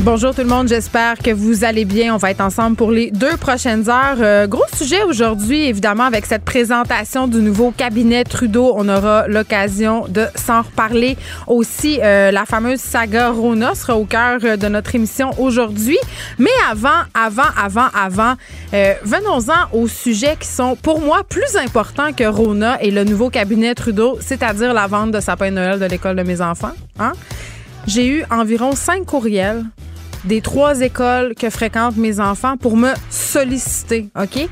Bonjour tout le monde, j'espère que vous allez bien. On va être ensemble pour les deux prochaines heures. Euh, gros sujet aujourd'hui, évidemment, avec cette présentation du nouveau cabinet Trudeau. On aura l'occasion de s'en reparler. Aussi, euh, la fameuse saga Rona sera au cœur de notre émission aujourd'hui. Mais avant, avant, avant, avant, euh, venons-en aux sujets qui sont pour moi plus importants que Rona et le nouveau cabinet Trudeau, c'est-à-dire la vente de sapin de Noël de l'école de mes enfants. Hein? J'ai eu environ cinq courriels des trois écoles que fréquentent mes enfants pour me solliciter, OK?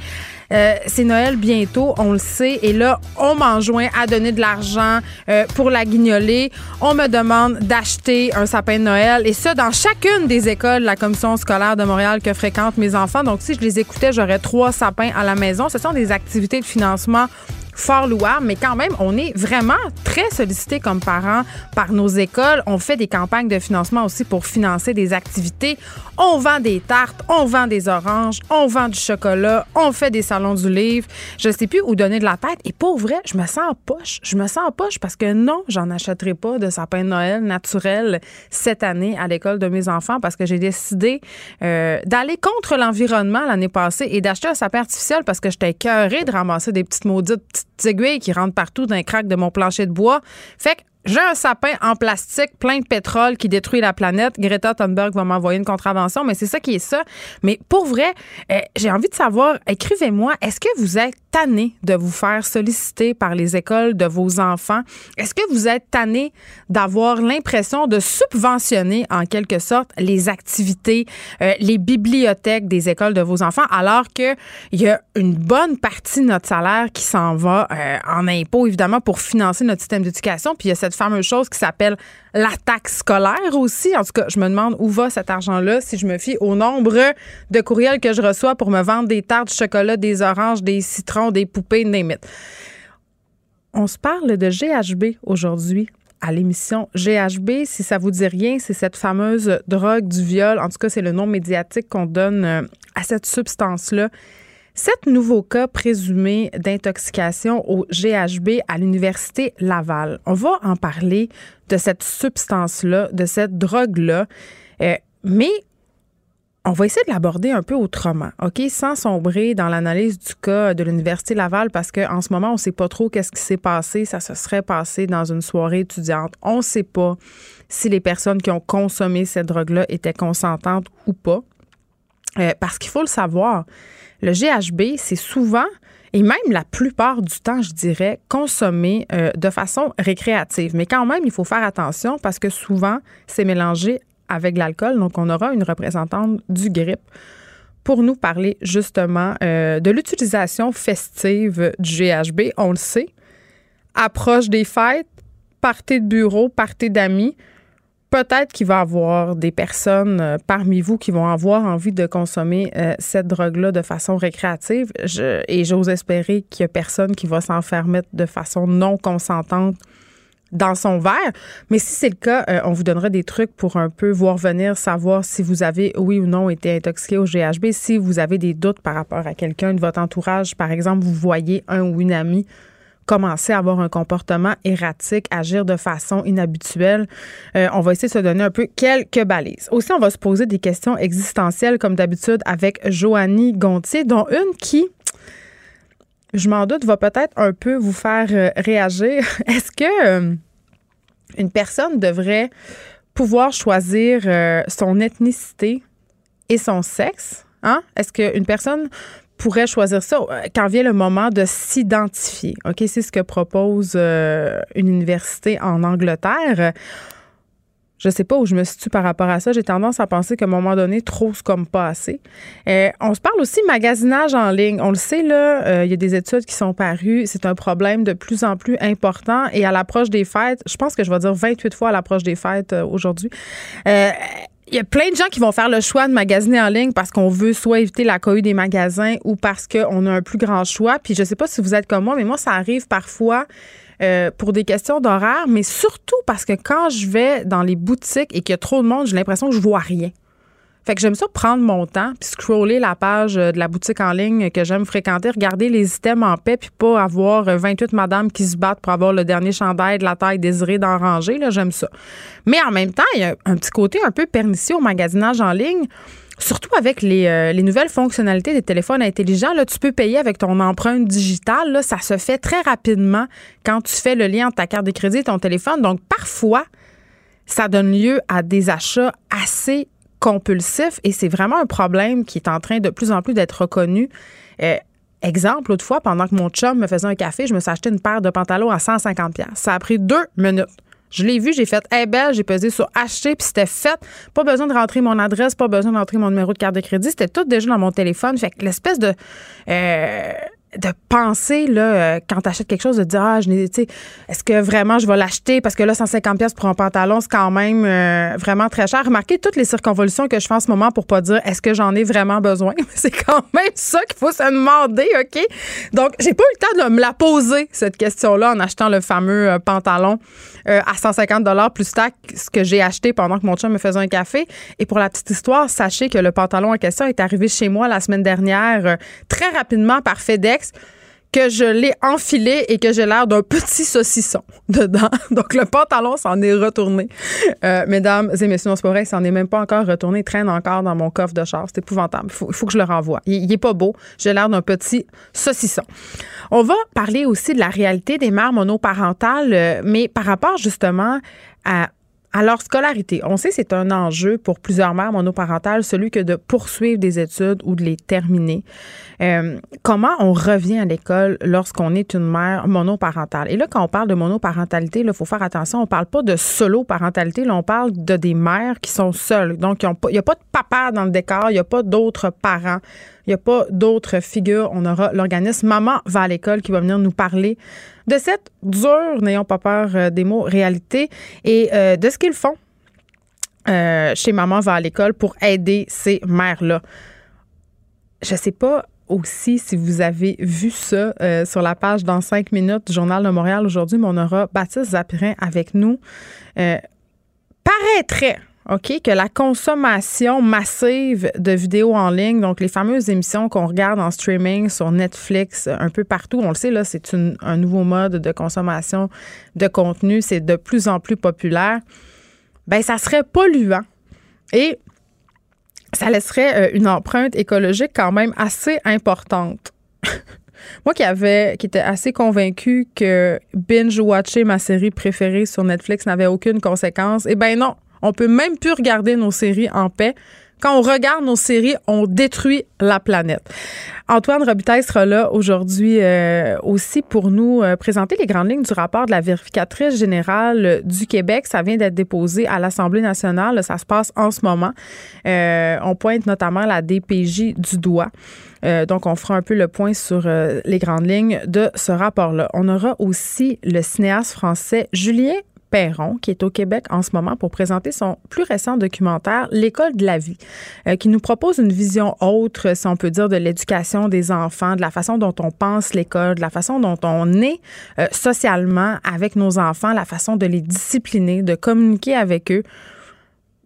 Euh, c'est Noël bientôt, on le sait. Et là, on m'enjoint à donner de l'argent euh, pour la guignoler. On me demande d'acheter un sapin de Noël. Et ça, dans chacune des écoles de la commission scolaire de Montréal que fréquentent mes enfants. Donc, si je les écoutais, j'aurais trois sapins à la maison. Ce sont des activités de financement fort louable, mais quand même, on est vraiment très sollicité comme parents par nos écoles. On fait des campagnes de financement aussi pour financer des activités. On vend des tartes, on vend des oranges, on vend du chocolat, on fait des salons du livre. Je sais plus où donner de la tête. Et pour vrai, je me sens en poche. Je me sens en poche parce que non, j'en achèterai pas de sapin de Noël naturel cette année à l'école de mes enfants parce que j'ai décidé euh, d'aller contre l'environnement l'année passée et d'acheter un sapin artificiel parce que j'étais écœurée de ramasser des petites maudites petites aiguilles qui rentrent partout dans les de mon plancher de bois. Fait que j'ai un sapin en plastique plein de pétrole qui détruit la planète. Greta Thunberg va m'envoyer une contravention, mais c'est ça qui est ça. Mais pour vrai, euh, j'ai envie de savoir, écrivez-moi, est-ce que vous êtes tanné de vous faire solliciter par les écoles de vos enfants? Est-ce que vous êtes tanné d'avoir l'impression de subventionner en quelque sorte les activités, euh, les bibliothèques des écoles de vos enfants, alors qu'il y a une bonne partie de notre salaire qui s'en va euh, en impôts, évidemment, pour financer notre système d'éducation, puis il y a cette fameuse chose qui s'appelle la taxe scolaire aussi. En tout cas, je me demande où va cet argent-là si je me fie au nombre de courriels que je reçois pour me vendre des tartes de chocolat, des oranges, des citrons, des poupées, name On se parle de GHB aujourd'hui à l'émission GHB. Si ça vous dit rien, c'est cette fameuse drogue du viol. En tout cas, c'est le nom médiatique qu'on donne euh, à cette substance-là Sept nouveaux cas présumés d'intoxication au GHB à l'Université Laval. On va en parler de cette substance-là, de cette drogue-là. Euh, mais on va essayer de l'aborder un peu autrement, OK? Sans sombrer dans l'analyse du cas de l'Université Laval parce qu'en ce moment, on ne sait pas trop qu'est-ce qui s'est passé. Ça se serait passé dans une soirée étudiante. On ne sait pas si les personnes qui ont consommé cette drogue-là étaient consentantes ou pas. Euh, parce qu'il faut le savoir, le GHB, c'est souvent et même la plupart du temps, je dirais, consommé euh, de façon récréative. Mais quand même, il faut faire attention parce que souvent, c'est mélangé avec l'alcool. Donc, on aura une représentante du GRIP pour nous parler justement euh, de l'utilisation festive du GHB. On le sait, approche des fêtes, partez de bureau, partez d'amis peut-être qu'il va y avoir des personnes euh, parmi vous qui vont avoir envie de consommer euh, cette drogue-là de façon récréative. et j'ose espérer qu'il n'y a personne qui va s'en de façon non consentante dans son verre. Mais si c'est le cas, euh, on vous donnera des trucs pour un peu voir venir, savoir si vous avez, oui ou non, été intoxiqué au GHB. Si vous avez des doutes par rapport à quelqu'un de votre entourage, par exemple, vous voyez un ou une amie commencer à avoir un comportement erratique, agir de façon inhabituelle. Euh, on va essayer de se donner un peu quelques balises. Aussi, on va se poser des questions existentielles comme d'habitude avec Joanie Gontier, dont une qui, je m'en doute, va peut-être un peu vous faire euh, réagir. Est-ce que euh, une personne devrait pouvoir choisir son ethnicité et son sexe? Hein? Est-ce qu'une personne pourrait choisir ça euh, quand vient le moment de s'identifier. OK, c'est ce que propose euh, une université en Angleterre. Je sais pas où je me situe par rapport à ça. J'ai tendance à penser qu'à un moment donné, trop c'est comme pas assez. Euh, on se parle aussi magasinage en ligne. On le sait, là, il y a des études qui sont parues. C'est un problème de plus en plus important. Et à l'approche des fêtes, je pense que je vais dire 28 fois à l'approche des fêtes aujourd'hui il y a plein de gens qui vont faire le choix de magasiner en ligne parce qu'on veut soit éviter la cohue des magasins ou parce qu'on a un plus grand choix. Puis je sais pas si vous êtes comme moi, mais moi, ça arrive parfois euh, pour des questions d'horaire, mais surtout parce que quand je vais dans les boutiques et qu'il y a trop de monde, j'ai l'impression que je vois rien. Fait que j'aime ça prendre mon temps puis scroller la page euh, de la boutique en ligne que j'aime fréquenter, regarder les items en paix puis pas avoir 28 euh, madames qui se battent pour avoir le dernier chandail de la taille désirée d'en ranger. Là, j'aime ça. Mais en même temps, il y a un petit côté un peu pernicieux au magasinage en ligne. Surtout avec les, euh, les, nouvelles fonctionnalités des téléphones intelligents, là, tu peux payer avec ton empreinte digitale. Là, ça se fait très rapidement quand tu fais le lien entre ta carte de crédit et ton téléphone. Donc, parfois, ça donne lieu à des achats assez compulsif et c'est vraiment un problème qui est en train de plus en plus d'être reconnu. Euh, exemple, l'autre fois, pendant que mon chum me faisait un café, je me suis acheté une paire de pantalons à 150 Ça a pris deux minutes. Je l'ai vu, j'ai fait hey belle, j'ai pesé sur acheter puis c'était fait. Pas besoin de rentrer mon adresse, pas besoin d'entrer mon numéro de carte de crédit, c'était tout déjà dans mon téléphone. Fait que l'espèce de euh, de penser là euh, quand tu achètes quelque chose de dire ah je n'ai est-ce que vraiment je vais l'acheter? Parce que là 150 pièces pour un pantalon c'est quand même euh, vraiment très cher. Remarquez toutes les circonvolutions que je fais en ce moment pour pas dire est-ce que j'en ai vraiment besoin? C'est quand même ça qu'il faut se demander OK? Donc j'ai pas eu le temps de me la poser cette question là en achetant le fameux euh, pantalon à 150 dollars plus taxe ce que j'ai acheté pendant que mon chum me faisait un café. Et pour la petite histoire sachez que le pantalon en question est arrivé chez moi la semaine dernière très rapidement par FedEx que je l'ai enfilé et que j'ai l'air d'un petit saucisson dedans. Donc, le pantalon s'en est retourné. Euh, mesdames et messieurs, non, c'est pas vrai, il s'en est même pas encore retourné. Traîne encore dans mon coffre de char. C'est épouvantable. Il faut, que je le renvoie. Il, il pas beau. J'ai l'air d'un petit saucisson. On va parler aussi de la réalité des mères monoparentales, euh, mais par rapport justement à alors, scolarité, on sait c'est un enjeu pour plusieurs mères monoparentales, celui que de poursuivre des études ou de les terminer. Euh, comment on revient à l'école lorsqu'on est une mère monoparentale? Et là, quand on parle de monoparentalité, il faut faire attention, on parle pas de solo-parentalité, là, on parle de des mères qui sont seules. Donc, il n'y a pas de papa dans le décor, il n'y a pas d'autres parents. Il n'y a pas d'autres figures. On aura l'organisme Maman va à l'école qui va venir nous parler de cette dure, n'ayons pas peur euh, des mots, réalité et euh, de ce qu'ils font euh, chez Maman va à l'école pour aider ces mères-là. Je sais pas aussi si vous avez vu ça sur la page dans cinq minutes du Journal de Montréal aujourd'hui, mais on aura Baptiste Zapirin avec nous. paraîtrait OK, que la consommation massive de vidéos en ligne, donc les fameuses émissions qu'on regarde en streaming sur Netflix, un peu partout, on le sait, là, c'est un nouveau mode de consommation de contenu, c'est de plus en plus populaire. Ben, ça serait polluant. Et ça laisserait euh, une empreinte écologique quand même assez importante. Moi qui avait, qui était assez convaincue que binge-watcher ma série préférée sur Netflix n'avait aucune conséquence, eh ben non, on peut même plus regarder nos séries en paix. Quand on regarde nos séries, on détruit la planète. Antoine Robitaille sera là aujourd'hui euh, aussi pour nous euh, présenter les grandes lignes du rapport de la vérificatrice générale du Québec. Ça vient d'être déposé à l'Assemblée nationale. Ça se passe en ce moment. Euh, on pointe notamment la DPJ du doigt. donc, on fera un peu le point sur les grandes lignes de ce rapport-là. On aura aussi le cinéaste français Julien Perron, qui est au Québec en ce moment pour présenter son plus récent documentaire, L'école de la vie, euh, qui nous propose une vision autre, si on peut dire, de l'éducation des enfants, de la façon dont on pense l'école, de la façon dont on est euh, socialement avec nos enfants, la façon de les discipliner, de communiquer avec eux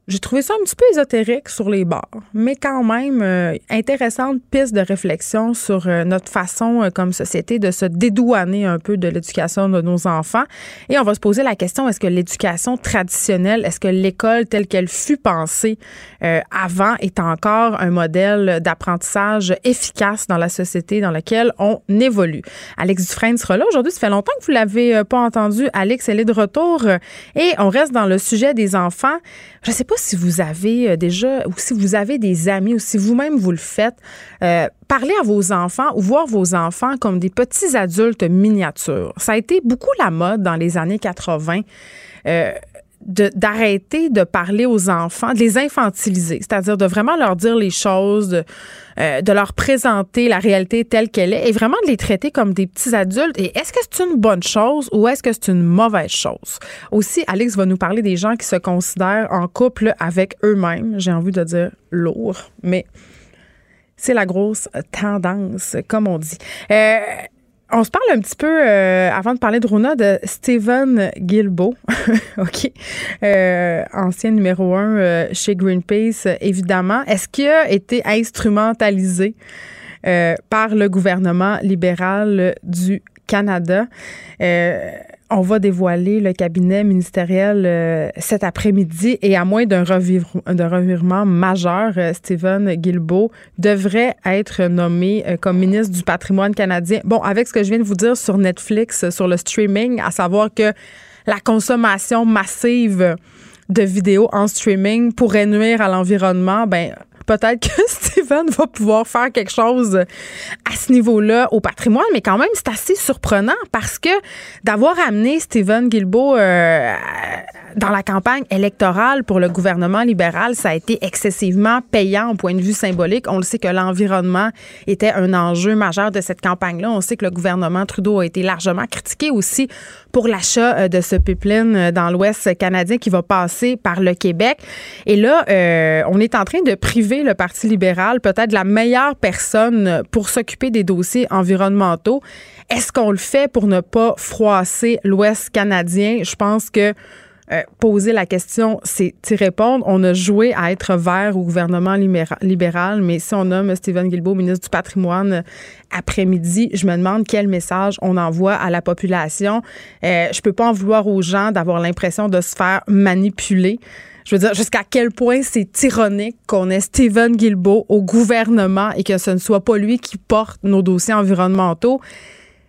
j'ai trouvé ça un petit peu ésotérique sur les bords, mais quand même euh, intéressante piste de réflexion sur euh, notre façon euh, comme société de se dédouaner un peu de l'éducation de nos enfants. Et on va se poser la question, est-ce que l'éducation traditionnelle, est-ce que l'école telle qu'elle fut pensée avant est encore un modèle d'apprentissage efficace dans la société dans laquelle on évolue? Alex Dufresne sera là aujourd'hui. Ça fait longtemps que vous l'avez pas entendu. Alex, elle est de retour et on reste dans le sujet des enfants. Je sais pas si vous avez euh, déjà, ou si vous avez des amis, ou si vous-même vous le faites, euh, parler à vos enfants ou voir vos enfants comme des petits adultes miniatures. Ça a été beaucoup la mode dans les années 80. Euh, d'arrêter de, parler aux enfants, de les infantiliser, c'est-à-dire de vraiment leur dire les choses, de, euh, de, leur présenter la réalité telle qu'elle est et vraiment de les traiter comme des petits adultes. Et est-ce que c'est une bonne chose ou est-ce que c'est une mauvaise chose? Aussi, Alex va nous parler des gens qui se considèrent en couple avec eux-mêmes. J'ai envie de dire lourd, mais c'est la grosse tendance, comme on dit. Euh, on se parle un petit peu, euh, avant de parler de Rona, de Stephen Guilbeault, OK, euh, ancien numéro un euh, chez Greenpeace, évidemment. Est-ce qu'il a été instrumentalisé par le gouvernement libéral du Canada? On va dévoiler le cabinet ministériel euh, cet après-midi et à moins d'un revirement majeur, euh, Stephen Guilbeault devrait être nommé euh, comme ministre du patrimoine canadien. Bon, avec ce que je viens de vous dire sur Netflix, sur le streaming, à savoir que la consommation massive de vidéos en streaming pourrait nuire à l'environnement, ben peut-être que Steven va pouvoir faire quelque chose à ce niveau-là au patrimoine, mais quand même, c'est assez surprenant parce que d'avoir amené Stephen Guilbeault euh, dans la campagne électorale pour le gouvernement libéral, ça a été excessivement payant au point de vue symbolique. On le sait que l'environnement était un enjeu majeur de cette campagne-là. On sait que le gouvernement Trudeau a été largement critiqué aussi pour l'achat euh, de ce pipeline euh, dans l'Ouest canadien qui va passer par le Québec. Et là, on est en train de priver le Parti libéral peut-être la meilleure personne pour s'occuper des dossiers environnementaux. Est-ce qu'on le fait pour ne pas froisser l'Ouest canadien? Je pense que euh, poser la question, c'est y répondre. On a joué à être vert au gouvernement libéral, mais si on nomme Stephen Guilbeault ministre du patrimoine après-midi, je me demande quel message on envoie à la population. Euh, je peux pas en vouloir aux gens d'avoir l'impression de se faire manipuler. Je veux dire, jusqu'à quel point c'est ironique qu'on ait Stephen Guilbeault au gouvernement et que ce ne soit pas lui qui porte nos dossiers environnementaux.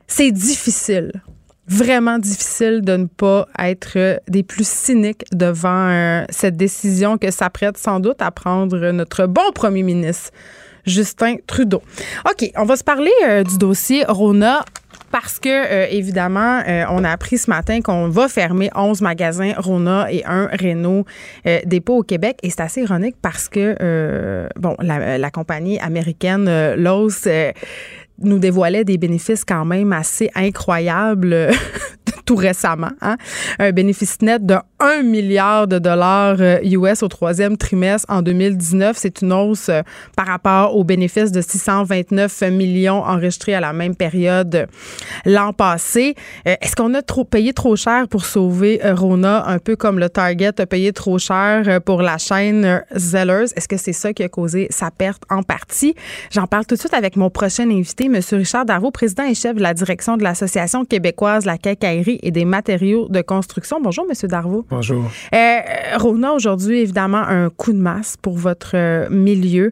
C'est difficile vraiment difficile de ne pas être des plus cyniques devant euh, cette décision que s'apprête sans doute à prendre notre bon premier ministre, Justin Trudeau. OK, on va se parler euh, du dossier Rona parce que, euh, évidemment, euh, on a appris ce matin qu'on va fermer 11 magasins Rona et un Renault euh, dépôt au Québec. Et c'est assez ironique parce que, bon, la, la, compagnie américaine Lowe's nous dévoilait des bénéfices quand même assez incroyables tout récemment. Hein? Un bénéfice net de 1 milliard de dollars US au troisième trimestre en 2019. C'est une hausse par rapport aux bénéfices de 629 millions enregistrés à la même période l'an passé. Euh, est-ce qu'on a trop payé trop cher pour sauver euh, Rona, un peu comme le Target a payé trop cher euh, pour la chaîne Zellers? Est-ce que c'est ça qui a causé sa perte en partie? J'en parle tout de suite avec mon prochain invité, M. Richard Darvaux, président et chef de la direction de l'Association québécoise la quincaillerie et des matériaux de construction. Bonjour, M. Darvaux. Bonjour. Rona, aujourd'hui, évidemment, un coup de masse pour votre milieu.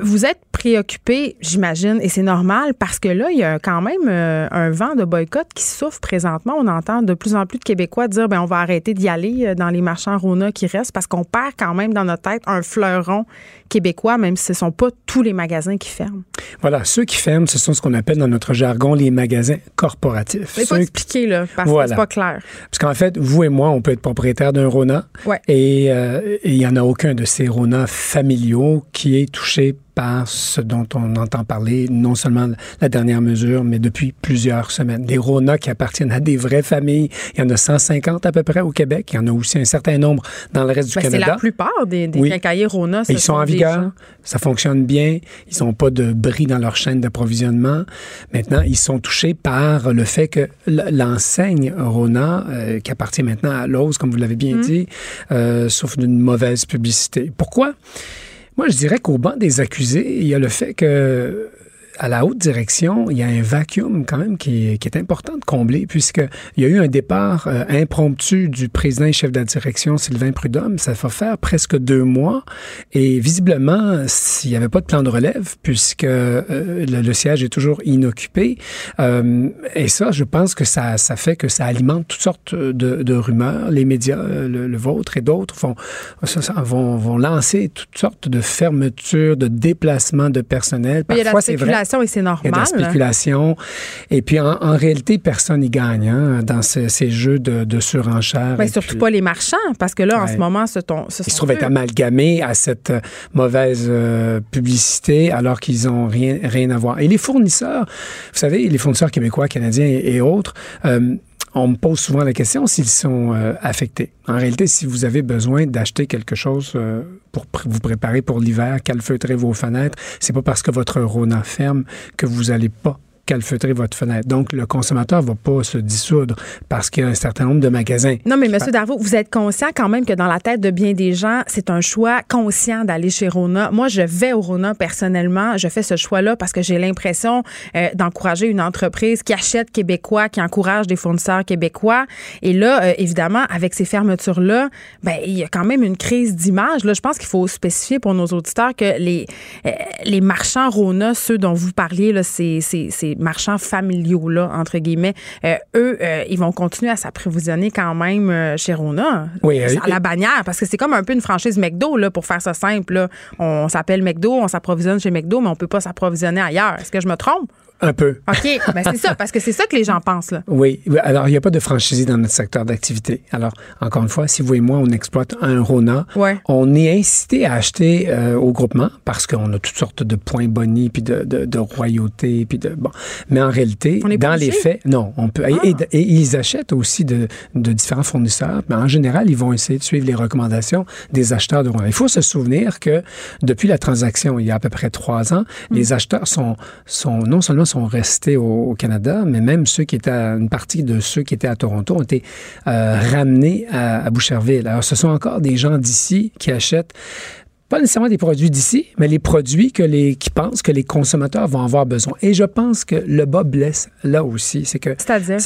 vous êtes préoccupé, j'imagine, et c'est normal parce que là, il y a quand même euh, un vent de boycott qui souffre présentement. On entend de plus en plus de Québécois dire ben on va arrêter d'y aller euh, dans les marchands Rona qui restent parce qu'on perd quand même dans notre tête un fleuron québécois, même si ce ne sont pas tous les magasins qui ferment. Voilà, ceux qui ferment, ce sont ce qu'on appelle dans notre jargon les magasins corporatifs. Il faut expliquer, là, parce que c'est pas clair. Parce qu'en fait, vous et moi, on peut être propriétaire d'un Rona. Et euh, il n'y en a aucun de ces Rona familiaux qui est touché par ce dont on entend parler, non seulement la dernière mesure, mais depuis plusieurs semaines. Des RONA qui appartiennent à des vraies familles, il y en a 150 à peu près au Québec. Il y en a aussi un certain nombre dans le reste du ben, Canada. C'est la plupart des, des RONA. ils sont, en vigueur, ça fonctionne bien, ils n'ont pas de bris dans leur chaîne d'approvisionnement. Maintenant, ils sont touchés par le fait que l'enseigne RONA, euh, qui appartient maintenant à Lowe's, comme vous l'avez bien mmh. dit, euh, souffre d'une mauvaise publicité. Pourquoi? Moi, je dirais qu'au banc des accusés, il y a le fait que à la haute direction, il y a un vacuum quand même qui, est important de combler, puisqu'il y a eu un départ euh, impromptu du président et chef de la direction, Sylvain Prudhomme. Ça va faire presque deux mois. Et visiblement, s'il n'y avait pas de plan de relève, puisque euh, le, siège est toujours inoccupé, euh, et ça, je pense que ça, ça fait que ça alimente toutes sortes de, rumeurs. Les médias, le, vôtre et d'autres, vont, vont, vont lancer toutes sortes de fermetures, de déplacements de personnel. Parfois, c'est vrai spéculation et c'est normal. Il y a de la spéculation. Et puis, en, en réalité, personne n'y gagne hein, dans ce- ces jeux de, de surenchère. Ben, Et surtout puis, pas les marchands, parce que là, en ce moment, ce, ton, ce Ils se trouvent être amalgamés à cette euh, mauvaise euh, publicité alors qu'ils n'ont rien, rien à voir. Et les fournisseurs, vous savez, les fournisseurs québécois, canadiens et, et autres, euh, on me pose souvent la question s'ils sont euh, affectés. En réalité, si vous avez besoin d'acheter quelque chose euh, pour vous préparer pour l'hiver, calfeutrer vos fenêtres, c'est pas parce que votre Rona ferme que vous n'allez pas calfeutrer votre fenêtre. Donc, le consommateur va pas se dissoudre parce qu'il y a un certain nombre de magasins. Non, mais Monsieur Darvaux, vous êtes conscient quand même que dans la tête de bien des gens, c'est un choix conscient d'aller chez Rona. Moi, je vais au Rona personnellement. Je fais ce choix-là parce que j'ai l'impression euh, d'encourager une entreprise qui achète québécois, qui encourage des fournisseurs québécois. Et là, euh, évidemment, avec ces fermetures-là, ben il y a quand même une crise d'image. Là, je pense qu'il faut spécifier pour nos auditeurs que les euh, les marchands Rona, ceux dont vous parliez, là, ces, ces, ces marchands familiaux là, entre guillemets, euh, eux, euh, ils vont continuer à s'approvisionner quand même euh, chez Rona. Oui, à la bannière, parce que c'est comme un peu une franchise McDo, là, pour faire ça simple. là. On s'appelle McDo, on s'approvisionne chez McDo, mais on peut pas s'approvisionner ailleurs. Est-ce que je me trompe? Un peu. OK, ben c'est ça, parce que c'est ça que les gens pensent. Là. Oui, alors il n'y a pas de franchisé dans notre secteur d'activité. Alors, encore une fois, si vous et moi, on exploite un Rona, Ouais. on est incité à acheter euh, au groupement parce qu'on a toutes sortes de points bonus, puis de, de, de royauté, puis de... Bon. Mais en réalité, On dans les faits, non. On peut, et- Ah. et, et ils achètent aussi de, de différents fournisseurs, mais en général, ils vont essayer de suivre les recommandations des acheteurs de Rona. Il faut se souvenir que depuis la transaction, il y a à peu près trois ans, Mm. les acheteurs sont, sont non seulement sont restés au, au Canada, mais même ceux qui étaient à, une partie de ceux qui étaient à Toronto ont été euh, ramenés à, à Boucherville. Alors, ce sont encore des gens d'ici qui achètent pas nécessairement des produits d'ici, mais les produits que les, qui pensent que les consommateurs vont avoir besoin. Et je pense que le bas blesse là aussi. C'est que C'est-à-dire?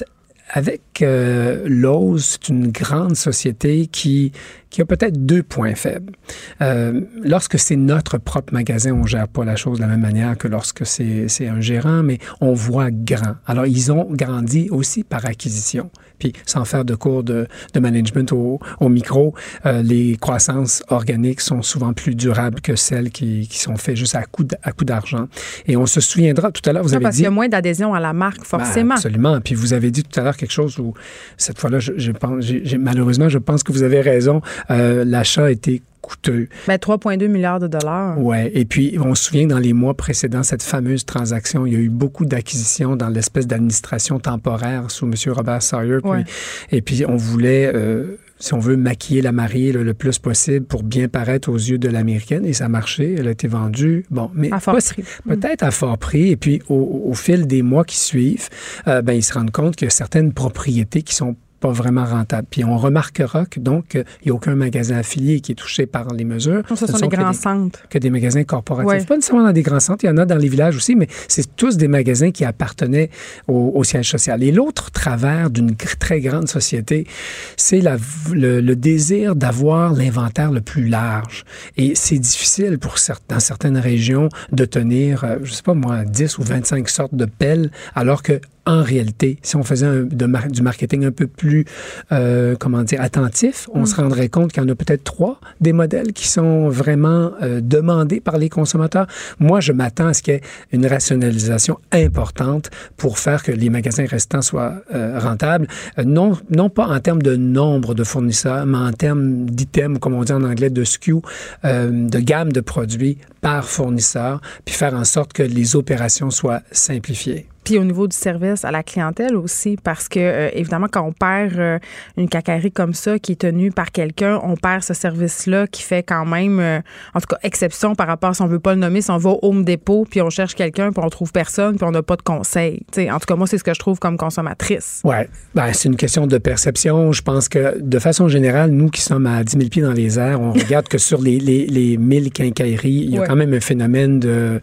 Avec euh, Lowe's, c'est une grande société qui, qui a peut-être deux points faibles. Euh, lorsque c'est notre propre magasin, on gère pas la chose de la même manière que lorsque c'est un gérant, mais on voit grand. Alors, ils ont grandi aussi par acquisition. Puis, sans faire de cours de, de management au, au micro, euh, les croissances organiques sont souvent plus durables que celles qui, qui sont faites juste à coup d'argent. Et on se souviendra, tout à l'heure, vous Non, avez parce dit... qu'il y a moins d'adhésion à la marque, Ben, forcément. absolument. Puis vous avez dit tout à l'heure quelque chose où, cette fois-là, je, je pense, j'ai- j'ai- malheureusement, je pense que vous avez raison. Euh, L'achat été coûteux. Ben, 3,2 milliards de dollars. Ouais. Et puis, on se souvient dans les mois précédents, cette fameuse transaction, il y a eu beaucoup d'acquisitions dans l'espèce d'administration temporaire sous M. Robert Sawyer. Puis- Ouais. Et puis, on voulait, euh, si on veut, maquiller la mariée là, le plus possible pour bien paraître aux yeux de l'américaine. Et ça a marché. Elle a été vendue. Bon, mais À fort pas- prix. Peut-être à fort prix. Et puis, au, au fil des mois qui suivent, euh, ben, ils se rendent compte qu'il y a certaines propriétés qui sont pas vraiment rentables. Puis on remarquera que donc euh, il n'y a aucun magasin affilié qui est touché par les mesures. Non, ce ne sont les que grands des- centres. que des magasins corporatifs. Ouais. Pas nécessairement dans des grands centres, il y en a dans les villages aussi, mais c'est tous des magasins qui appartenaient au, au siège social. Et l'autre travers d'une très grande société, c'est le, le désir d'avoir l'inventaire le plus large. Et c'est difficile pour dans certaines régions de tenir, euh, je sais pas moi, 10 ou 25 sortes de pelles, alors que en réalité, si on faisait un- de mar- du marketing un peu plus, euh, comment dire, attentif, on se rendrait compte qu'il y en a peut-être trois des modèles qui sont vraiment euh, demandés par les consommateurs. Moi, je m'attends à ce qu'il y ait une rationalisation importante pour faire que les magasins restants soient euh, rentables, Euh, non, non pas en termes de nombre de fournisseurs, mais en termes d'items, comme on dit en anglais, de SKU, euh, de gamme de produits par fournisseur, puis faire en sorte que les opérations soient simplifiées. Puis au niveau du service à la clientèle aussi, parce que euh, évidemment, quand on perd euh, une cacaillerie comme ça qui est tenue par quelqu'un, on perd ce service-là qui fait quand même, euh, en tout cas, exception par rapport, si on veut pas le nommer, si on va au Home Depot, puis on cherche quelqu'un, puis on trouve personne, puis on n'a pas de conseil. En tout cas, moi, c'est ce que je trouve comme consommatrice. Ouais, ben, c'est une question de perception. Je pense que, de façon générale, nous qui sommes à 10 000 pieds dans les airs, on regarde que sur les, les, les 1000 quincailleries, il y a Ouais. quand même un phénomène de,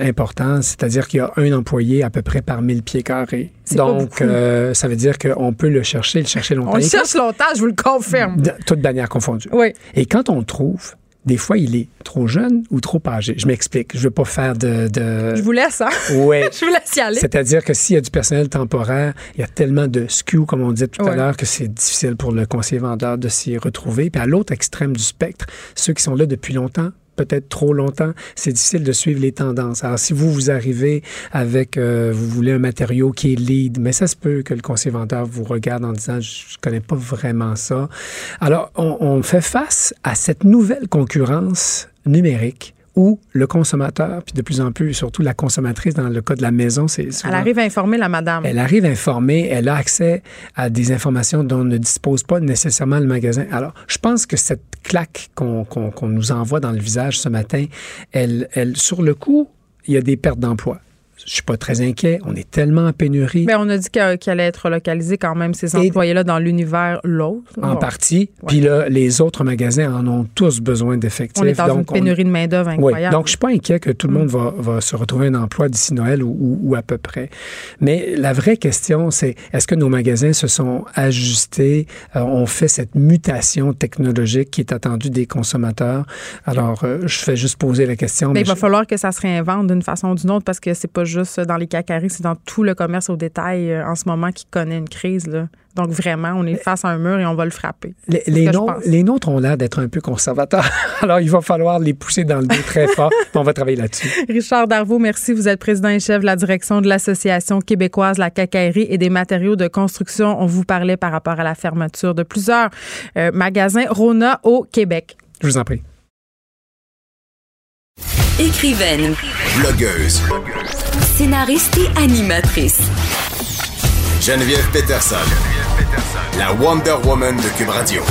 important, c'est-à-dire qu'il y a un employé à peu près par 1000 pieds carrés. Donc, euh, ça veut dire qu'on peut le chercher, le chercher longtemps. On le cherche longtemps, je vous le confirme. de- Toutes bannières confondues. Oui. Et quand on le trouve, des fois, il est trop jeune ou trop âgé. Je m'explique. Je veux pas faire de... de... Je vous laisse, hein? Ouais. Je vous laisse y aller. C'est-à-dire que s'il y a du personnel temporaire, il y a tellement de SKU, comme on disait tout à l'heure, que c'est difficile pour le conseiller vendeur de s'y retrouver. Puis à l'autre extrême du spectre, ceux qui sont là depuis longtemps, peut-être trop longtemps, c'est difficile de suivre les tendances. Alors, si vous, vous arrivez avec, euh, vous voulez un matériau qui est lead, mais ça se peut que le conseiller vendeur vous regarde en disant, je connais pas vraiment ça. Alors, on, on fait face à cette nouvelle concurrence numérique où le consommateur, puis de plus en plus, surtout la consommatrice dans le cas de la maison, c'est Elle arrive à informer la madame. Elle arrive informée, elle a accès à des informations dont ne dispose pas nécessairement le magasin. Alors, je pense que cette claque qu'on nous envoie dans le visage ce matin, elle, elle, sur le coup, il y a des pertes d'emploi je suis pas très inquiet. On est tellement en pénurie. Mais ben, on a dit qu'il allait être localisé quand même, ces employés-là, dans l'univers l'autre. En partie. Puis là, les autres magasins en ont tous besoin d'effectifs. On est dans une pénurie de main-d'œuvre incroyable. Donc, je suis pas inquiet que tout le monde mm. va, se retrouver un emploi d'ici Noël ou, à peu près. Mais la vraie question, c'est est-ce que nos magasins se sont ajustés, euh, ont fait cette mutation technologique qui est attendue des consommateurs? Alors, euh, je fais juste poser la question. Mais, il va falloir que ça se réinvente d'une façon ou d'une autre parce que c'est pas juste dans les cacaries, c'est dans tout le commerce au détail euh, en ce moment qui connaît une crise. Là. Donc vraiment, on est face à un mur et on va le frapper. Les, les, nôtres ont l'air d'être un peu conservateurs. Alors il va falloir les pousser dans le dos très fort. on va travailler là-dessus. Richard Darvaux, merci. Vous êtes président et chef de la direction de l'Association québécoise La Cacaillerie et des matériaux de construction. On vous parlait par rapport à la fermeture de plusieurs euh, magasins Rona au Québec. Je vous en prie. Écrivaine. Blogueuse. Scénariste et animatrice. Geneviève Peterson. La Wonder Woman de Cube Radio.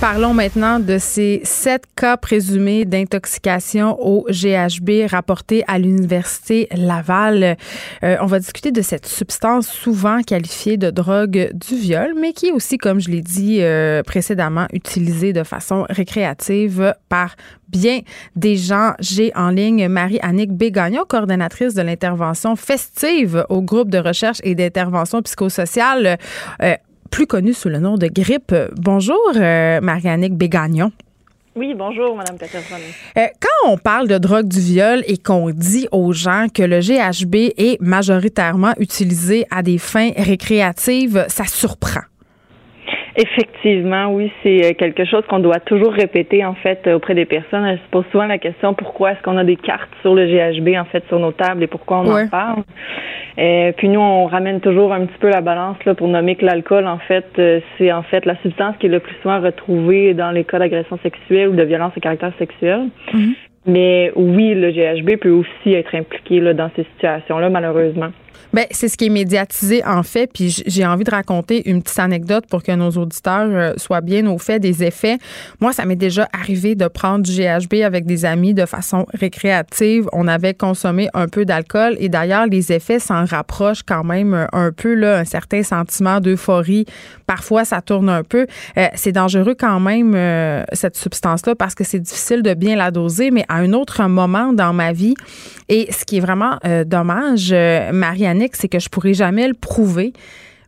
Parlons maintenant de ces sept cas présumés d'intoxication au GHB rapportés à l'Université Laval. Euh, on va discuter de cette substance souvent qualifiée de drogue du viol, mais qui est aussi, comme je l'ai dit euh, précédemment, utilisée de façon récréative par bien des gens. J'ai en ligne Marie-Annick Bégagnon, coordonnatrice de l'intervention festive au groupe de recherche et d'intervention psychosociale. Euh, plus connue sous le nom de grippe. Bonjour, euh, Marianne Bégagnon. Oui, bonjour, Mme Peterson. Euh, quand on parle de drogue du viol et qu'on dit aux gens que le GHB est majoritairement utilisé à des fins récréatives, ça surprend. Effectivement, oui, c'est euh, quelque chose qu'on doit toujours répéter en fait auprès des personnes. Elles se posent souvent la question pourquoi est-ce qu'on a des cartes sur le GHB en fait sur nos tables et pourquoi on en parle? Et euh, puis nous, on ramène toujours un petit peu la balance là pour nommer que l'alcool en fait euh, c'est en fait la substance qui est le plus souvent retrouvée dans les cas d'agression sexuelle ou de violence à caractère sexuel. Mm-hmm. Mais oui, le GHB peut aussi être impliqué là, dans ces situations-là, malheureusement. Bien, c'est ce qui est médiatisé en fait. Puis j'ai envie de raconter une petite anecdote pour que nos auditeurs euh, soient bien au fait des effets. Moi, ça m'est déjà arrivé de prendre du GHB avec des amis de façon récréative. On avait consommé un peu d'alcool et d'ailleurs, les effets s'en rapprochent quand même euh, un peu, là, un certain sentiment d'euphorie. Parfois, ça tourne un peu. Euh, c'est dangereux quand même, cette substance-là, parce que c'est difficile de bien la doser, mais à un autre moment dans ma vie, et ce qui est vraiment dommage, Marianne, c'est que je pourrais jamais le prouver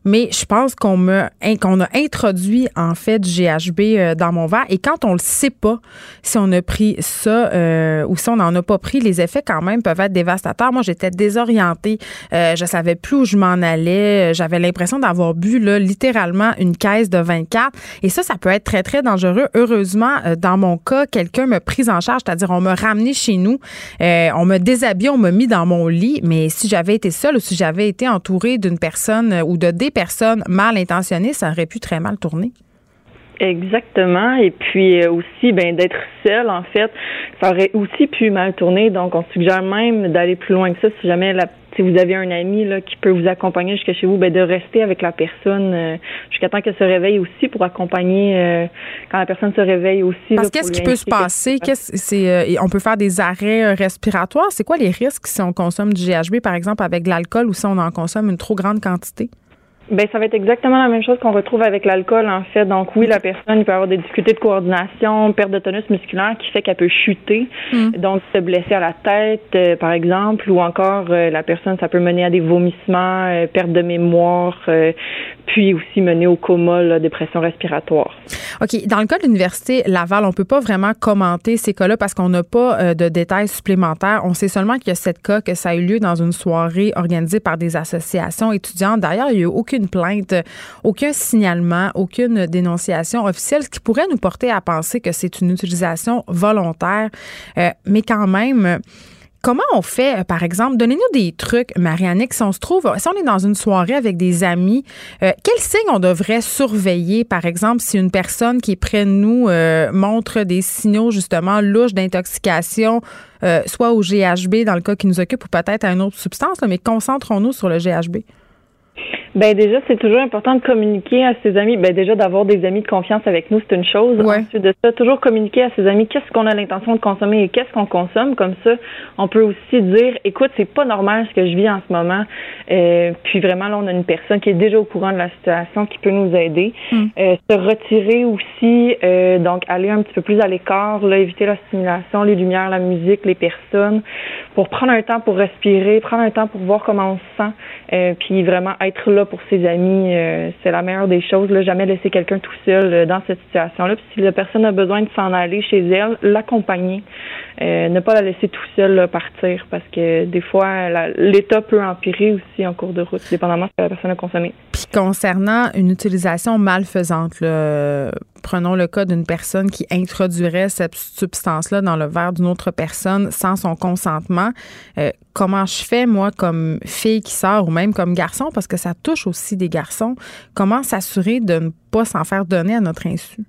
mais je pense qu'on a introduit en fait du GHB euh, dans mon verre. Et quand on le sait pas si on a pris ça euh, ou si on n'en a pas pris les effets quand même peuvent être dévastateurs. Moi j'étais désorientée. Euh, je savais plus où je m'en allais. J'avais l'impression d'avoir bu là, littéralement une caisse de 24 et ça ça peut être très très dangereux. Heureusement dans mon cas quelqu'un m'a pris en charge c'est-à-dire on m'a ramené chez nous. On m'a déshabillé on m'a mis dans mon lit. Mais si j'avais été seule ou si j'avais été entourée d'une personne ou de des personnes mal intentionnées, ça aurait pu très mal tourner. Exactement. Et puis euh, aussi, ben d'être seul, en fait, ça aurait aussi pu mal tourner. Donc, on suggère même d'aller plus loin que ça. Si jamais la, si vous avez un ami là, qui peut vous accompagner jusqu'à chez vous, ben de rester avec la personne euh, jusqu'à temps qu'elle se réveille aussi pour accompagner euh, quand la personne se réveille aussi. Parce qu'est-ce qui peut se passer? Qu'est-ce c'est On peut faire des arrêts respiratoires. C'est quoi les risques si on consomme du GHB, par exemple, avec de l'alcool ou si on en consomme une trop grande quantité? Ben, ça va être exactement la même chose qu'on retrouve avec l'alcool, en fait. Donc, oui, la personne peut avoir des difficultés de coordination, perte de tonus musculaire qui fait qu'elle peut chuter, mm. donc se blesser à la tête, euh, par exemple, ou encore euh, la personne, ça peut mener à des vomissements, euh, perte de mémoire, puis aussi mener au coma, là, dépression respiratoire. OK. Dans le cas de l'Université Laval, on peut pas vraiment commenter ces cas-là parce qu'on n'a pas de détails supplémentaires. On sait seulement qu'il y a sept cas, que ça a eu lieu dans une soirée organisée par des associations étudiantes. D'ailleurs, il n'y a eu aucune aucune plainte, aucun signalement, aucune dénonciation officielle, ce qui pourrait nous porter à penser que c'est une utilisation volontaire. Euh, mais quand même, Comment on fait, euh, par exemple, donnez-nous des trucs, Marianne, si on se trouve, si on est dans une soirée avec des amis, euh, quels signes on devrait surveiller, par exemple, si une personne qui est près de nous euh, montre des signaux justement louches d'intoxication, soit au GHB dans le cas qui nous occupe ou peut-être à une autre substance, mais concentrons-nous sur le GHB. Ben déjà, c'est toujours important de communiquer à ses amis. Ben déjà, d'avoir des amis de confiance avec nous, c'est une chose. Ensuite de ça, toujours communiquer à ses amis qu'est-ce qu'on a l'intention de consommer et qu'est-ce qu'on consomme. Comme ça, on peut aussi dire, écoute, c'est pas normal ce que je vis en ce moment. Euh, puis vraiment, là, on a une personne qui est déjà au courant de la situation, qui peut nous aider. Hmm. Euh, se retirer aussi, euh, donc aller un petit peu plus à l'écart, là, éviter la stimulation, les lumières, la musique, les personnes, pour prendre un temps pour respirer, prendre un temps pour voir comment on se sent, euh, puis vraiment être là pour ses amis, euh, c'est la meilleure des choses. Là, jamais laisser quelqu'un tout seul euh, dans cette situation-là. Puis si la personne a besoin de s'en aller chez elle, l'accompagner, euh, ne pas la laisser tout seul partir, parce que des fois, l'état peut empirer aussi en cours de route, dépendamment de ce que la personne a consommé. Puis concernant une utilisation malfaisante, prenons le cas d'une personne qui introduirait cette substance-là dans le verre d'une autre personne sans son consentement. Comment je fais, moi, comme fille qui sort ou même comme garçon, parce que ça touche aussi des garçons, comment s'assurer de ne pas s'en faire donner à notre insu?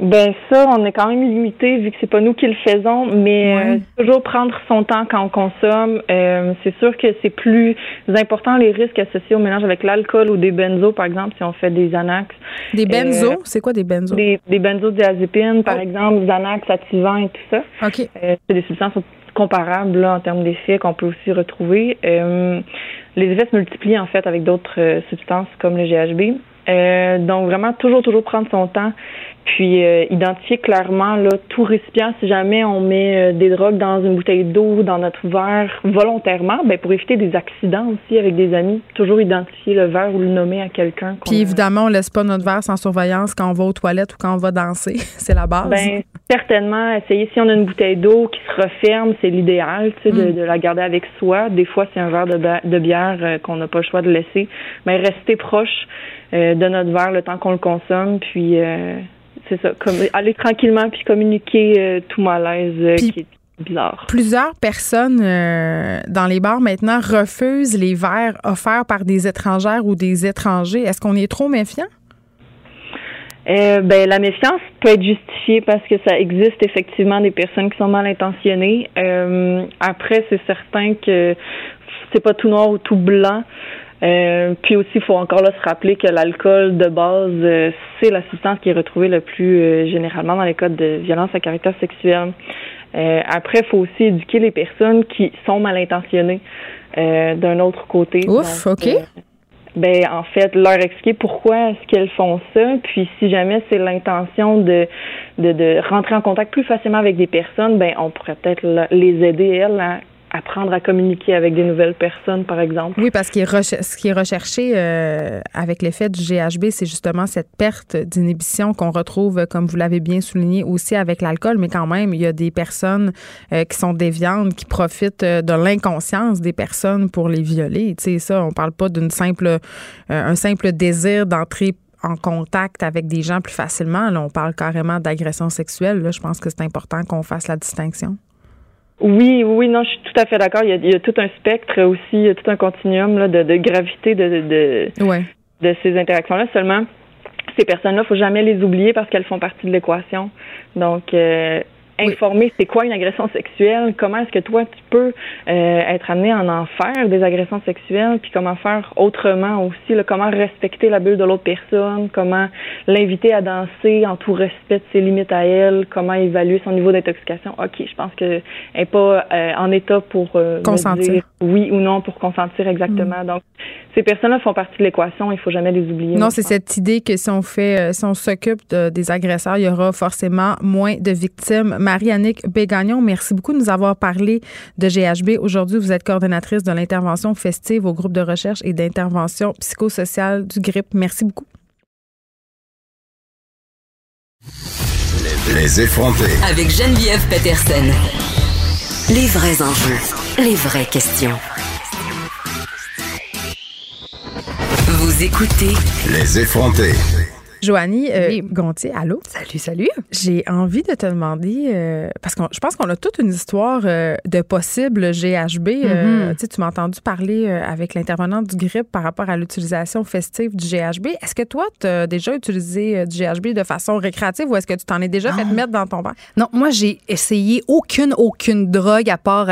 Ben ça, on est quand même limité vu que c'est pas nous qui le faisons, mais euh, toujours prendre son temps quand on consomme. Euh, c'est sûr que c'est plus important les risques associés au mélange avec l'alcool ou des benzos, par exemple, si on fait des Xanax. Des benzos, euh, c'est quoi des benzos? Des, des benzodiazépines, par oh. exemple, Xanax, Ativan et tout ça. Ok. c'est des substances comparables là, en termes d'effets qu'on peut aussi retrouver. les effets se multiplient en fait avec d'autres substances comme le GHB. donc vraiment toujours toujours prendre son temps puis euh, identifier clairement là, tout récipient si jamais on met euh, des drogues dans une bouteille d'eau, dans notre verre volontairement, ben pour éviter des accidents aussi avec des amis, toujours identifier le verre ou le nommer à quelqu'un. Puis évidemment, on laisse pas notre verre sans surveillance quand on va aux toilettes ou quand on va danser, c'est la base. Ben certainement, essayer si on a une bouteille d'eau qui se referme, c'est l'idéal, tu sais, de, mm. de, la garder avec soi. Des fois, c'est un verre de, de bière euh, qu'on n'a pas le choix de laisser, mais rester proche de notre verre le temps qu'on le consomme, puis c'est ça, comme aller tranquillement puis communiquer euh, tout malaise euh, qui est bizarre. Plusieurs personnes euh, dans les bars maintenant refusent les verres offerts par des étrangères ou des étrangers. Est-ce qu'on est trop méfiant? ben la méfiance peut être justifiée parce que ça existe effectivement des personnes qui sont mal intentionnées. après, c'est certain que c'est pas tout noir ou tout blanc. Euh, puis aussi, il faut encore là se rappeler que l'alcool de base, euh, c'est la substance qui est retrouvée le plus euh, généralement dans les cas de violence à caractère sexuel. après, il faut aussi éduquer les personnes qui sont mal intentionnées d'un autre côté. Ouf, OK. ben en fait, leur expliquer pourquoi est-ce qu'elles font ça, puis si jamais c'est l'intention de, de, de rentrer en contact plus facilement avec des personnes, ben on pourrait peut-être les aider elles à apprendre à communiquer avec des nouvelles personnes, par exemple. Oui, parce que ce qui est recherché euh, avec l'effet du GHB, c'est justement cette perte d'inhibition qu'on retrouve, comme vous l'avez bien souligné, aussi avec l'alcool. Mais quand même, il y a des personnes euh, qui sont déviantes, qui profitent euh, de l'inconscience des personnes pour les violer. Tu sais, ça, on parle pas d'une simple, un simple désir d'entrer en contact avec des gens plus facilement. Là, on parle carrément d'agression sexuelle. Là, je pense que c'est important qu'on fasse la distinction. Oui, oui, non, je suis tout à fait d'accord. Il, y a, tout un spectre aussi, tout un continuum là, de, de gravité de, de, de ces interactions-là. Seulement, ces personnes-là, faut jamais les oublier parce qu'elles font partie de l'équation. Donc, euh, informer c'est quoi une agression sexuelle, comment est-ce que toi tu peux euh, être amené à en faire des agressions sexuelles, puis comment faire autrement aussi, là, comment respecter la bulle de l'autre personne, comment l'inviter à danser en tout respect de ses limites à elle, comment évaluer son niveau d'intoxication. Ok, je pense que n'est pas euh, en état pour euh, consentir, oui ou non pour consentir exactement. Mm. Donc ces personnes-là font partie de l'équation, il faut jamais les oublier. Non, c'est cette idée que si on fait, si on s'occupe des agresseurs, il y aura forcément moins de victimes. Marie-Annick Bégagnon, merci beaucoup de nous avoir parlé de GHB. Aujourd'hui, vous êtes coordonnatrice de l'intervention festive au groupe de recherche et d'intervention psychosociale du GRIP. Merci beaucoup. Les effrontés. Avec Geneviève Peterson. Les vrais enjeux, les vraies questions. Vous écoutez Les effrontés. Joanie euh, Gontier, allô? Salut, salut. J'ai envie de te demander, euh, parce que je pense qu'on a toute une histoire euh, de possible GHB. Mm-hmm. tu m'as entendu parler avec l'intervenante du GRIP par rapport à l'utilisation festive du GHB. Est-ce que toi, tu as déjà utilisé du GHB de façon récréative ou est-ce que tu t'en es déjà fait mettre dans ton verre? Non, moi, j'ai essayé aucune, aucune drogue à part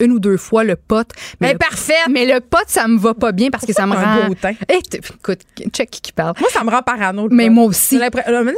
une ou deux fois le pot. Mais parfait! Mais le pot, ça me va pas bien parce que ça me un rend. beau teint? Eh, écoute, check qui parle. Moi, ça me rend parano. Mais moi aussi.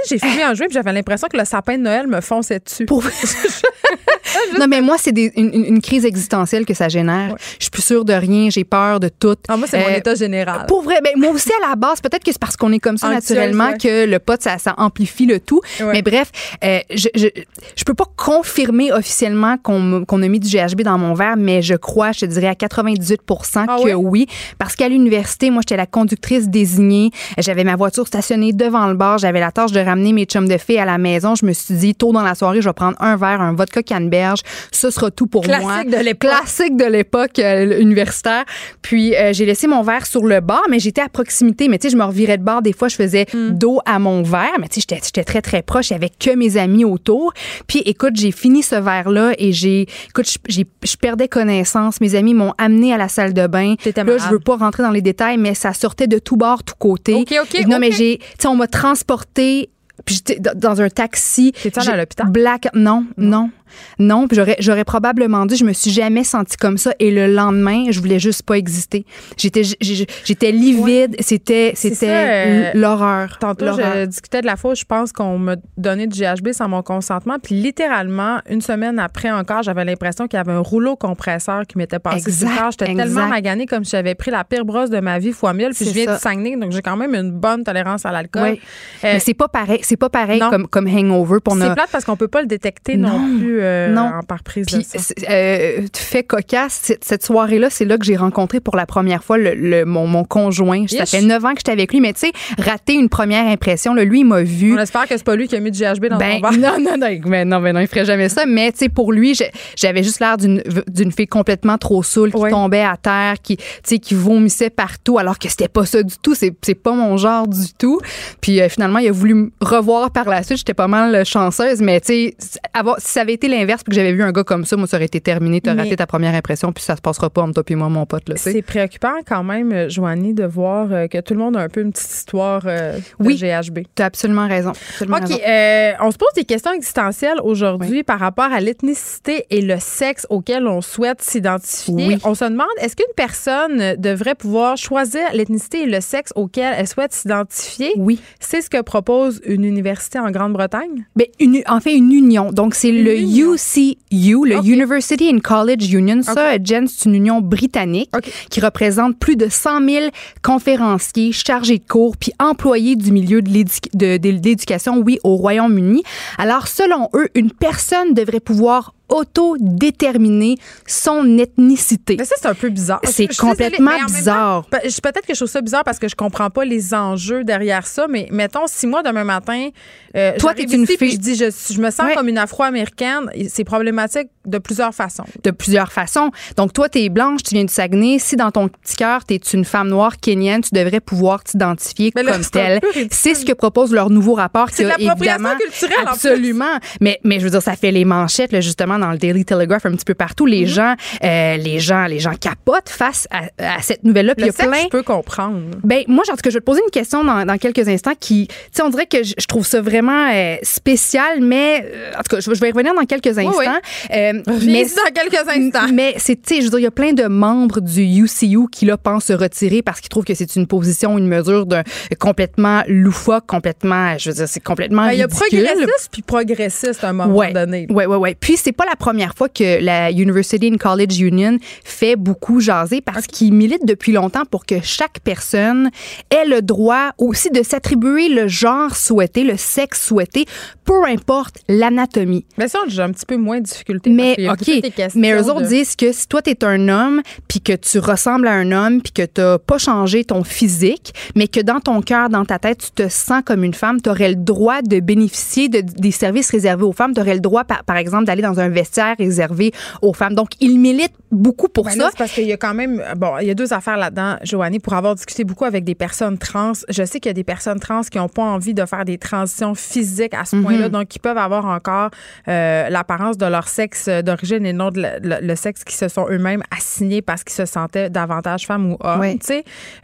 J'ai fumé un joint et j'avais l'impression que le sapin de Noël me fonçait dessus. Pour... non, mais moi, c'est une, une, crise existentielle que ça génère. Je suis plus sûre de rien, j'ai peur de tout. Ah, moi, c'est mon état général. Pour vrai, ben, moi aussi, à la base, peut-être que c'est parce qu'on est comme ça naturellement que le pot, ça, ça amplifie le tout. Mais bref, euh, je, je, je, peux pas confirmer officiellement qu'on qu'on a mis du GHB dans mon verre, mais je crois, je te dirais à 98 ah que oui. Parce qu'à l'université, moi, j'étais la conductrice désignée. J'avais ma voiture stationnée devant le bar. J'avais la tâche de ramener mes chums de filles à la maison. Je me suis dit, tôt dans la soirée, je vais prendre un verre, un vodka canneberge. Ce sera tout pour Classique moi. De l'époque. Classique de l'époque euh, universitaire. Puis, euh, j'ai laissé mon verre sur le bar, mais j'étais à proximité. Mais tu sais, je me revirais de bar. Des fois, je faisais Hmm. dos à mon verre. Mais tu sais, j'étais très, très proche. avec que mes amis autour. Puis, écoute, j'ai fini ce verre-là et j'ai, écoute, je perdais connaissance. Mes amis m'ont amené à la salle de bain. Là, je veux pas rentrer dans les détails, mais ça sortait de tout bord, tout côté. OK, OK. Non, mais j'ai, tu sais, on m'a transporté puis j'étais dans un taxi. T'étais à l'hôpital? Black, non, non. Non, puis j'aurais, j'aurais probablement dit, je me suis jamais sentie comme ça. Et le lendemain, je voulais juste pas exister. J'étais, j'étais livide. C'était, c'était euh, l'horreur. Tantôt, je discutais de la fois, je pense qu'on m'a donné du GHB sans mon consentement. Puis littéralement, une semaine après encore, j'avais l'impression qu'il y avait un rouleau compresseur qui m'était passé exact, J'étais tellement maganée comme si j'avais pris la pire brosse de ma vie fois mille. Puis je viens de Saguenay, donc j'ai quand même une bonne tolérance à l'alcool. Oui. Euh, Mais c'est pas pareil. C'est pas pareil comme, comme hangover pour C'est plate parce qu'on peut pas le détecter non, plus euh, non. en par prise Puis, de ça. Euh, tu fais cocasse. Cette, soirée-là, c'est là que j'ai rencontré pour la première fois le, le mon, mon, conjoint. Ça fait neuf ans que j'étais avec lui, mais tu sais, rater une première impression, là, lui, il m'a vu. On espère que c'est pas lui qui a mis du GHB dans ben, ton verre. Non, non, non, mais non, mais non, il ferait jamais ça. Mais tu sais, pour lui, j'avais juste l'air d'une fille complètement trop saoule qui tombait à terre, qui, tu sais, qui vomissait partout, alors que c'était pas ça du tout. C'est pas mon genre du tout. Puis euh, finalement, il a voulu me revoir par la suite. J'étais pas mal chanceuse, mais tu sais, si ça avait été l'inverse, puis que j'avais vu un gars comme ça, moi, ça aurait été terminé. T'as Mais- raté ta première impression, puis ça se passera pas entre toi et moi, mon pote. Tu. C'est préoccupant quand même, euh, Joanie, de voir euh, que tout le monde a un peu une petite histoire euh, de Oui. GHB. T'as absolument raison. Absolument OK, raison. euh, on se pose des questions existentielles aujourd'hui par rapport à l'ethnicité et le sexe auquel on souhaite s'identifier. Oui. On se demande, est-ce qu'une personne devrait pouvoir choisir l'ethnicité et le sexe auquel elle souhaite s'identifier? Oui. C'est ce que propose une université en Grande-Bretagne? Ben, une, en fait, une union. Donc, c'est le. UCU, le. University and College Union. Ça, Jen, c'est une union britannique qui représente plus de 100 000 conférenciers, chargés de cours, puis employés du milieu de l'éducation, oui, au Royaume-Uni. Alors, selon eux, une personne devrait pouvoir autodéterminer son ethnicité. Mais ça, c'est un peu bizarre. C'est désolée, complètement en temps, bizarre. je- Peut-être que je trouve ça bizarre parce que je comprends pas les enjeux derrière ça, mais mettons, si moi, demain matin, euh, Toi, t'es une fille- je dis, je, je me sens Ouais. comme une afro-américaine, c'est problématique de plusieurs façons. de plusieurs façons. Donc, toi, tu es blanche, tu viens du Saguenay. Si dans ton petit cœur, tu es une femme noire kenyenne, tu devrais pouvoir t'identifier comme telle. C'est ce que propose leur nouveau rapport. C'est l'appropriation évidemment- culturelle, en. Absolument. Mais, mais je veux dire, ça fait les manchettes, là, justement, dans le Daily Telegraph, un petit peu partout. Les gens, euh, les gens, les gens capotent face à, à cette nouvelle-là. Puis il y a sexe, plein. je peux comprendre. Ben moi, en tout cas, je vais te poser une question dans, dans quelques instants qui, tu sais, on dirait que je, trouve ça vraiment euh, spécial, mais euh, en tout cas, je, vais- y revenir dans quelques instants. oui. Euh, Mais dans quelques instants. mais c'est, tu sais, je veux dire, il y a plein de membres du UCU qui là pensent se retirer parce qu'ils trouvent que c'est une position, une mesure d'un complètement loufoque, complètement, je veux dire, c'est complètement Ben, Il y a progressiste puis progressiste à un moment Ouais, donné. ouais, ouais, ouais. Puis c'est pas la première fois que la University and College Union fait beaucoup jaser parce qu'ils militent depuis longtemps pour que chaque personne ait le droit aussi de s'attribuer le genre souhaité, le sexe souhaité, peu importe l'anatomie. Mais ça, j'ai un petit peu moins de difficulté. Mais parce OK, mais eux autres de- disent que si toi tu es un homme puis que tu ressembles à un homme puis que tu pas changé ton physique, mais que dans ton cœur, dans ta tête, tu te sens comme une femme, tu aurais le droit de bénéficier de, des services réservés aux femmes, tu aurais le droit par, par exemple d'aller dans un vestiaire réservé aux femmes. Donc, il milite beaucoup pour Ben ça. c'est parce qu'il y a quand même, bon, il y a deux affaires là-dedans, Joanie, pour avoir discuté beaucoup avec des personnes trans. Je sais qu'il y a des personnes trans qui n'ont pas envie de faire des transitions physiques à ce Mhm. point-là, donc qui peuvent avoir encore euh, l'apparence de leur sexe d'origine et non de le, le- le sexe qui se sont eux-mêmes assignés parce qu'ils se sentaient davantage femmes ou hommes.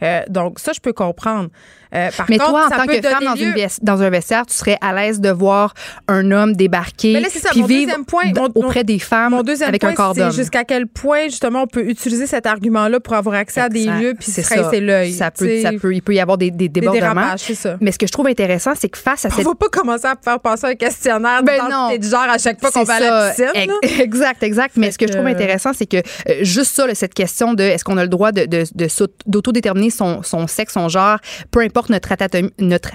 Euh, donc ça, je peux comprendre. Euh, par Mais contre, toi, en ça tant que femme dans, une dans un vestiaire, tu serais à l'aise de voir un homme débarquer Mais là, c'est ça, puis mon vivre point, mon- auprès des femmes Mon avec point, un corps d'homme. jusqu'à quel point, justement, on peut utiliser cet argument-là pour avoir accès à des lieux puis se rincer l'œil. Ça peut, ça peut, il peut y avoir des, des Des débordements. c'est ça. Mais ce que je trouve intéressant, c'est que face à On cette va pas commencer à faire passer un questionnaire Ben non. de genre à chaque fois qu'on va à la piscine. Exact, exact. Mais ce que je trouve intéressant, c'est que euh, juste ça, cette question de est-ce qu'on a le droit de, d'autodéterminer son, son sexe, son genre, peu importe notre, atatomie, notre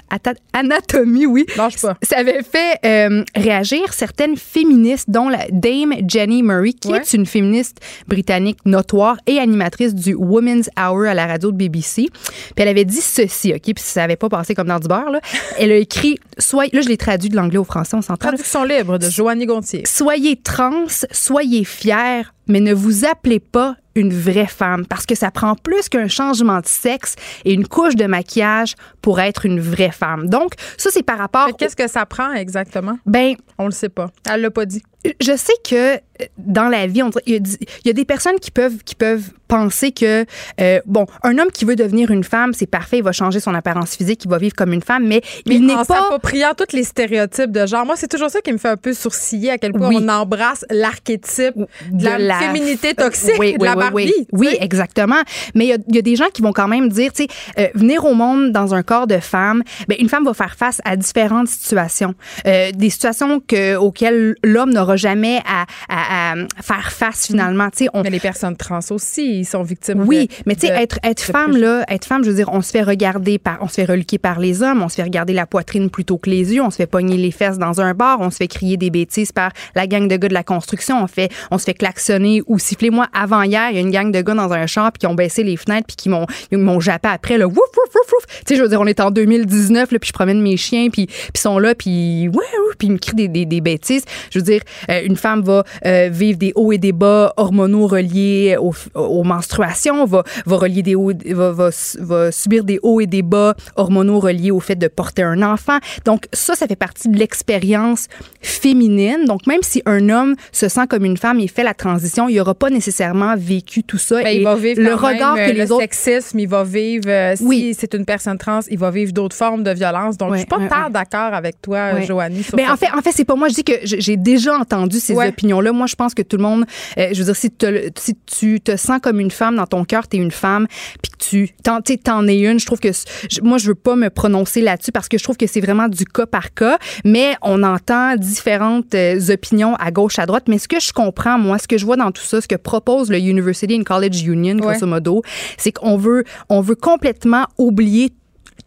anatomie, oui. Pas. Ça avait fait euh, réagir certaines féministes, dont la Dame Jenny Murray, qui Ouais. est une féministe britannique notoire et animatrice du Women's Hour à la radio de BBC. Puis elle avait dit ceci, OK? Puis ça n'avait pas passé comme dans du beurre, là. Elle a écrit, soit, là, je l'ai traduit de l'anglais au français, on s'entend. Traduction libre de Joanie Gontier. Soyez trans, soyez fiers, mais ne vous appelez pas une vraie femme parce que ça prend plus qu'un changement de sexe et une couche de maquillage pour être une vraie femme. Donc, ça, c'est par rapport. Que Qu'est-ce que ça prend exactement? Ben, On le sait pas. Elle l'a pas dit. Je sais que euh, dans la vie, on il y, a, il y a des personnes qui peuvent, qui peuvent penser que, euh, bon, un homme qui veut devenir une femme, c'est parfait, il va changer son apparence physique, il va vivre comme une femme, mais, Mais il n'est en pas. s'appropriant tous les stéréotypes de genre. Moi, c'est toujours ça qui me fait un peu sourciller à quel point Oui. on embrasse l'archétype de la, de la- féminité toxique, Oui, de la Barbie. oui. exactement. Mais il y a- il y, a des gens qui vont quand même dire, tu sais, euh, venir au monde dans un corps de femme, ben, une femme va faire face à différentes situations. Euh, des situations que, auxquelles l'homme n'aura jamais à, à- à faire face finalement. On, Mais les personnes trans aussi, ils sont victimes. oui, de- mais tu sais, être, être femme, là, être femme, je veux dire, on se fait regarder par, on se fait reluquer par les hommes, on se fait regarder la poitrine plutôt que les yeux, on se fait pogner les fesses dans un bar, on se fait crier des bêtises par la gang de gars de la construction, on fait, on se fait klaxonner ou siffler. Moi, avant hier, il y a une gang de gars dans un char puis qui ont baissé les fenêtres puis qui m'ont, m'ont jappé après, là, wouf, wouf, wouf, wouf. Tu sais, je veux dire, on est en 2019, là, puis je promène mes chiens puis, puis ils sont là puis, ouais, ouais, puis ils me crient des, des, des bêtises. Je veux dire, euh, une femme va euh, vivre des hauts et des bas hormonaux reliés aux, aux menstruations, va, va relier des hauts, va, va, va subir des hauts et des bas hormonaux reliés au fait de porter un enfant. Donc ça, ça fait partie de l'expérience féminine. Donc même si un homme se sent comme une femme et fait la transition, il n'aura pas nécessairement vécu tout ça. Ben, et il va vivre le regard que euh, les le autres sexisme, il va vivre euh, si Oui. c'est une personne trans, il va vivre d'autres formes de violence. Donc Ouais, je suis pas ouais, tant d'accord avec toi. Joanie. sur Ben, ça. en fait, en fait, c'est pas moi. Je dis que j'ai déjà entendu ces Ouais. opinions-là. Moi, je pense que tout le monde, euh, je veux dire, si, te- si tu te sens comme une femme dans ton cœur, t'es une femme, puis que tu t'en, t'en es une. Je trouve que je- moi, je veux pas me prononcer là-dessus parce que je trouve que c'est vraiment du cas par cas. Mais on entend différentes euh, opinions à gauche, à droite. Mais ce que je comprends, moi, ce que je vois dans tout ça, ce que propose le University and College Union, grosso Ouais. modo, c'est qu'on veut, on veut complètement oublier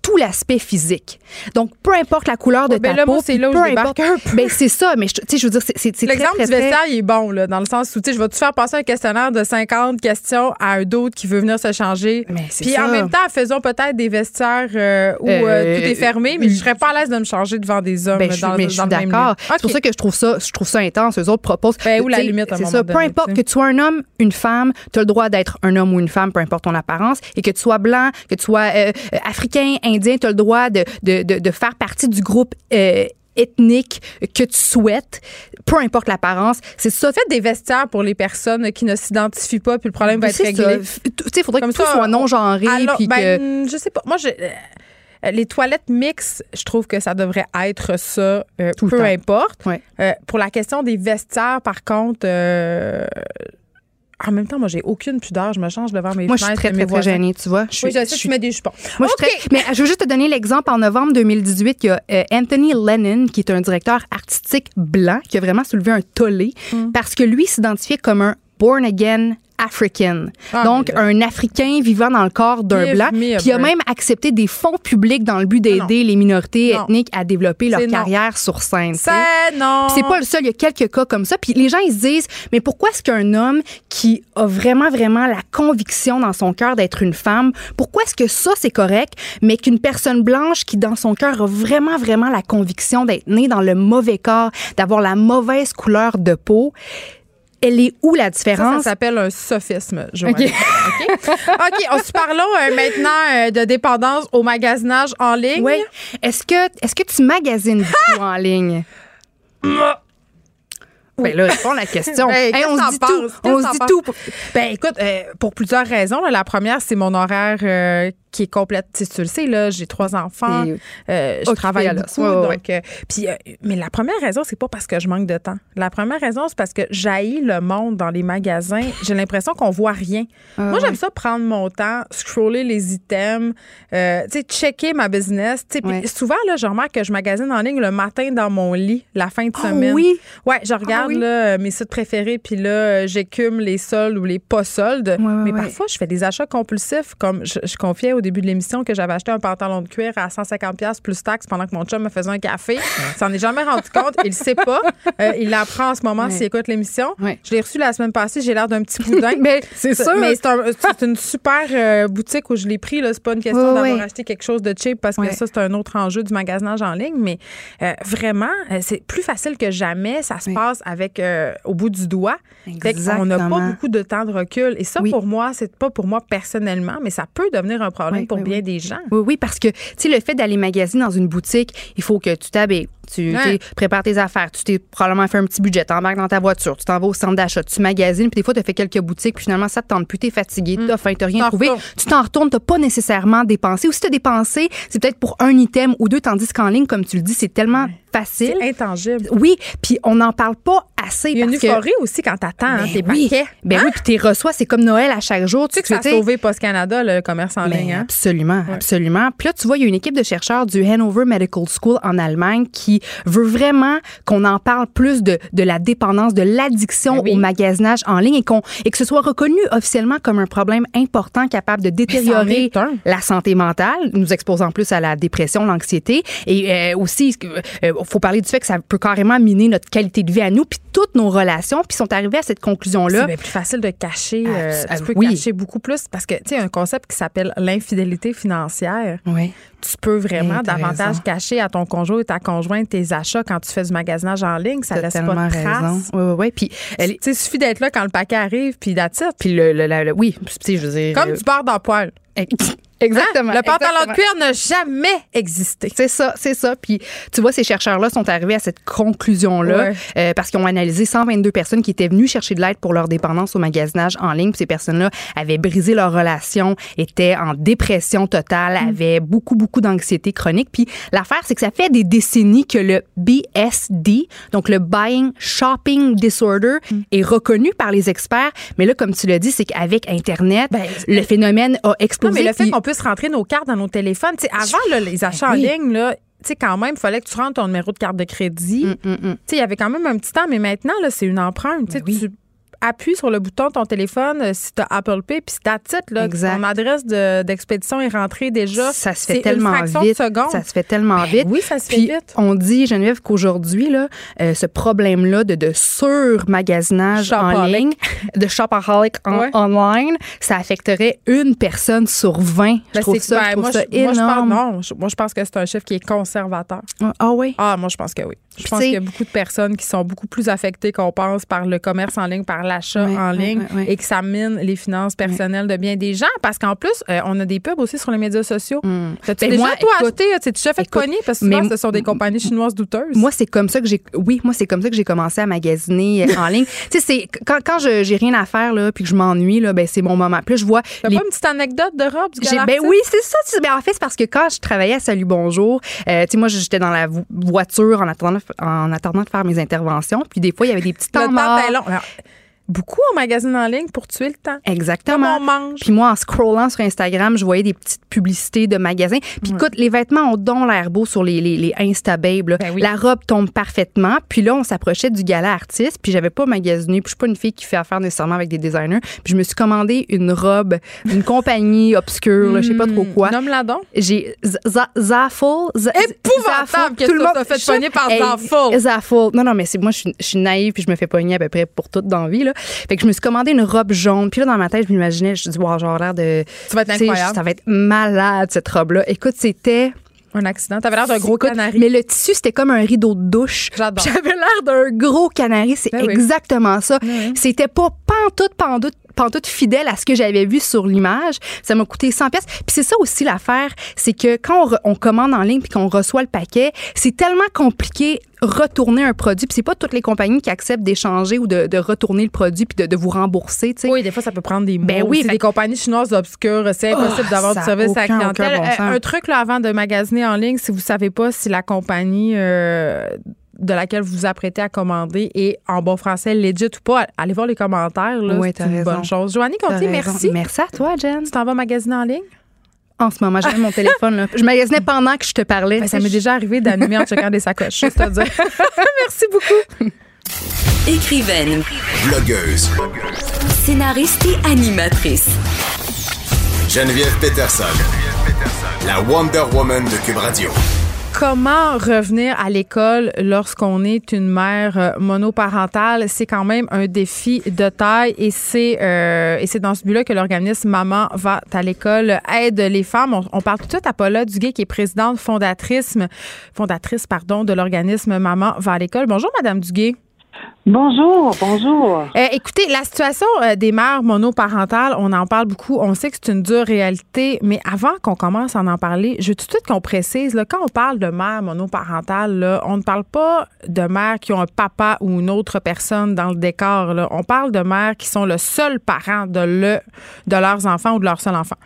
tout l'aspect physique. Donc, peu importe la couleur de Ouais, ben ta là, peau, c'est là où peu je importe- un peu. Ben, c'est ça, mais je- tu sais, je veux dire, c'est très, L'exemple du vestiaire, il est bon, là, dans le sens où, tu sais, je vais te faire passer un questionnaire de 50 questions à un d'autre qui veut venir se changer. Mais Puis ça. en même temps, faisons peut-être des vestiaires euh, où euh, Euh, tout est fermé, mais je serais pas à l'aise de me changer devant des hommes Ben, je, dans, mais dans je suis le même d'accord. C'est pour ça que je trouve ça, je trouve ça intense. Eux autres proposent. Ben, où la limite, C'est ça. Peu donné, importe tu que tu sois un homme, une femme, tu as le droit d'être un homme ou une femme, peu importe ton apparence, et que tu sois blanc, que tu sois euh, africain, indien, tu as le droit de, de, de, de faire partie du groupe. euh, ethnique que tu souhaites, peu importe l'apparence, c'est ça. Faites des vestiaires pour les personnes qui ne s'identifient pas, puis le problème va être réglé. Tu sais, il faudrait que tout soit on- non genré, Alors, puis que ben, je sais pas. Moi, je, euh, les toilettes mixtes, je trouve que ça devrait être ça, euh, Tout peu importe. Ouais. Euh, pour la question des vestiaires, par contre, euh, en même temps, moi, j'ai aucune pudeur. Je me change devant mes moi, je suis très, très, très gênée, tu vois. Je suis- Oui, je sais, je tu suis- mets des jupons. Moi, je suis très- Mais je veux juste te donner l'exemple. En novembre 2018, il y a euh, Anthony Lennon, qui est un directeur artistique blanc, qui a vraiment soulevé un tollé Mm. parce que lui s'identifiait comme un born again African. Ah, Donc, un Africain vivant dans le corps d'un blanc. Puis il a même accepté des fonds publics dans le but d'aider les minorités Non. ethniques à développer leur non. carrière sur scène. C'est non. C'est pas le seul, il y a quelques cas comme ça. Puis les gens, ils se disent, mais pourquoi est-ce qu'un homme qui a vraiment, vraiment la conviction dans son cœur d'être une femme, pourquoi est-ce que ça, c'est correct, mais qu'une personne blanche qui, dans son cœur, a vraiment, vraiment la conviction d'être née dans le mauvais corps, d'avoir la mauvaise couleur de peau, elle est où la Ça, ça différence? s'appelle un sophisme, Joanne. OK. OK? OK, on se parlons euh, maintenant euh, de dépendance au magasinage en ligne. Oui. Est-ce que, est-ce que tu magasines beaucoup en ligne? Ben là, réponds à la question. Hey, on se dit tout. On se dit tout. Ben écoute, euh, pour plusieurs raisons. là. La première, c'est mon horaire euh, qui est complète. Tu, sais, tu le sais, là, j'ai trois enfants. Et euh, je occupé travaille à beaucoup. Ouais, donc, euh, puis, euh, mais la première raison, c'est pas parce que je manque de temps. La première raison, c'est parce que j'haïs le monde dans les magasins. J'ai l'impression qu'on voit rien. Moi, j'aime ça prendre mon temps, scroller les items, tu sais, checker ma business. Tu sais, puis Ouais. souvent, là, je remarque que je magasine en ligne le matin dans mon lit, la fin de Ah semaine. oui? Ouais, je regarde oui? là, mes sites préférés, puis là, j'écume les soldes ou les pas soldes. Mais parfois, je fais des achats compulsifs, comme je, je confiais au début de l'émission que j'avais acheté un pantalon de cuir à 150$ plus taxes pendant que mon chum me faisait un café. Il s'en est jamais rendu compte. Il le sait pas. Euh, il l'apprend en ce moment Ouais. s'il écoute l'émission. Ouais. Je l'ai reçu la semaine passée. J'ai l'air d'un petit boudin. Mais c'est sûr. Mais c'est un- c'est une super euh, boutique où je l'ai pris. C'est pas une question d'avoir acheté quelque chose de cheap parce que Ouais. ça, c'est un autre enjeu du magasinage en ligne. Mais euh, vraiment, c'est plus facile que jamais. Ça se Oui. passe avec au bout du doigt. Qu'on n'a pas beaucoup de temps de recul. Et ça, pour moi, c'est pas pour moi personnellement, mais ça peut devenir un problème Oui, pour oui, bien oui. des gens. Oui, oui, parce que, tu sais, le fait d'aller magasiner dans une boutique, il faut que tu t'habilles. Tu Ouais. tu prépares tes affaires, tu t'es probablement fait un petit budget, t'embarques dans ta voiture, tu t'en vas au centre d'achat, tu magasines, puis des fois, tu as fait quelques boutiques, puis finalement, ça te tente plus, t'es fatigué, t'as faim, t'as rien trouvé. Tu t'en retournes, t'as pas nécessairement dépensé. Ou si t'as dépensé, c'est peut-être pour un item ou deux, tandis qu'en ligne, comme tu le dis, c'est tellement facile. C'est intangible. Oui, puis on n'en parle pas assez. Il y a une que- euphorie aussi quand t'attends hein, Ben tes oui. paquets. Ben Hein? oui, puis t'es reçois, c'est comme Noël à chaque jour. Tu sais que ça a sauvé Post Canada, le commerce en mais ligne. Hein? Absolument, absolument. Puis là, tu vois, il y a une équipe de chercheurs du Hanover Medical School en Allemagne qui veut vraiment qu'on en parle plus de, de la dépendance, de l'addiction Ben oui. au magasinage en ligne et, qu'on, et que ce soit reconnu officiellement comme un problème important capable de détériorer la santé mentale, nous exposant plus à la dépression, l'anxiété. Et euh, aussi, il faut parler du fait que ça peut carrément miner notre qualité de vie à nous, puis toutes nos relations. Puis sont arrivés à cette C'est conclusion-là. bien plus facile de cacher. euh, tu peux oui. cacher beaucoup plus parce que, tu sais, un concept qui s'appelle l'infidélité financière. Oui. Tu peux vraiment Eh, davantage raison. cacher à ton conjoint et ta conjointe tes achats quand tu fais du magasinage en ligne. Ça laisse pas de raison. traces. Oui, oui, oui. Puis, Tu sais, il suffit d'être là quand le paquet arrive, puis d'attitude. puis le, le- le- le- oui, tu sais, je veux dire. Comme euh, du beurre dans le poil. Exactement. Le pantalon de cuir n'a jamais existé. C'est ça, c'est ça. Puis, tu vois, ces chercheurs-là sont arrivés à cette conclusion-là Ouais. euh, parce qu'ils ont analysé 122 personnes qui étaient venues chercher de l'aide pour leur dépendance au magasinage en ligne. Puis ces personnes-là avaient brisé leur relation, étaient en dépression totale, Mm. avaient beaucoup, beaucoup d'anxiété chronique. Puis l'affaire, c'est que ça fait des décennies que le BSD, donc le Buying Shopping Disorder, Mm. est reconnu par les experts. Mais là, comme tu l'as dit, c'est qu'avec Internet, Ben, le phénomène a Non, explosé. mais le fait Puis- qu'on puisse rentrer nos cartes dans nos téléphones, avant là, les achats en ligne, là, sais, quand même, il fallait que tu rentres ton numéro de carte de crédit. Mm, mm, mm. Tu sais, il y avait quand même un petit temps, mais maintenant, là, c'est une empreinte. Ben oui. Tu appuies sur le bouton de ton téléphone euh, si tu as Apple Pay, puis c'est titre, là, Exact. ton adresse de- d'expédition est rentrée déjà. Ça se fait tellement vite. Ça se fait tellement vite. oui, ça se fait vite. on dit, Geneviève, qu'aujourd'hui, là, euh, ce problème-là de, de sur-magasinage en ligne, de shopaholic en- Ouais. online, ça affecterait une personne sur 20. Je Ben, trouve c'est- ça, ben, je trouve moi, ça je, moi, je pense, énorme. non, je- moi, je pense que c'est un chiffre qui est conservateur. Ah oui? Ah, moi, je pense que oui. Je Puis, pense qu'il y a beaucoup de personnes qui sont beaucoup plus affectées qu'on pense par le commerce en ligne, par l'achat en ligne et que ça mine les finances personnelles de bien des gens. Parce qu'en plus, euh, on a des pubs aussi sur les médias sociaux. T'as-tu Ben, déjà, moi, toi, écoute- acheté? T'es déjà fait écoute, pogner? Parce que mais souvent, m- ce sont des compagnies chinoises douteuses. Moi, c'est comme ça que j'ai. Oui, moi, c'est comme ça que j'ai commencé à magasiner euh, en ligne. Tu sais, c'est quand, quand je- j'ai rien à faire là, puis que je m'ennuie là, ben c'est mon moment. Puis là, je vois T'as les pas une petite anecdote de robe du J'ai- ben oui, c'est ça. tu- ben en fait, c'est parce que quand je travaillais à Salut Bonjour, euh, tu sais, moi, j'étais dans la vo- voiture en attendant, en attendant de faire mes interventions. Puis des fois, il y avait des petits temps morts. est long. Alors, Beaucoup en magazine en ligne pour tuer le temps. Exactement. Comme on mange. Puis moi, en scrollant sur Instagram, je voyais des petites publicités de magasins. Puis écoute, les vêtements ont donc l'air beau sur les, les, les. Ben oui. La robe tombe parfaitement. Puis là, on s'approchait du gala artiste. Puis j'avais pas magasiné. Puis je suis pas une fille qui fait affaire nécessairement avec des designers. Puis je me suis commandé une robe d'une compagnie obscure, je sais pas trop quoi. Nomme-la donc. J'ai Zaffle. Épouvantable que Tout le monde- fait pogner par Zaffle. Zaffle. Non, non, mais c'est moi, je suis, naïve puis je me fais pogner à peu près pour toute dans la vie. Là. Fait que je me suis commandé une robe jaune. Puis là, dans ma tête, je m'imaginais, je me dis, wow, genre l'air de. Tu vas être incroyable. Ça va être malade, cette robe-là. Écoute, c'était. Un accident. T'avais l'air d'un gros canari. Mais le tissu, c'était comme un rideau de douche. J'adore. J'avais l'air d'un gros canari. C'est Ben oui. exactement ça. Ben oui. C'était pas pantoute, pantoute, pantoute fidèle à ce que j'avais vu sur l'image. Ça m'a coûté 100 pièces. Puis c'est ça aussi l'affaire, c'est que quand on, commande en ligne puis qu'on reçoit le paquet, c'est tellement compliqué retourner un produit. Puis c'est pas toutes les compagnies qui acceptent d'échanger ou de, de retourner le produit puis de, de vous rembourser. tu sais. Oui, des fois, ça peut prendre des mois. Ben oui, c'est fait- des compagnies chinoises obscures. C'est impossible Oh, d'avoir du service à la clientèle. bon Euh, un truc là, avant de magasiner en ligne, si vous savez pas si la compagnie euh, de laquelle vous vous apprêtez à commander est en bon français legit ou pas, allez voir les commentaires. là. Oui, c'est une raison. bonne chose. Contier, raison. merci. Merci à toi, Jen. Tu t'en vas magasiner en ligne? En ce moment, j'ai mon téléphone. Là. Je magasinais pendant que je te parlais. Ben, ça m'est déjà arrivé d'animer en checkant des sacoches, juste à dire. merci beaucoup. Écrivaine, Blogueuse. scénariste et animatrice. Geneviève Peterson. La Wonder Woman de Cube Radio. Comment revenir à l'école lorsqu'on est une mère euh, monoparentale, c'est quand même un défi de taille et c'est euh, et c'est dans ce but-là que l'organisme Maman va à l'école aide les femmes. On, on parle tout de suite à Paula Duguay qui est présidente fondatrice fondatrice pardon de l'organisme Maman va à l'école. Bonjour Madame Duguay. Bonjour, bonjour. Euh, écoutez, la situation euh, des mères monoparentales, on en parle beaucoup. On sait que c'est une dure réalité, mais avant qu'on commence à en parler, je veux tout de suite qu'on précise, là, quand on parle de mères monoparentales, là, on ne parle pas de mères qui ont un papa ou une autre personne dans le décor. là. On parle de mères qui sont le seul parent de, le, de leurs enfants ou de leur seul enfant.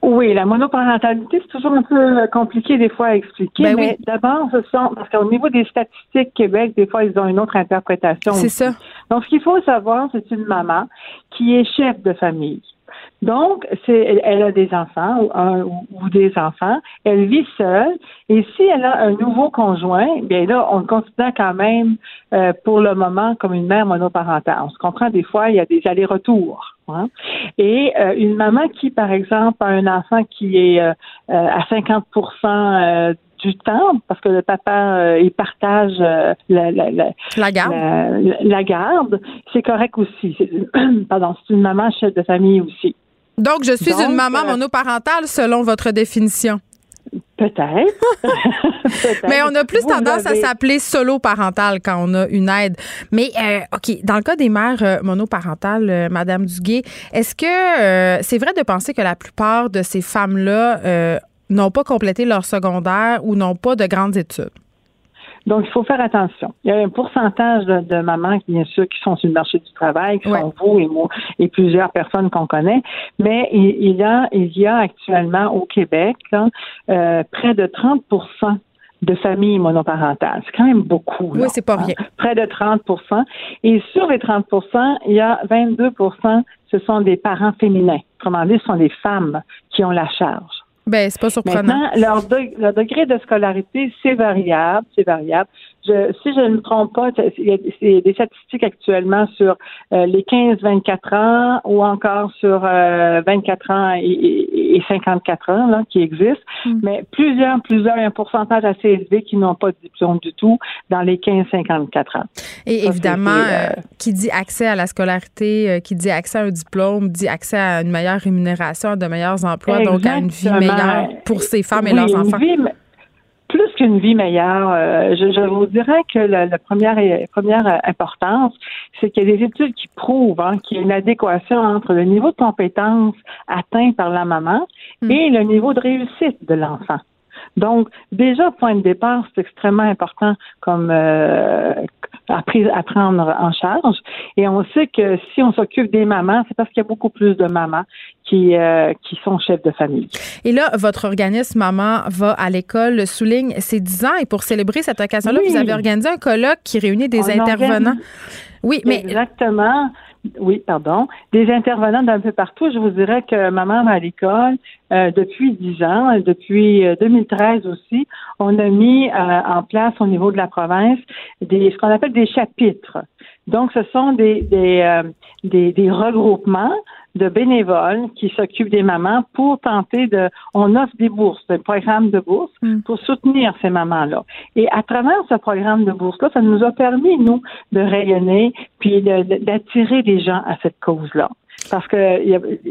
Oui, la monoparentalité, c'est toujours un peu compliqué des fois à expliquer, Ben mais oui. d'abord, ce sont, parce qu'au niveau des statistiques Québec, des fois, ils ont une autre interprétation. C'est ça. Donc, ce qu'il faut savoir, c'est une maman qui est chef de famille. Donc, c'est, elle, a des enfants ou, un, ou des enfants. Elle vit seule. Et si elle a un nouveau conjoint, bien là, on le considère quand même euh, pour le moment comme une mère monoparentale. On se comprend des fois, il y a des allers-retours. Hein. Et euh, une maman qui, par exemple, a un enfant qui est euh, euh, à 50 euh, du temps, parce que le papa, il partage la, la, la, La garde. la, garde, c'est correct aussi. Pardon, c'est une maman chef de famille aussi. Donc, je suis Donc, une maman monoparentale selon votre définition. Peut-être. Mais on a plus Vous tendance à s'appeler solo parental quand on a une aide. Mais euh, OK, dans le cas des mères euh, monoparentales, euh, Madame Duguay, est-ce que euh, c'est vrai de penser que la plupart de ces femmes-là n'ont pas complété leur secondaire ou n'ont pas de grandes études? Donc, il faut faire attention. Il y a un pourcentage de, de mamans, bien sûr, qui sont sur le marché du travail, qui Ouais. sont vous et moi et plusieurs personnes qu'on connaît. Mais il, il y a, il y a actuellement au Québec là, euh, près de 30 de familles monoparentales. C'est quand même beaucoup. là, Oui, c'est pas hein. rien. Près de 30% Et sur les 30 il y a 22% ce sont des parents féminins. Autrement dit, ce sont des femmes qui ont la charge. Ben, c'est pas surprenant. Maintenant, leur, de- leur degré de scolarité, c'est variable, c'est variable. Je, si je ne me trompe pas, il y a il y a des statistiques actuellement sur euh, les 15-24 ans ou encore sur euh, 24 ans et, et- et 54 ans là, qui existent, Mm. mais plusieurs, plusieurs, un pourcentage assez élevé qui n'ont pas de diplôme du tout dans les 15-54 ans. Et Ça, évidemment, c'est, euh, euh, qui dit accès à la scolarité, euh, qui dit accès à un diplôme, dit accès à une meilleure rémunération, à de meilleurs emplois, donc à une vie meilleure pour ces femmes et Oui, leurs enfants. vie plus qu'une vie meilleure, euh, je, je vous dirais que la, la première, première importance, c'est qu'il y a des études qui prouvent hein, qu'il y a une adéquation entre le niveau de compétence atteint par la maman Hmm. et le niveau de réussite de l'enfant. Donc, déjà, point de départ, c'est extrêmement important comme euh, à, prise- à prendre en charge. Et on sait que si on s'occupe des mamans, c'est parce qu'il y a beaucoup plus de mamans qui, euh, qui sont chefs de famille. Et là, votre organisme Maman va à l'école souligne ses 10 ans et pour célébrer cette occasion-là, Oui. vous avez organisé un colloque qui réunit des On intervenants. organise- Oui, mais Exactement. Oui, pardon, des intervenants d'un peu partout. Je vous dirais que maman va à l'école euh, depuis dix ans, depuis 2013 euh, aussi. On a mis en place au niveau de la province des ce qu'on appelle des chapitres. Donc, ce sont des des, des, des regroupements de bénévoles qui s'occupent des mamans pour tenter de. On offre des bourses, des programmes de bourses mm. pour soutenir ces mamans-là. Et à travers ce programme de bourse-là, ça nous a permis, nous, de rayonner puis d'attirer des gens à cette cause-là. Parce que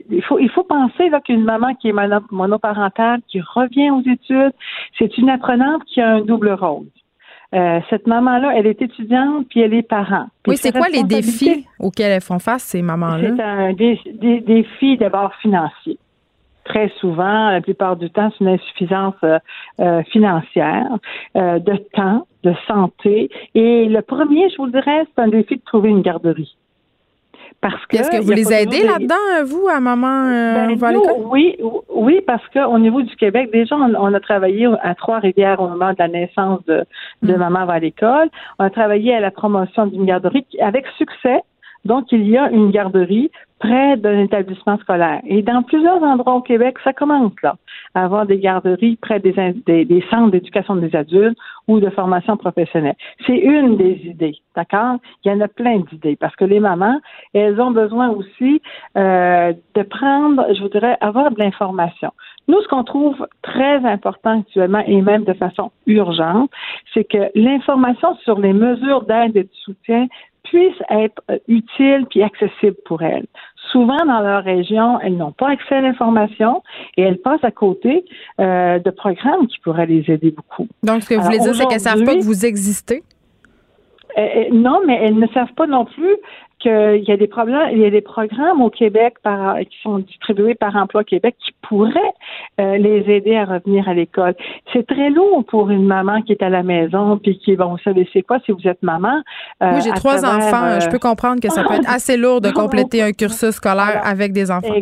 il faut, il faut penser qu'une maman qui est monoparentale, qui revient aux études, c'est une apprenante qui a un double rôle. Euh, cette maman-là, elle est étudiante puis elle est parent. oui, c'est quoi les défis auxquels elles font face, ces mamans-là? C'est un des, défis d'abord financiers. Très souvent, la plupart du temps, c'est une insuffisance euh, euh, financière, de temps, de santé. Et le premier, je vous dirais, c'est un défi de trouver une garderie. Parce que. Est-ce que vous les aidez là-dedans, vous, à maman euh, ben, Oui, oui, parce qu'au niveau du Québec, déjà, on, a travaillé à Trois-Rivières au moment de la naissance de, de mm. maman va l'école. On a travaillé à la promotion d'une garderie avec succès. Donc, il y a une garderie près d'un établissement scolaire. Et dans plusieurs endroits au Québec, ça commence là, à avoir des garderies près des, des, centres d'éducation des adultes ou de formation professionnelle. C'est une des idées, d'accord? Il y en a plein d'idées parce que les mamans, elles ont besoin aussi euh, de prendre, je voudrais, avoir de l'information. Nous, ce qu'on trouve très important actuellement et même de façon urgente, c'est que l'information sur les mesures d'aide et de soutien puisse être euh, utile puis accessible pour elles. Souvent, dans leur région, elles n'ont pas accès à l'information et elles passent à côté euh, de programmes qui pourraient les aider beaucoup. Donc, ce que vous voulez dire, c'est qu'elles ne savent pas que vous existez? Euh, non, mais elles ne savent pas non plus qu'il y a des problèmes, il y a des programmes au Québec par, qui sont distribués par Emploi Québec qui pourraient euh, les aider à revenir à l'école. C'est très lourd pour une maman qui est à la maison puis qui, bon, vous savez c'est quoi si vous êtes maman. Euh, oui, j'ai trois enfants. Je peux comprendre que ça peut être assez lourd de compléter un cursus scolaire avec des enfants.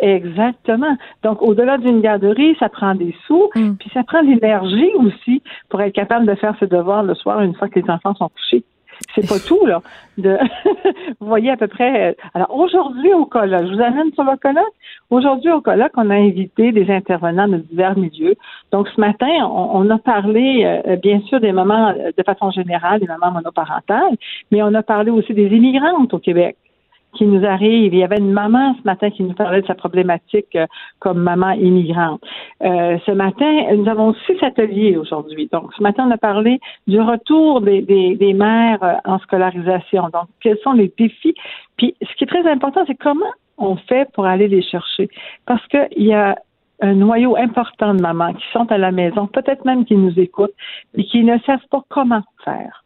Exactement. Donc, au-delà d'une garderie, ça prend des sous, mm. puis ça prend l'énergie aussi pour être capable de faire ses devoirs le soir une fois que les enfants sont couchés. C'est pas tout, là. De vous voyez à peu près. Euh, alors, aujourd'hui au colloque, je vous amène sur le colloque. Aujourd'hui au colloque, on a invité des intervenants de divers milieux. Donc, ce matin, on, a parlé, euh, bien sûr, des mamans de façon générale, des mamans monoparentales, mais on a parlé aussi des immigrantes au Québec qui nous arrive. Il y avait une maman ce matin qui nous parlait de sa problématique euh, comme maman immigrante. Euh, ce matin, nous avons six ateliers aujourd'hui. Donc, ce matin, on a parlé du retour des, des, des mères euh, en scolarisation. Donc, quels sont les défis? Puis, ce qui est très important, c'est comment on fait pour aller les chercher? Parce qu'il y a un noyau important de mamans qui sont à la maison, peut-être même qui nous écoutent, et qui ne savent pas comment faire.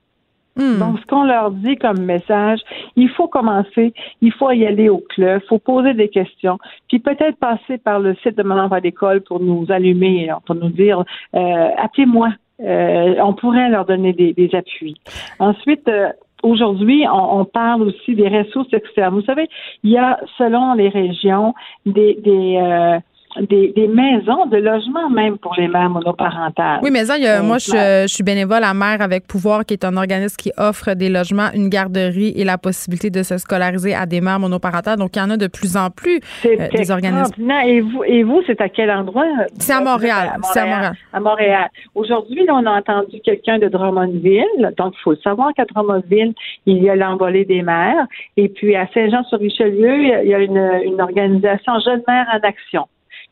Hmm. Donc, ce qu'on leur dit comme message, il faut commencer, il faut y aller au club, il faut poser des questions, puis peut-être passer par le site de Maman va l'école pour nous allumer, pour nous dire, euh, appelez-moi. Euh, on pourrait leur donner des, appuis. Ensuite, euh, Aujourd'hui, on, parle aussi des ressources externes. Vous savez, il y a, selon les régions, des, des, euh, des, des, maisons de logement même pour les mères monoparentales. Oui, mais ça, moi, je, suis bénévole à Mère avec Pouvoir, qui est un organisme qui offre des logements, une garderie et la possibilité de se scolariser à des mères monoparentales. Donc, il y en a de plus en plus euh, des organismes. Et vous, et vous c'est à quel endroit? C'est à Montréal. C'est à Montréal. À Montréal. Aujourd'hui, on a entendu quelqu'un de Drummondville. Donc, il faut savoir qu'à Drummondville, il y a l'envolée des mères. Et puis, à Saint-Jean-sur-Richelieu, il y a une, une organisation Jeunes Mères en Action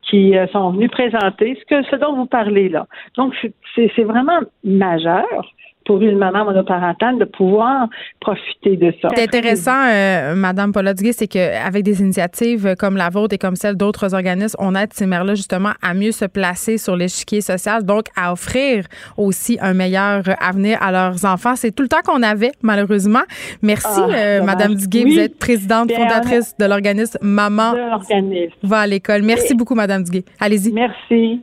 qui euh, sont venus présenter ce que ce dont vous parlez là. Donc c'est vraiment majeur pour une maman monoparentale de pouvoir profiter de ça. C'est intéressant, euh, Madame Polodgué, c'est qu'avec des initiatives comme la vôtre et comme celle d'autres organismes, on aide ces mères-là justement à mieux se placer sur l'échiquier social, donc à offrir aussi un meilleur avenir à leurs enfants. C'est tout le temps qu'on avait, malheureusement. Merci, ah, euh, Madame Duguay. Vous êtes présidente fondatrice de l'organisme Maman va à l'école. Merci beaucoup, Madame Duguay. Allez-y. Merci.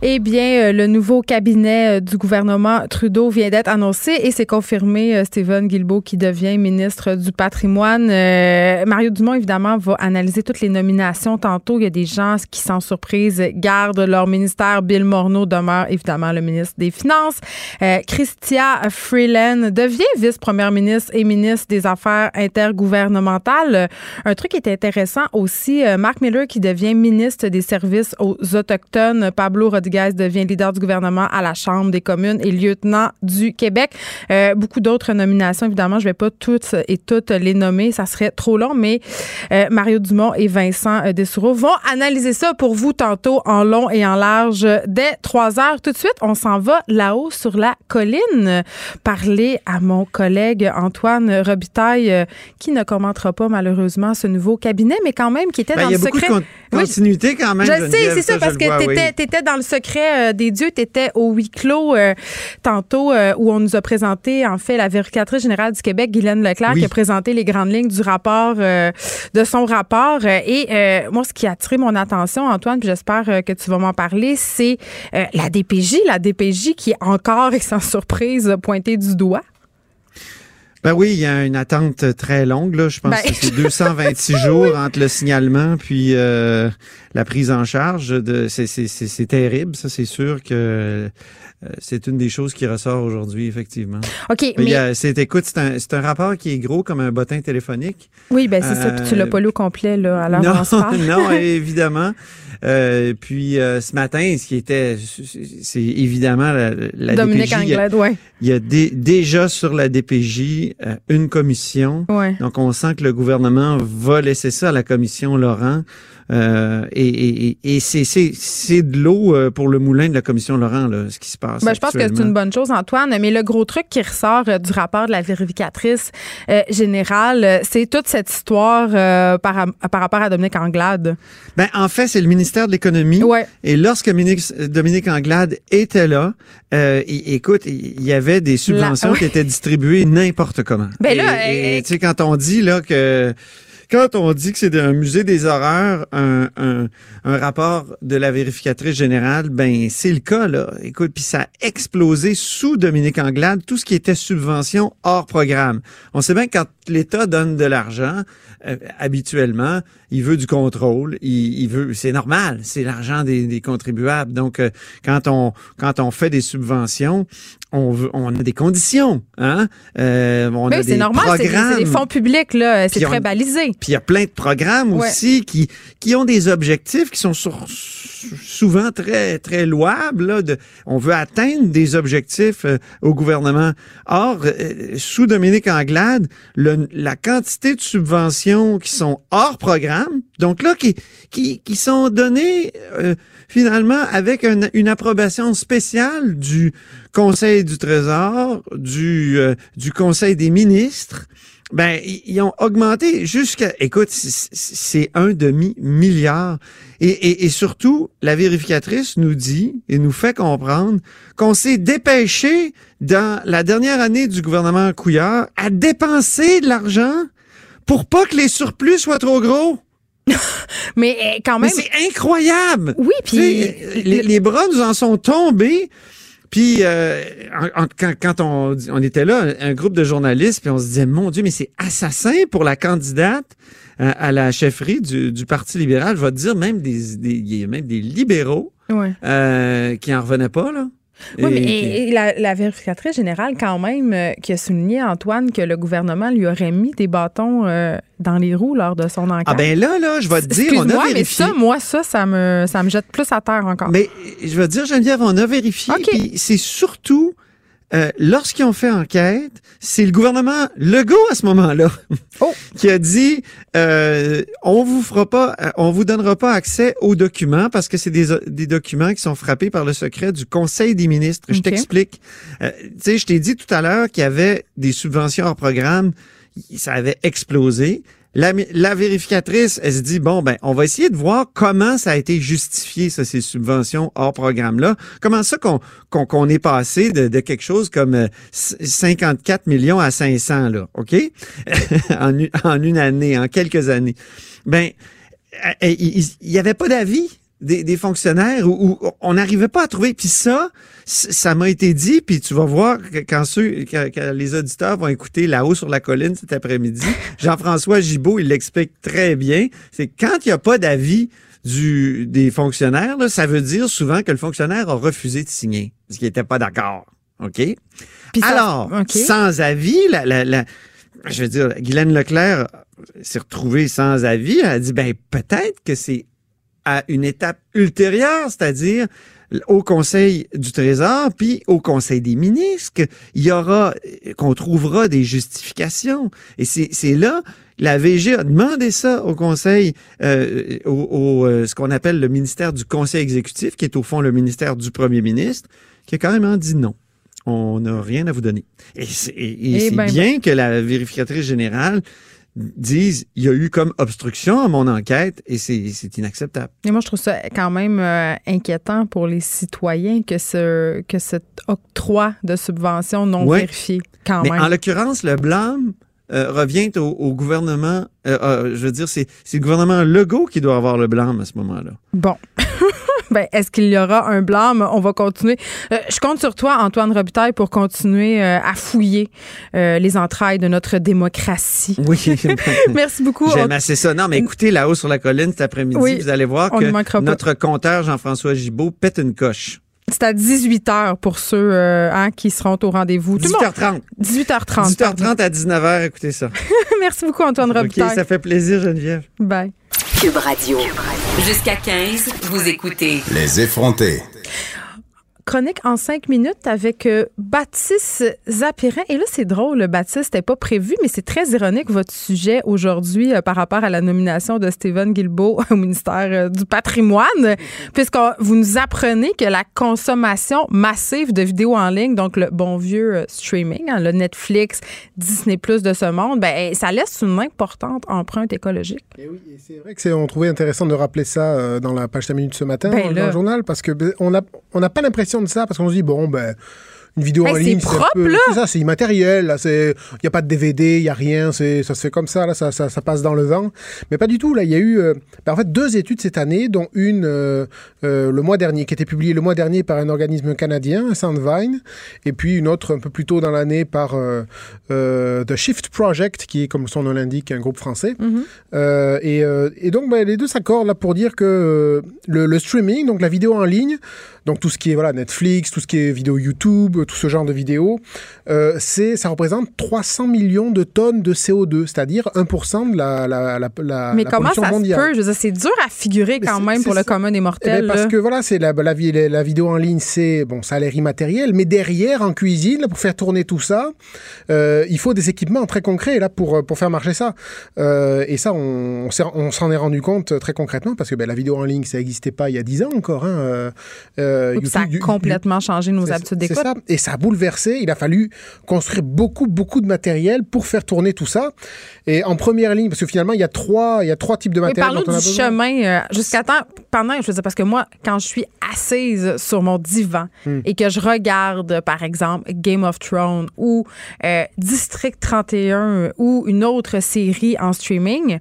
Eh bien, euh, le nouveau cabinet euh, du gouvernement Trudeau vient d'être annoncé et c'est confirmé euh, Stephen Guilbeault qui devient ministre du patrimoine. Mario Dumont, évidemment, va analyser toutes les nominations tantôt. Il y a des gens qui, sans surprise, gardent leur ministère. Bill Morneau demeure évidemment le ministre des Finances. Christia Freeland devient vice-première ministre et ministre des Affaires intergouvernementales. Un truc qui est intéressant aussi, Mark Miller qui devient ministre des Services aux Autochtones. Pablo Rodriguez Rodriguez devient leader du gouvernement à la Chambre des communes et lieutenant du Québec. Euh, beaucoup d'autres nominations, évidemment, je ne vais pas toutes et toutes les nommer, ça serait trop long, mais euh, Mario Dumont et Vincent euh, Dessoureau vont analyser ça pour vous tantôt en long et en large dès 3 heures. Tout de suite, on s'en va là-haut sur la colline parler à mon collègue Antoine Robitaille, qui ne commentera pas malheureusement ce nouveau cabinet, mais quand même qui était ben, dans le secret. Continuité quand même. Je sais, c'est ça, parce que tu étais, dans le secret euh, des dieux. Tu étais au huis clos euh, tantôt euh, où on nous a présenté, en fait, la vérificatrice générale du Québec, Guylaine Leclerc, qui a présenté les grandes lignes du rapport, de son rapport. Et moi, ce qui a attiré mon attention, Antoine, puis j'espère que tu vas m'en parler, c'est la DPJ, la DPJ qui est encore, et sans surprise, pointée du doigt. Ben oui, il y a une attente très longue. Là. Je pense ben. que c'est 226 jours entre le signalement puis euh, la prise en charge. De, c'est, terrible, ça. C'est sûr que euh, c'est une des choses qui ressort aujourd'hui, effectivement. OK, mais... c'est, écoute, c'est un, c'est un rapport qui est gros comme un bottin téléphonique. Oui, ben c'est ça. Puis tu l'as pas lu au complet, là, alors non, non, évidemment. Euh, puis euh, ce matin, ce qui était, c'est évidemment la, la Dominique Anglade, ouais. Il y a déjà sur la DPJ euh, une commission. Ouais. Donc on sent que le gouvernement va laisser ça à la commission Laurent. Euh, et, et, et c'est de l'eau euh, pour le moulin de la commission Laurent, là, ce qui se passe. Ben, je pense que c'est une bonne chose, Antoine. Mais le gros truc qui ressort euh, du rapport de la vérificatrice générale, c'est toute cette histoire par, par rapport à Dominique Anglade. Ben, en fait, c'est le ministère de l'Économie. Ouais. Et lorsque Dominique Anglade était là, écoute, il y avait des subventions qui étaient distribuées n'importe comment. Ben là, et, tu sais, quand on dit là que quand on dit que c'est un musée des horreurs, un, un, rapport de la vérificatrice générale, ben c'est le cas là. Écoute, puis ça a explosé sous Dominique Anglade tout ce qui était subvention hors programme. On sait bien que quand l'État donne de l'argent, euh, habituellement, il veut du contrôle, il, veut, c'est normal, c'est l'argent des, des, contribuables. Donc, euh, quand on quand on fait des subventions, on veut, on a des conditions, hein? Euh, on a des normal, programmes. C'est des fonds publics là, c'est très balisé. Puis il y a plein de programmes aussi qui qui ont des objectifs qui sont sur, souvent très très louables. Là, de, on veut atteindre des objectifs euh, au gouvernement. Or, sous Dominique Anglade, le, la quantité de subventions qui sont hors programme, donc là, qui, qui, qui sont données euh, finalement avec une approbation spéciale du Conseil du Trésor, du, euh, du Conseil des ministres, ben, ils ont augmenté jusqu'à, écoute, c'est un demi-milliard. Et, et, et, surtout, la vérificatrice nous dit et nous fait comprendre qu'on s'est dépêché dans la dernière année du gouvernement Couillard à dépenser de l'argent pour pas que les surplus soient trop gros. mais eh, quand même. c'est incroyable. Oui, puis les, les, bras nous en sont tombés. Puis euh, quand, quand on, on, était là, un groupe de journalistes, puis on se disait, mon Dieu, mais c'est assassin pour la candidate euh, à la chefferie du, du, Parti libéral. Je vais te dire, même des, des, même des libéraux euh, qui en revenaient pas, là. Oui, mais la, vérificatrice générale, quand même, euh, qui a souligné, Antoine, que le gouvernement lui aurait mis des bâtons euh, dans les roues lors de son enquête. Ah ben là, là, je vais te dire, on a vérifié. mais ça, moi, ça, ça me, ça me jette plus à terre encore. Mais je vais te dire, Geneviève, on a vérifié. C'est surtout euh, lorsqu'ils ont fait enquête, c'est le gouvernement Legault à ce moment-là oh. qui a dit euh, on vous fera pas, euh, on vous donnera pas accès aux documents parce que c'est des, des documents qui sont frappés par le secret du Conseil des ministres. Je t'explique. Euh, tu sais, je t'ai dit tout à l'heure qu'il y avait des subventions hors programme, ça avait explosé. La, la, vérificatrice, elle se dit, bon, ben, on va essayer de voir comment ça a été justifié, ça, ces subventions hors programme-là. Comment ça qu'on qu'on est passé de, de, quelque chose comme 54 euh, millions à 500, là, OK? en, en une année, en quelques années. Ben, euh, il n'y avait pas d'avis des, fonctionnaires où, on n'arrivait pas à trouver. Puis ça, ça m'a été dit, puis tu vas voir quand, ceux, quand, les auditeurs vont écouter là-haut sur la colline cet après-midi, Jean-François Gibault, il l'explique très bien, c'est quand il n'y a pas d'avis du, des fonctionnaires, là, ça veut dire souvent que le fonctionnaire a refusé de signer, parce qu'il n'était pas d'accord. OK? Alors, sans avis, la, la, la, je veux dire, Guylaine Leclerc s'est retrouvée sans avis. Elle a dit, ben, peut-être que c'est à une étape ultérieure, c'est-à-dire au Conseil du Trésor, puis au Conseil des ministres, qu'il y aura, qu'on trouvera des justifications. Et c'est là, la VG a demandé ça au Conseil, euh, au, euh, ce qu'on appelle le ministère du Conseil exécutif, qui est au fond le ministère du Premier ministre, qui a carrément dit non on n'a rien à vous donner. Et c'est eh ben, bien ben. que la vérificatrice générale dise il y a eu comme obstruction à mon enquête et c'est inacceptable. Et moi, je trouve ça quand même euh, inquiétant pour les citoyens que ce que cet octroi de subvention non vérifié. Quand Mais en l'occurrence, le blâme euh, revient au, gouvernement. Euh, je veux dire, c'est le gouvernement Legault qui doit avoir le blâme à ce moment-là. Bon. Ben, est-ce qu'il y aura un blâme? On va continuer. Euh, je compte sur toi, Antoine Robitaille, pour continuer euh, à fouiller euh, les entrailles de notre démocratie. Oui. Merci beaucoup. J'aime assez ça. Non, mais écoutez, là-haut sur la colline cet après-midi, vous allez voir que notre compteur Jean-François Gibault pète une coche. C'est à 18 h pour ceux hein, qui seront au rendez-vous. 18h30. 18h30. 18h30 à 19h, écoutez ça. Merci beaucoup, Antoine Robitaille. OK, ça fait plaisir, Geneviève. Bye. Cube Radio. Jusqu'à 15, vous écoutez. Les effrontés chronique en cinq minutes avec euh, Baptiste Zapirin. Et là, c'est drôle, Baptiste, c'était pas prévu, mais c'est très ironique votre sujet aujourd'hui euh, par rapport à la nomination de Stephen Guilbeault au ministère euh, du patrimoine, puisque vous nous apprenez que la consommation massive de vidéos en ligne, donc le bon vieux streaming, hein, le Netflix, Disney Plus de ce monde, ben, ça laisse une importante empreinte écologique. Et oui, c'est vrai que c'est, on trouvait intéressant de rappeler ça dans la page 5 minutes ce matin ben dans, le journal, parce que ben, on n'a on n'a pas l'impression de ça parce qu'on se dit, bon, ben, une vidéo en ligne. C'est propre, C'est ça, c'est immatériel. Il n'y a pas de DVD, il n'y a rien. Ça se fait comme ça, là, ça, ça, ça, passe dans le vent. Mais pas du tout. Là, il y a eu euh, ben, en fait deux études cette année, dont une euh, euh, le mois dernier, qui a été publiée le mois dernier par un organisme canadien, Sandvine, et puis une autre un peu plus tôt dans l'année par The Shift Project, qui est, comme son nom l'indique, un groupe français. Mm-hmm. et, et, donc, ben, les deux s'accordent là pour dire que le, le streaming, donc la vidéo en ligne, donc tout ce qui est voilà Netflix, tout ce qui est vidéo YouTube, tout ce genre de vidéos, euh, c'est ça représente 300 millions de tonnes de CO2, c'est-à-dire 1% de la, la, la, la Mais comment ça se peut? Je c'est dur à figurer quand même pour le commun des mortels. Eh ben, parce que voilà, c'est la, la, vidéo en ligne, c'est bon, ça a l'air immatériel, mais derrière en cuisine, pour faire tourner tout ça, euh, il faut des équipements très concrets là pour pour faire marcher ça. Euh, et ça, on, on s'en est rendu compte très concrètement parce que ben, la vidéo en ligne, ça n'existait pas il y a 10 ans encore. Hein, euh, ça a complètement changé nos habitudes d'écoute. Et ça a bouleversé. Il a fallu construire beaucoup, beaucoup de matériel pour faire tourner tout ça. Et en première ligne, parce que finalement, il y a trois, il y a trois types de matériel. Mais parlons du chemin euh, jusqu'à temps, pendant, je veux dire, parce que moi, quand je suis assise sur mon divan hmm. et que je regarde, par exemple, Game of Thrones ou euh, District 31 ou une autre série en streaming,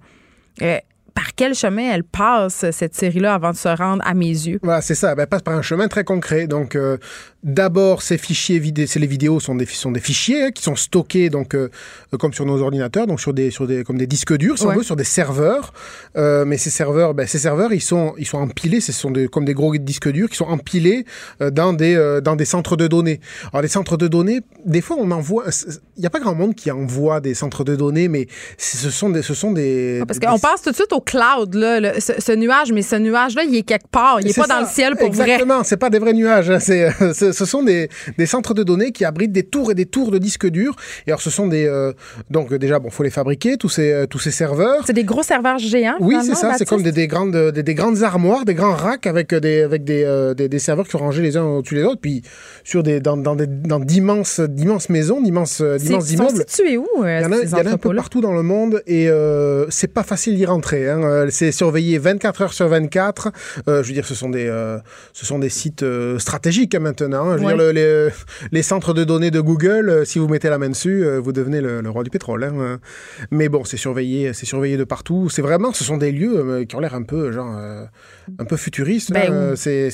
par quel chemin elle passe, cette série-là, avant de se rendre à mes yeux? Voilà, c'est ça. Ben, elle passe par un chemin très concret. Donc, euh, d'abord, ces fichiers vidéo, les vidéos sont des, sont des fichiers hein, qui sont stockés, donc, euh, comme sur nos ordinateurs, donc sur des, sur des, comme des disques durs, si on veut, sur des serveurs. Euh, mais ces serveurs, ben, ces serveurs, ils sont, ils sont empilés, ce sont des, comme des gros disques durs qui sont empilés dans, des, dans des centres de données. Alors, les centres de données, des fois, on envoie. Il n'y a pas grand monde qui envoie des centres de données, mais ce sont des. Ce sont des ah, parce qu'on passe tout de suite au cloud, là, ce, nuage, mais ce nuage-là, il est quelque part. Il n'est pas dans le ciel pour vrai. Exactement, c'est pas des vrais nuages. Hein. ce sont des, des, centres de données qui abritent des tours et des tours de disques durs. Et alors, ce sont des. Euh, donc, déjà, bon, faut les fabriquer, tous ces, euh, tous ces serveurs. C'est des gros serveurs géants. Oui, c'est ça. C'est comme des, des grandes, des, des, grandes armoires, des grands racks avec des, avec des, euh, des, serveurs qui sont rangés les uns au-dessus des autres. Puis, sur des, dans, dans, dans d'immenses, d'immenses maisons, d'immenses, d'immenses immeubles. Sont situés où, Il y en a, il y en a un peu partout dans le monde et c'est pas facile d'y rentrer. Hein c'est surveillé 24 heures sur 24. Euh, je veux dire, ce sont des, euh, ce sont des sites euh, stratégiques hein, maintenant. Maintenant. Je veux dire, le, les, centres de données de Google, euh, si vous mettez la main dessus, euh, vous devenez le, roi du pétrole. Hein. Mais bon, c'est surveillé, c'est surveillé de partout. C'est vraiment, ce sont des lieux qui ont l'air un peu, genre, un peu futuristes. Ben c'est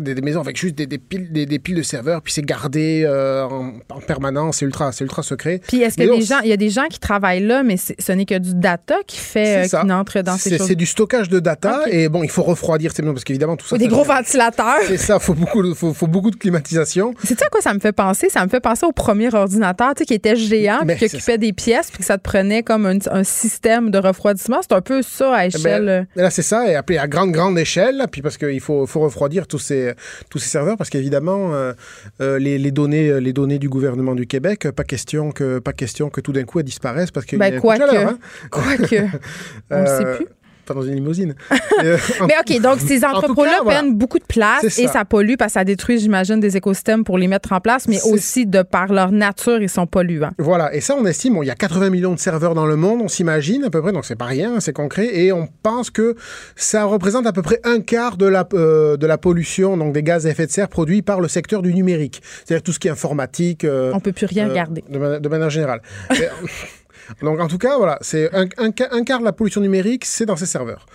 des, maisons avec juste des, piles, des, piles de serveurs, puis c'est gardé en, permanence. C'est ultra, c'est ultra secret. Puis est-ce des gens, il y a des gens qui travaillent là, mais ce n'est que du data qui fait qui entre dans ces choses? C'est du stockage de data et bon, il faut refroidir, parce qu'évidemment tout ça. des gros ventilateurs. C'est ça, faut beaucoup, faut, beaucoup de climatisation. C'est ça quoi ça me fait penser Ça me fait penser au premier ordinateur, tu sais, qui était géant, puis qui occupait des pièces, puis que ça te prenait comme un, système de refroidissement. C'est un peu ça à eh ben, échelle. Euh. là, c'est ça, et à grande grande échelle, puis parce qu'il faut, faut refroidir tous ces tous ces serveurs, parce qu'évidemment euh, euh, les, les, données les données du gouvernement du Québec, pas question que pas question que tout d'un coup elles disparaissent parce que ben, quoi que, hein. quoi que, on ne sait plus pas dans une limousine. Euh, mais OK, donc ces entrepôts-là prennent beaucoup de place et ça pollue parce que ça détruit, j'imagine, des écosystèmes pour les mettre en place, mais aussi de par leur nature, ils sont polluants. Voilà, et ça, on estime, il y a 80 millions de serveurs dans le monde, on s'imagine à peu près, donc c'est pas rien, c'est concret, et on pense que ça représente à peu près un quart de la, euh, de la pollution, donc des gaz à effet de serre produits par le secteur du numérique, c'est-à-dire tout ce qui est informatique. Euh, on peut plus rien garder. De, de manière générale. Donc en tout cas, voilà, c'est un, un, quart de la pollution numérique, c'est dans ces serveurs.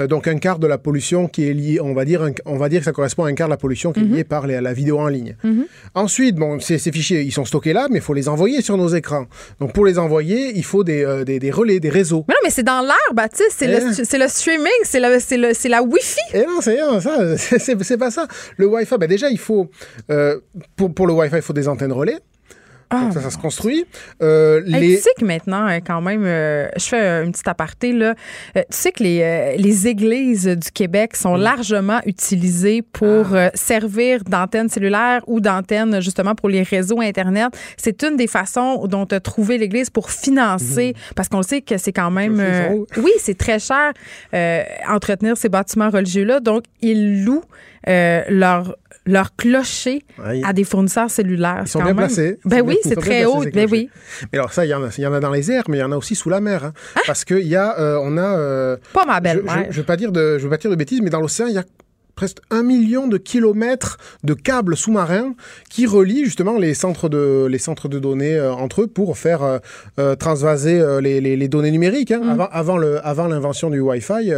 Euh, donc un quart de la pollution qui est liée, on va dire, on va dire que ça correspond à un quart de la pollution qui est liée mhm. par la vidéo en ligne. Mhm. Ensuite, bon, ces, fichiers, ils sont stockés là, mais il faut les envoyer sur nos écrans. Donc pour les envoyer, il faut des, euh, des, relais, des réseaux. Mais non, mais c'est dans l'air, Baptiste, c'est le, eh. le, streaming, c'est la Wi-Fi. Et eh non, c'est ça, c'est pas ça. Le Wi-Fi, ben déjà, il faut, euh, pour, pour le Wi-Fi, il faut des antennes relais. Ah, ça, ça se construit. Euh, Tu sais que maintenant, euh, quand même, euh, je fais une petite aparté, là. Euh, tu sais que les, les églises du Québec sont largement utilisées pour ah. servir d'antenne cellulaire ou d'antenne, justement, pour les réseaux Internet. C'est une des façons dont tu as trouvé l'Église pour financer, mhm. parce qu'on sait que c'est quand même... oui, c'est très cher entretenir ces bâtiments religieux-là. Donc, ils louent leur leur clocher à des fournisseurs cellulaires. Ils sont bien placés. Ben oui, c'est très haut. Ben oui. Mais alors ça, il y, en a, y en a dans les airs, mais il y en a aussi sous la mer. Hein. Ah! Parce qu'il y a, euh, on a... Euh, pas ma belle Je ne veux pas dire de, je veux pas dire de bêtises, mais dans l'océan, il y a presque un million de kilomètres de câbles sous-marins qui relient justement les centres de, les centres de données euh, entre eux pour faire euh, euh, transvaser les, les, données numériques. Hein. Mm. Avant, avant, le, avant l'invention du Wi-Fi,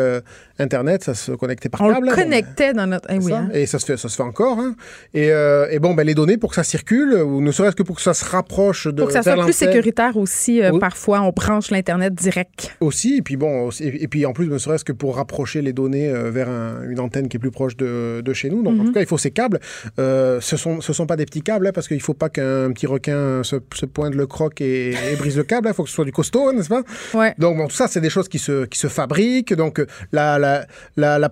Internet, ça se connectait par câble. On connectait dans notre... Eh oui, hein. Et ça se fait, ça se fait encore. Hein. Et, et, bon, ben, les données, pour que ça circule, ou ne serait-ce que pour que ça se rapproche de... Pour que ça soit plus sécuritaire aussi, parfois, on branche l'Internet direct. Aussi, et puis bon, et, puis en plus, ne serait-ce que pour rapprocher les données vers une antenne qui est plus proche de, chez nous. Donc, en mhm. tout cas, il faut ces câbles. Euh, ce ne sont, ce sont pas des petits câbles, hein, parce qu'il ne faut pas qu'un petit requin se, pointe le croc et, brise le câble. Il faut que ce soit du costaud, n'est-ce pas? Donc, bon, tout ça, c'est des choses qui se, qui se fabriquent. Donc, la, la, la, la,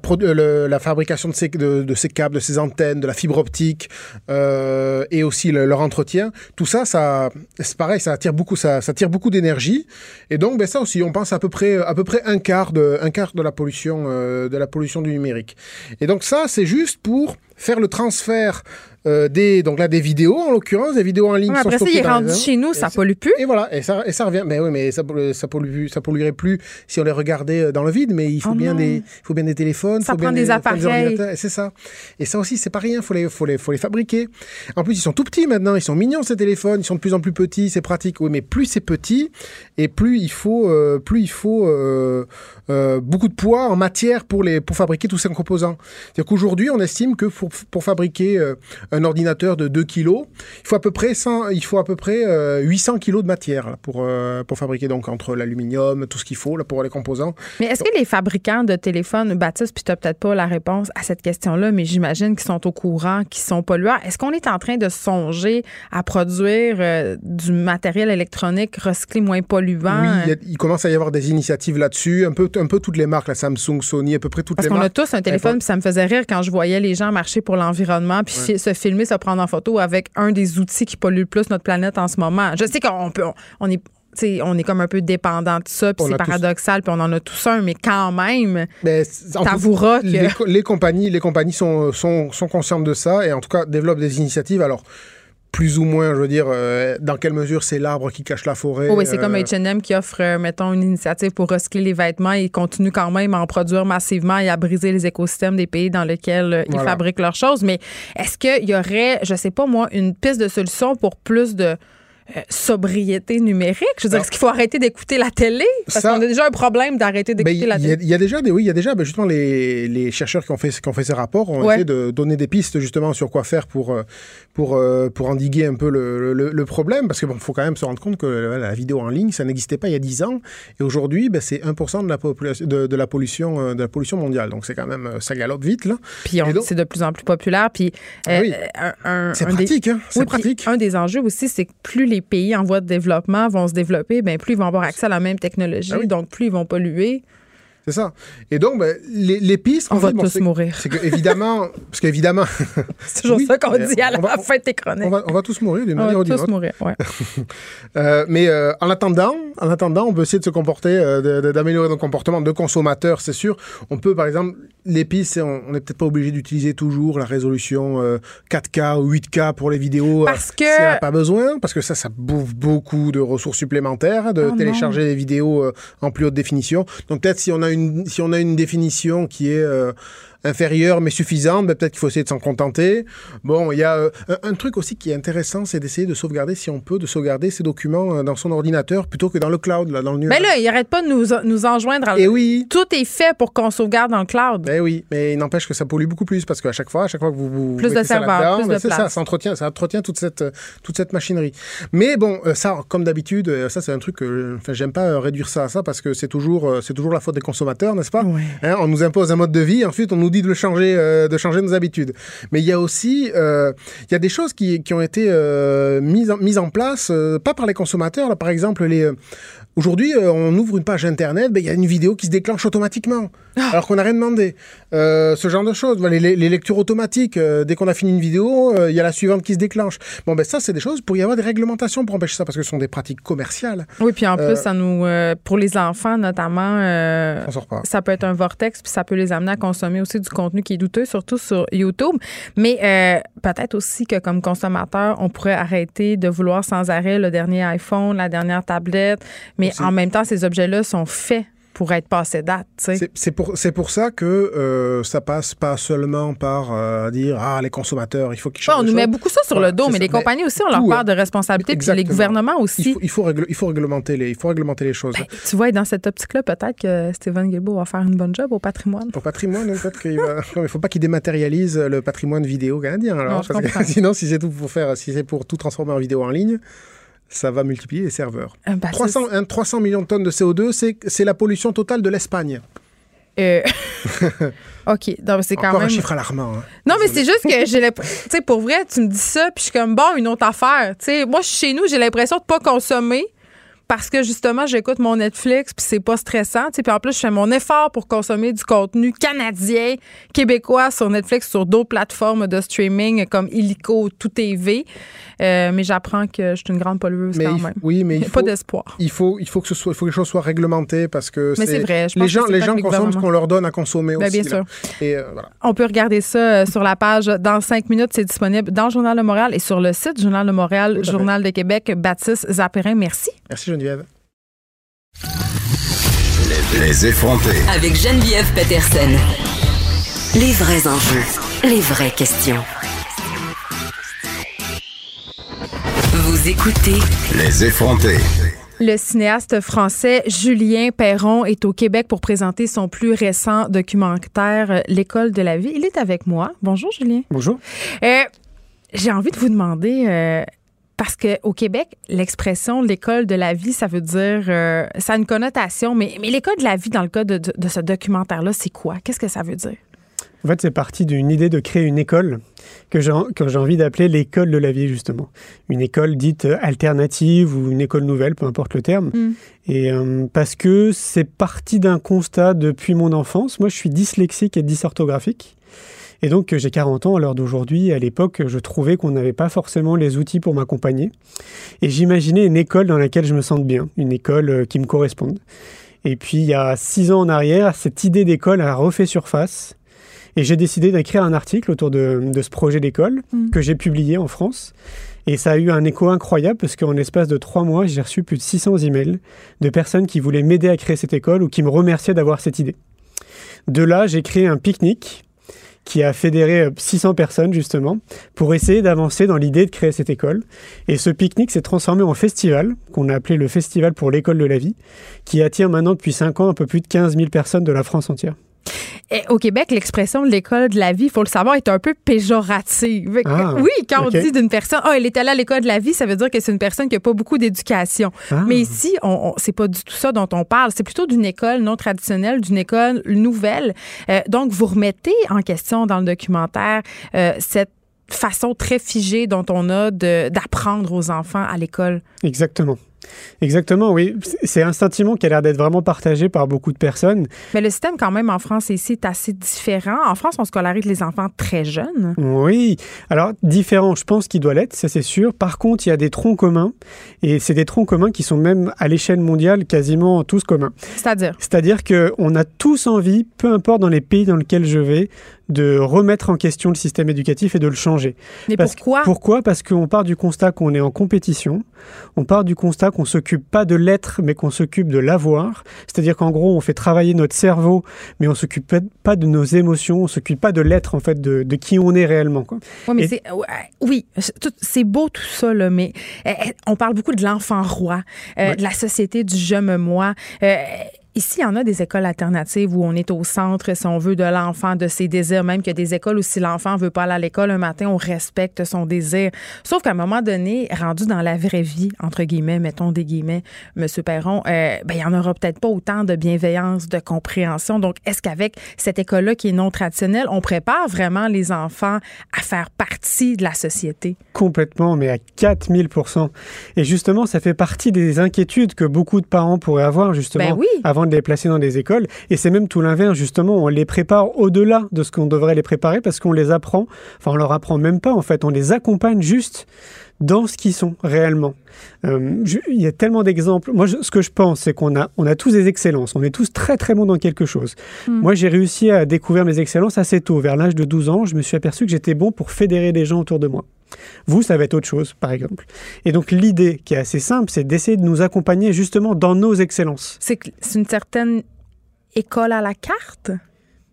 la fabrication de ces, de, ces câbles, de ces antennes, de la fibre optique euh, et aussi leur entretien, tout ça, ça c'est pareil, ça attire beaucoup, ça, ça tire beaucoup d'énergie. Et donc, ben, ça aussi, on pense à peu près, à peu près un quart de, un quart de la pollution, euh, de la pollution du numérique. Et donc, ça, c'est juste pour faire le transfert euh, des donc là des vidéos en l'occurrence des vidéos en ligne ouais, après ça il est rendu chez nous ça pollue plus. Et voilà et ça et ça revient. Mais oui mais ça ça pollue ça polluerait plus si on les regardait euh, dans le vide. Mais il faut oh bien des il faut bien des téléphones ça faut prend bien des, appareils. c'est ça. Et ça aussi c'est pas rien faut les faut les faut les fabriquer. En plus ils sont tout petits maintenant ils sont mignons ces téléphones ils sont de plus en plus petits c'est pratique. Oui mais plus c'est petit et plus il faut euh, plus il faut beaucoup de poids en matière pour les pour fabriquer tous ces composants. C'est-à-dire qu'aujourd'hui on estime que pour, pour fabriquer un ordinateur de 2 kilos, il faut à peu près, 100, il faut à peu près 800 euh, kilos de matière pour, euh, pour fabriquer donc entre l'aluminium, tout ce qu'il faut là, pour les composants. Mais est-ce que les fabricants de téléphones, Baptiste, puis tu n'as peut-être pas la réponse à cette question-là, mais j'imagine qu'ils sont au courant, qu'ils sont polluants. Est-ce qu'on est en train de songer à produire euh, du matériel électronique recyclé moins polluant? Oui, il, commence à y avoir des initiatives là-dessus, un peu, un peu toutes les marques, la Samsung, Sony, à peu près toutes les marques. Parce qu'on a tous un téléphone, puis ça me faisait rire quand je voyais les gens marcher pour l'environnement, puis se filmer, se prendre en photo avec un des outils qui pollue le plus notre planète en ce moment. Je sais qu'on peut, on est on est comme un peu dépendant de ça, puis c'est paradoxal, puis on en a tous un, mais quand même, ben, t'avoueras que... Les, les, compagnies, les compagnies sont, sont, sont conscientes de ça et en tout cas développent des initiatives. Alors, plus ou moins, je veux dire, euh, dans quelle mesure c'est l'arbre qui cache la forêt. oui, c'est comme euh, H&M qui offre, euh, mettons, une initiative pour recycler les vêtements. Ils continuent quand même à en produire massivement et à briser les écosystèmes des pays dans lesquels ils fabriquent leurs choses. Mais est-ce qu'il y aurait, je sais pas moi, une piste de solution pour plus de euh, sobriété numérique? Je veux dire, est-ce qu'il faut arrêter d'écouter la télé? Parce qu'on a déjà un problème d'arrêter d'écouter ben, la télé. Il y, a déjà des, oui, il y a déjà, ben, justement, les, les, chercheurs qui ont fait, qui ont fait ces rapports ont essayé de donner des pistes, justement, sur quoi faire pour, euh, pour, euh, pour endiguer un peu le, le, problème. Parce que bon, faut quand même se rendre compte que la vidéo en ligne, ça n'existait pas il y a 10 ans. Et aujourd'hui, ben, c'est 1% de la, population, de, la pollution, de la pollution mondiale. Donc, c'est quand même, ça galope vite, là. Puis, c'est de plus en plus populaire. Puis, ah c'est pratique, hein? C'est pratique. Un des enjeux aussi, c'est que plus les pays en voie de développement vont se développer, bien, plus ils vont avoir accès à la même technologie, ah donc plus ils vont polluer. C'est ça. Et donc, ben, les, pistes... On va tous mourir. C'est que, évidemment... parce qu'évidemment... c'est toujours ça qu'on dit à la fin de tes chroniques. On va, tous mourir d'une manière ou d'une autre. On va tous mourir, euh, mais euh, en, attendant, en attendant, on peut essayer de se comporter, euh, d'améliorer nos comportements de consommateurs, c'est sûr. On peut, par exemple, les pistes, on n'est peut-être pas obligé d'utiliser toujours la résolution 4K ou 8K pour les vidéos. Parce que... Si n'a pas besoin, parce que ça, ça bouffe beaucoup de ressources supplémentaires, de oh télécharger des vidéos en plus haute définition. Donc peut-être si on a une si on a une définition qui est euh, inférieure mais suffisante, ben, peut-être qu'il faut essayer de s'en contenter. Bon, il y a euh, un, truc aussi qui est intéressant, c'est d'essayer de sauvegarder, si on peut, de sauvegarder ces documents euh, dans son ordinateur plutôt que dans le cloud, là, dans le nuage. Mais là, il arrête pas de nous, nous enjoindre. À... Et eh oui. Tout est fait pour qu'on sauvegarde dans le cloud. Ben oui, mais il n'empêche que ça pollue beaucoup plus parce qu'à chaque fois, à chaque fois que vous, vous plus de serveurs, plus ben, de place. ça, ça entretient, ça entretient toute cette toute cette machinerie. Mais bon, euh, ça, comme d'habitude, ça c'est un truc que, enfin, j'aime pas réduire ça à ça parce que c'est toujours c'est toujours la faute des consommateurs, n'est-ce pas? Hein, On nous impose un mode de vie, ensuite on nous dit de changer de changer nos habitudes. Mais il y a aussi, euh, il y a des choses qui, qui ont été euh, mises, en, mises en place, euh, pas par les consommateurs. Là, par exemple, les, Aujourd'hui, euh, on ouvre une page internet, ben, il y a une vidéo qui se déclenche automatiquement. Alors qu'on n'a rien demandé. Euh, ce genre de choses, les, les lectures automatiques, euh, dès qu'on a fini une vidéo, il y a la suivante qui se déclenche. Bon, ben ça, c'est des choses pour y avoir des réglementations pour empêcher ça, parce que ce sont des pratiques commerciales. Oui, puis en plus, ça nous, pour les enfants notamment, sort pas. ça peut être un vortex, puis ça peut les amener à consommer aussi du contenu qui est douteux, surtout sur YouTube. Mais peut-être aussi que comme consommateur, on pourrait arrêter de vouloir sans arrêt le dernier iPhone, la dernière tablette, mais mais en même temps, ces objets-là sont faits pour être passé date. C'est pour, pour ça que euh, ça passe pas seulement par euh, dire Ah, les consommateurs, il faut qu'ils changent. on nous met beaucoup ça sur le dos, mais les compagnies aussi ont leur part de responsabilité, puis les gouvernements aussi. Il faut, il faut, réglementer, les, il faut réglementer les choses. Ben, tu vois, dans cette optique-là, peut-être que Stephen Guilbeault va faire une bonne job au patrimoine. Au patrimoine, peut-être qu'il va. il faut pas qu'il dématérialise le patrimoine vidéo canadien. Alors, sinon, si c'est tout pour faire, si c'est pour tout transformer en vidéo en ligne ça va multiplier les serveurs. 300, ah, 300, millions de tonnes de CO2, c'est la pollution totale de l'Espagne. Euh... OK. c'est quand même. un chiffre alarmant. Hein. Non, mais c'est juste que j'ai l'impression. Tu sais, pour vrai, tu me dis ça, puis je suis comme, bon, une autre affaire. Tu sais, moi, chez nous, j'ai l'impression de pas consommer parce que justement, j'écoute mon Netflix, puis c'est pas stressant. Puis en plus, je fais mon effort pour consommer du contenu canadien, québécois sur Netflix, sur d'autres plateformes de streaming comme Illico, Tout TV. Euh, mais j'apprends que je suis une grande pollueuse quand même. Oui, mais il faut, pas d'espoir. Il faut, il faut que ce soit, il faut que les choses soient réglementées parce que mais c'est vrai. les gens, les gens consomment ce qu'on leur donne à consommer ben, aussi. Bien sûr. Et, euh, On peut regarder ça euh, sur la page dans cinq minutes. C'est disponible dans le Journal de Montréal et sur le site Journal de Montréal, Journal de Québec. Baptiste Zapérin, merci. Merci Geneviève. Les effronter. Avec Geneviève Peterson. Les vrais enjeux, les vraies questions. Vous écoutez Les effronter. Le cinéaste français Julien Perron est au Québec pour présenter son plus récent documentaire L'école de la vie. Il est avec moi. Bonjour Julien. Bonjour. Euh, j'ai envie de vous demander, euh, parce qu'au Québec, l'expression l'école de la vie, ça veut dire, euh, ça a une connotation, mais, mais l'école de la vie, dans le cas de, ce documentaire-là, c'est quoi? Qu'est-ce que ça veut dire? En fait, c'est parti d'une idée de créer une école que j'ai envie d'appeler l'école de la vie, justement. Une école dite alternative ou une école nouvelle, peu importe le terme. Mm. Et euh, parce que c'est parti d'un constat depuis mon enfance. Moi, je suis dyslexique et dysorthographique. Et donc, j'ai 40 ans à l'heure d'aujourd'hui. À l'époque, je trouvais qu'on n'avait pas forcément les outils pour m'accompagner. Et j'imaginais une école dans laquelle je me sente bien, une école euh, qui me corresponde. Et puis, il y a six ans en arrière, cette idée d'école a refait surface. Et j'ai décidé d'écrire un article autour de, ce projet d'école mmh. que j'ai publié en France. Et ça a eu un écho incroyable parce qu'en l'espace de trois mois, j'ai reçu plus de 600 emails de personnes qui voulaient m'aider à créer cette école ou qui me remerciaient d'avoir cette idée. De là, j'ai créé un pique-nique qui a fédéré 600 personnes justement pour essayer d'avancer dans l'idée de créer cette école. Et ce pique-nique s'est transformé en festival qu'on a appelé le Festival pour l'école de la vie, qui attire maintenant depuis 5 ans un peu plus de 15 000 personnes de la France entière au Québec, l'expression de l'école de la vie, il faut le savoir, est un peu péjorative. Ah, oui, quand on dit d'une personne, oh, elle est allée à l'école de la vie, ça veut dire que c'est une personne qui n'a pas beaucoup d'éducation. Ah. Mais ici, on, c'est pas du tout ça dont on parle. C'est plutôt d'une école non traditionnelle, d'une école nouvelle. Euh, donc, vous remettez en question dans le documentaire euh, cette façon très figée dont on a d'apprendre aux enfants à l'école. Exactement. Exactement, oui. C'est un sentiment qui a l'air d'être vraiment partagé par beaucoup de personnes. Mais le système, quand même, en France ici, est assez différent. En France, on scolarise les enfants très jeunes. Oui. Alors, différent, je pense qu'il doit l'être, ça c'est sûr. Par contre, il y a des troncs communs. Et c'est des troncs communs qui sont même à l'échelle mondiale quasiment tous communs. C'est-à-dire? C'est-à-dire qu'on a tous envie, peu importe dans les pays dans lesquels je vais, de remettre en question le système éducatif et de le changer. Mais pourquoi? Pourquoi? Parce qu'on part du constat qu'on est en compétition, on part du constat qu'on s'occupe pas de l'être, mais qu'on s'occupe de l'avoir. C'est-à-dire qu'en gros, on fait travailler notre cerveau, mais on s'occupe pas de nos émotions, on s'occupe pas de l'être, en fait, de, qui on est réellement. Quoi. mais oui, c'est beau tout ça, là, mais eh, eh, on parle beaucoup de l'enfant roi, euh, de la société du je me moi. Euh, Ici, il y en a des écoles alternatives où on est au centre, si on veut, de l'enfant, de ses désirs, même a des écoles où si l'enfant veut pas aller à l'école un matin, on respecte son désir. Sauf qu'à un moment donné, rendu dans la vraie vie, entre guillemets, mettons des guillemets, M. Perron, euh, ben, il y en aura peut-être pas autant de bienveillance, de compréhension. Donc, est-ce qu'avec cette école-là qui est non traditionnelle, on prépare vraiment les enfants à faire partie de la société? Complètement, mais à 4000 Et justement, ça fait partie des inquiétudes que beaucoup de parents pourraient avoir, justement, ben oui. avant de les placer dans des écoles. Et c'est même tout l'inverse, justement, on les prépare au-delà de ce qu'on devrait les préparer parce qu'on les apprend, enfin on leur apprend même pas en fait, on les accompagne juste dans ce qu'ils sont réellement. Euh, il y a tellement d'exemples. Moi, ce que je pense, c'est qu'on a, on a tous des excellences. On est tous très, très bons dans quelque chose. Hmm. Moi, j'ai réussi à découvrir mes excellences assez tôt. Vers l'âge de 12 ans, je me suis aperçu que j'étais bon pour fédérer des gens autour de moi. Vous, ça va être autre chose, par exemple. Et donc, l'idée qui est assez simple, c'est d'essayer de nous accompagner justement dans nos excellences. C'est une certaine école à la carte?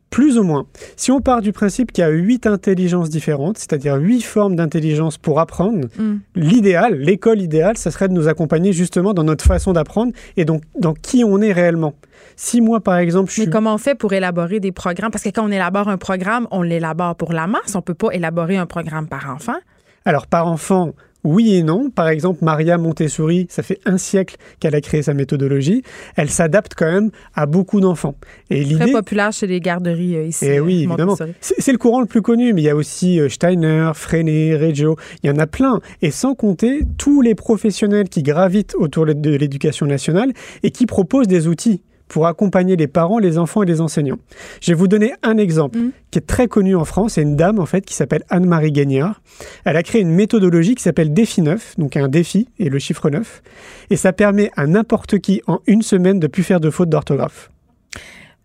Plus ou moins. Si on part du principe qu'il y a huit intelligences différentes, c'est-à-dire huit formes d'intelligence pour apprendre, mm. l'idéal, l'école idéale, ça serait de nous accompagner justement dans notre façon d'apprendre et donc dans qui on est réellement. Si moi, par exemple, je Mais comment on fait pour élaborer des programmes? Parce que quand on élabore un programme, on l'élabore pour la masse. On peut pas élaborer un programme par enfant. Alors, par enfant, oui et non. Par exemple, Maria Montessori, ça fait un siècle qu'elle a créé sa méthodologie. Elle s'adapte quand même à beaucoup d'enfants. Et l'idée... Très populaire chez les garderies euh, ici. Et eh oui, euh, évidemment. C'est le courant le plus connu, mais il y a aussi euh, Steiner, Freinet, Reggio. Il y en a plein. Et sans compter tous les professionnels qui gravitent autour de l'éducation nationale et qui proposent des outils pour accompagner les parents, les enfants et les enseignants. Je vais vous donner un exemple mm. qui est très connu en France. C'est une dame en fait qui s'appelle Anne-Marie Gagnard. Elle a créé une méthodologie qui s'appelle Défi 9, donc un défi et le chiffre 9. Et ça permet à n'importe qui en une semaine de plus faire de fautes d'orthographe.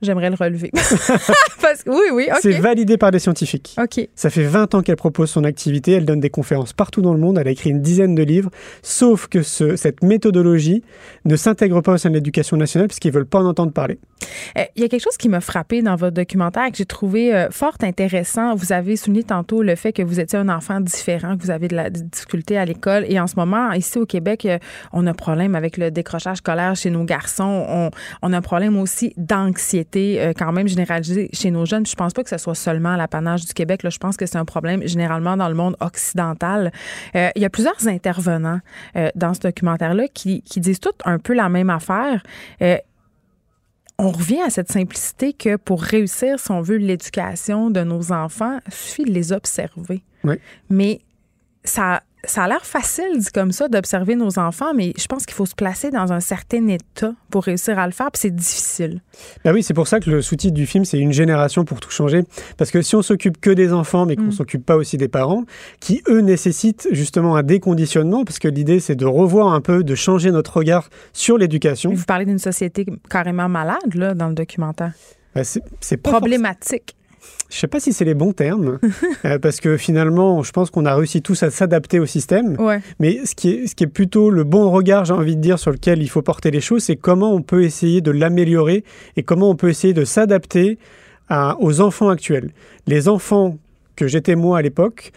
J'aimerais le relever. Parce que, oui, oui, C'est validé par des scientifiques. OK. Ça fait 20 ans qu'elle propose son activité. Elle donne des conférences partout dans le monde. Elle a écrit une dizaine de livres. Sauf que ce, cette méthodologie ne s'intègre pas au sein de l'éducation nationale puisqu'ils ne veulent pas en entendre parler. Euh, il y a quelque chose qui m'a frappé dans votre documentaire que j'ai trouvé euh, fort intéressant. Vous avez souligné tantôt le fait que vous étiez un enfant différent, que vous avez de la difficulté à l'école. Et en ce moment, ici au Québec, euh, on a un problème avec le décrochage scolaire chez nos garçons. On, on a un problème aussi d'anxiété euh, quand même généralisé chez nos jeunes. je pense pas que ce soit seulement l'apanage du Québec. Là, je pense que c'est un problème généralement dans le monde occidental. Euh, il y a plusieurs intervenants euh, dans ce documentaire-là qui, qui, disent tous un peu la même affaire on revient à cette simplicité que pour réussir, si on veut, l'éducation de nos enfants, il suffit de les observer. Oui. Mais ça, ça a l'air facile, dit comme ça, d'observer nos enfants, mais je pense qu'il faut se placer dans un certain état pour réussir à le faire, puis c'est difficile. Ben oui, c'est pour ça que le sous-titre du film, c'est Une génération pour tout changer. Parce que si on s'occupe que des enfants, mais qu'on ne mm. s'occupe pas aussi des parents, qui, eux, nécessitent justement un déconditionnement, parce que l'idée, c'est de revoir un peu, de changer notre regard sur l'éducation. Vous parlez d'une société carrément malade, là, dans le documentaire. Ben c'est problématique. Je sais pas si c'est les bons termes, euh, parce que finalement, je pense qu'on a réussi tous à s'adapter au système. Mais ce qui, est, ce qui est plutôt le bon regard, j'ai envie de dire, sur lequel il faut porter les choses, c'est comment on peut essayer de l'améliorer et comment on peut essayer de s'adapter aux enfants actuels. Les enfants que j'étais moi à l'époque,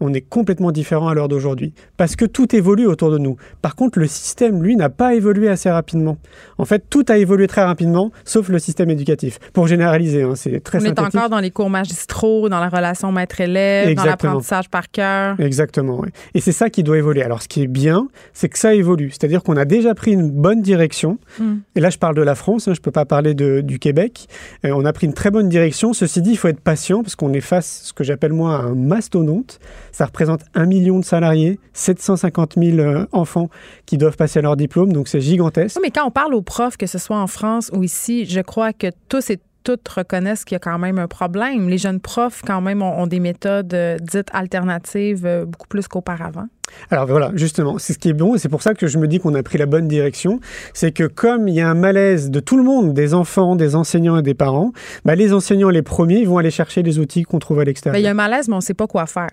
on est complètement différent à l'heure d'aujourd'hui. Parce que tout évolue autour de nous. Par contre, le système, lui, n'a pas évolué assez rapidement. En fait, tout a évolué très rapidement, sauf le système éducatif. Pour généraliser, hein, c'est très On est encore dans les cours magistraux, dans la relation maître-élève, dans l'apprentissage par cœur. Exactement. Et c'est ça qui doit évoluer. Alors, ce qui est bien, c'est que ça évolue. C'est-à-dire qu'on a déjà pris une bonne direction. Hmm. Et là, je parle de la France, hein, je ne peux pas parler du Québec. Euh, on a pris une très bonne direction. Ceci dit, il faut être patient parce qu'on est face, ce que j'appelle moi, à un mastodonte. Ça représente un million de salariés, 750 000 euh, enfants qui doivent passer leur diplôme, donc c'est gigantesque. mais quand on parle aux profs, que ce soit en France ou ici, je crois que tous et toutes reconnaissent qu'il y a quand même un problème. Les jeunes profs, quand même, ont, des méthodes euh, dites alternatives euh, beaucoup plus qu'auparavant. Alors voilà, justement, c'est ce qui est bon et c'est pour ça que je me dis qu'on a pris la bonne direction. C'est que comme il y a un malaise de tout le monde, des enfants, des enseignants et des parents, bah, les enseignants, les premiers, vont aller chercher les outils qu'on trouve à l'extérieur. Ben, il y a un malaise, mais on ne sait pas quoi faire.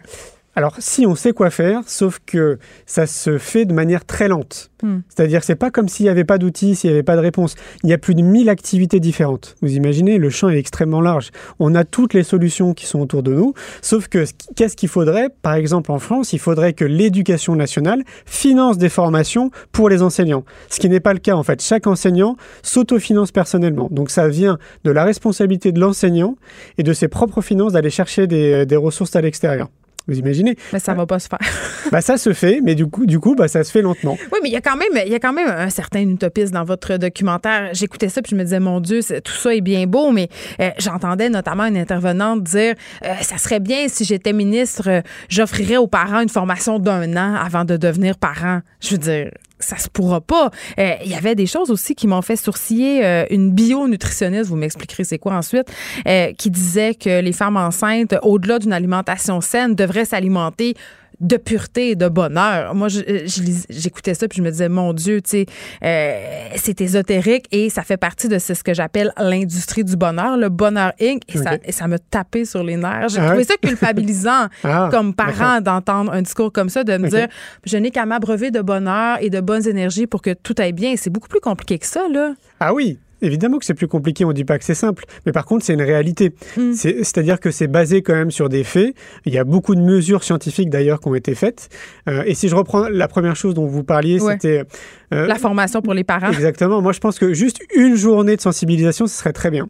Alors, si on sait quoi faire, sauf que ça se fait de manière très lente. Hmm. C'est-à-dire que c'est pas comme s'il n'y avait pas d'outils, s'il n'y avait pas de réponse. Il y a plus de 1000 activités différentes. Vous imaginez, le champ est extrêmement large. On a toutes les solutions qui sont autour de nous, sauf que qu'est-ce qu'il faudrait? Par exemple, en France, il faudrait que l'éducation nationale finance des formations pour les enseignants. Ce qui n'est pas le cas, en fait. Chaque enseignant s'autofinance personnellement. Donc, ça vient de la responsabilité de l'enseignant et de ses propres finances d'aller chercher des ressources à l'extérieur. Vous imaginez? Mais ça va pas se faire. bah ça se fait, mais du coup, du coup, bah ça se fait lentement. Oui, mais il y a quand même, il y a quand même un certain utopisme dans votre documentaire. J'écoutais ça puis je me disais, mon Dieu, tout ça est bien beau, mais euh, j'entendais notamment une intervenante dire, euh, ça serait bien si j'étais ministre, euh, j'offrirais aux parents une formation d'un an avant de devenir parent. Je veux dire, ça se pourra pas. Euh, il y avait des choses aussi qui m'ont fait sourciller. Euh, une bio-nutritionniste, vous m'expliquerez c'est quoi ensuite, euh, qui disait que les femmes enceintes, au-delà d'une alimentation saine, devraient s'alimenter de pureté et de bonheur. Moi, j'écoutais ça puis je me disais, mon Dieu, tu sais, euh, c'est ésotérique et ça fait partie de ce que j'appelle l'industrie du bonheur, le bonheur Inc. Et, ça, et ça me tapait sur les nerfs. J'ai ah trouvé ça culpabilisant ah, comme parent d'entendre un discours comme ça, de me dire, je n'ai qu'à m'abreuver de bonheur et de bonnes énergies pour que tout aille bien. C'est beaucoup plus compliqué que ça, là. Ah oui, Évidemment que c'est plus compliqué, on ne dit pas que c'est simple, mais par contre c'est une réalité. Mm. C'est-à-dire que c'est basé quand même sur des faits. Il y a beaucoup de mesures scientifiques d'ailleurs qui ont été faites. Euh, et si je reprends la première chose dont vous parliez, c'était... Euh, la formation pour les parents. Exactement. Moi je pense que juste une journée de sensibilisation, ce serait très bien.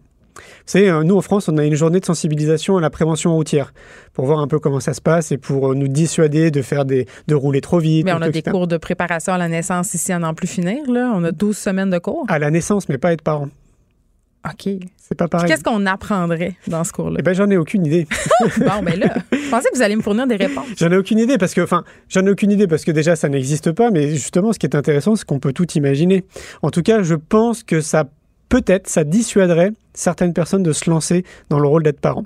Vous euh, nous en France, on a une journée de sensibilisation à la prévention routière pour voir un peu comment ça se passe et pour euh, nous dissuader de faire des, de rouler trop vite. Mais on a des cours de préparation à la naissance ici à n'en plus finir, là. On a 12 semaines de cours. À la naissance, mais pas être parent. OK. C'est pas pareil. Qu'est-ce qu'on apprendrait dans ce cours-là? Eh ben, j'en ai aucune idée. bon, ben là, je pensais que vous alliez me fournir des réponses. J'en ai aucune idée parce que, enfin, j'en ai aucune idée parce que déjà, ça n'existe pas, mais justement, ce qui est intéressant, c'est qu'on peut tout imaginer. En tout cas, je pense que ça peut-être ça dissuaderait certaines personnes de se lancer dans le rôle d'être parent.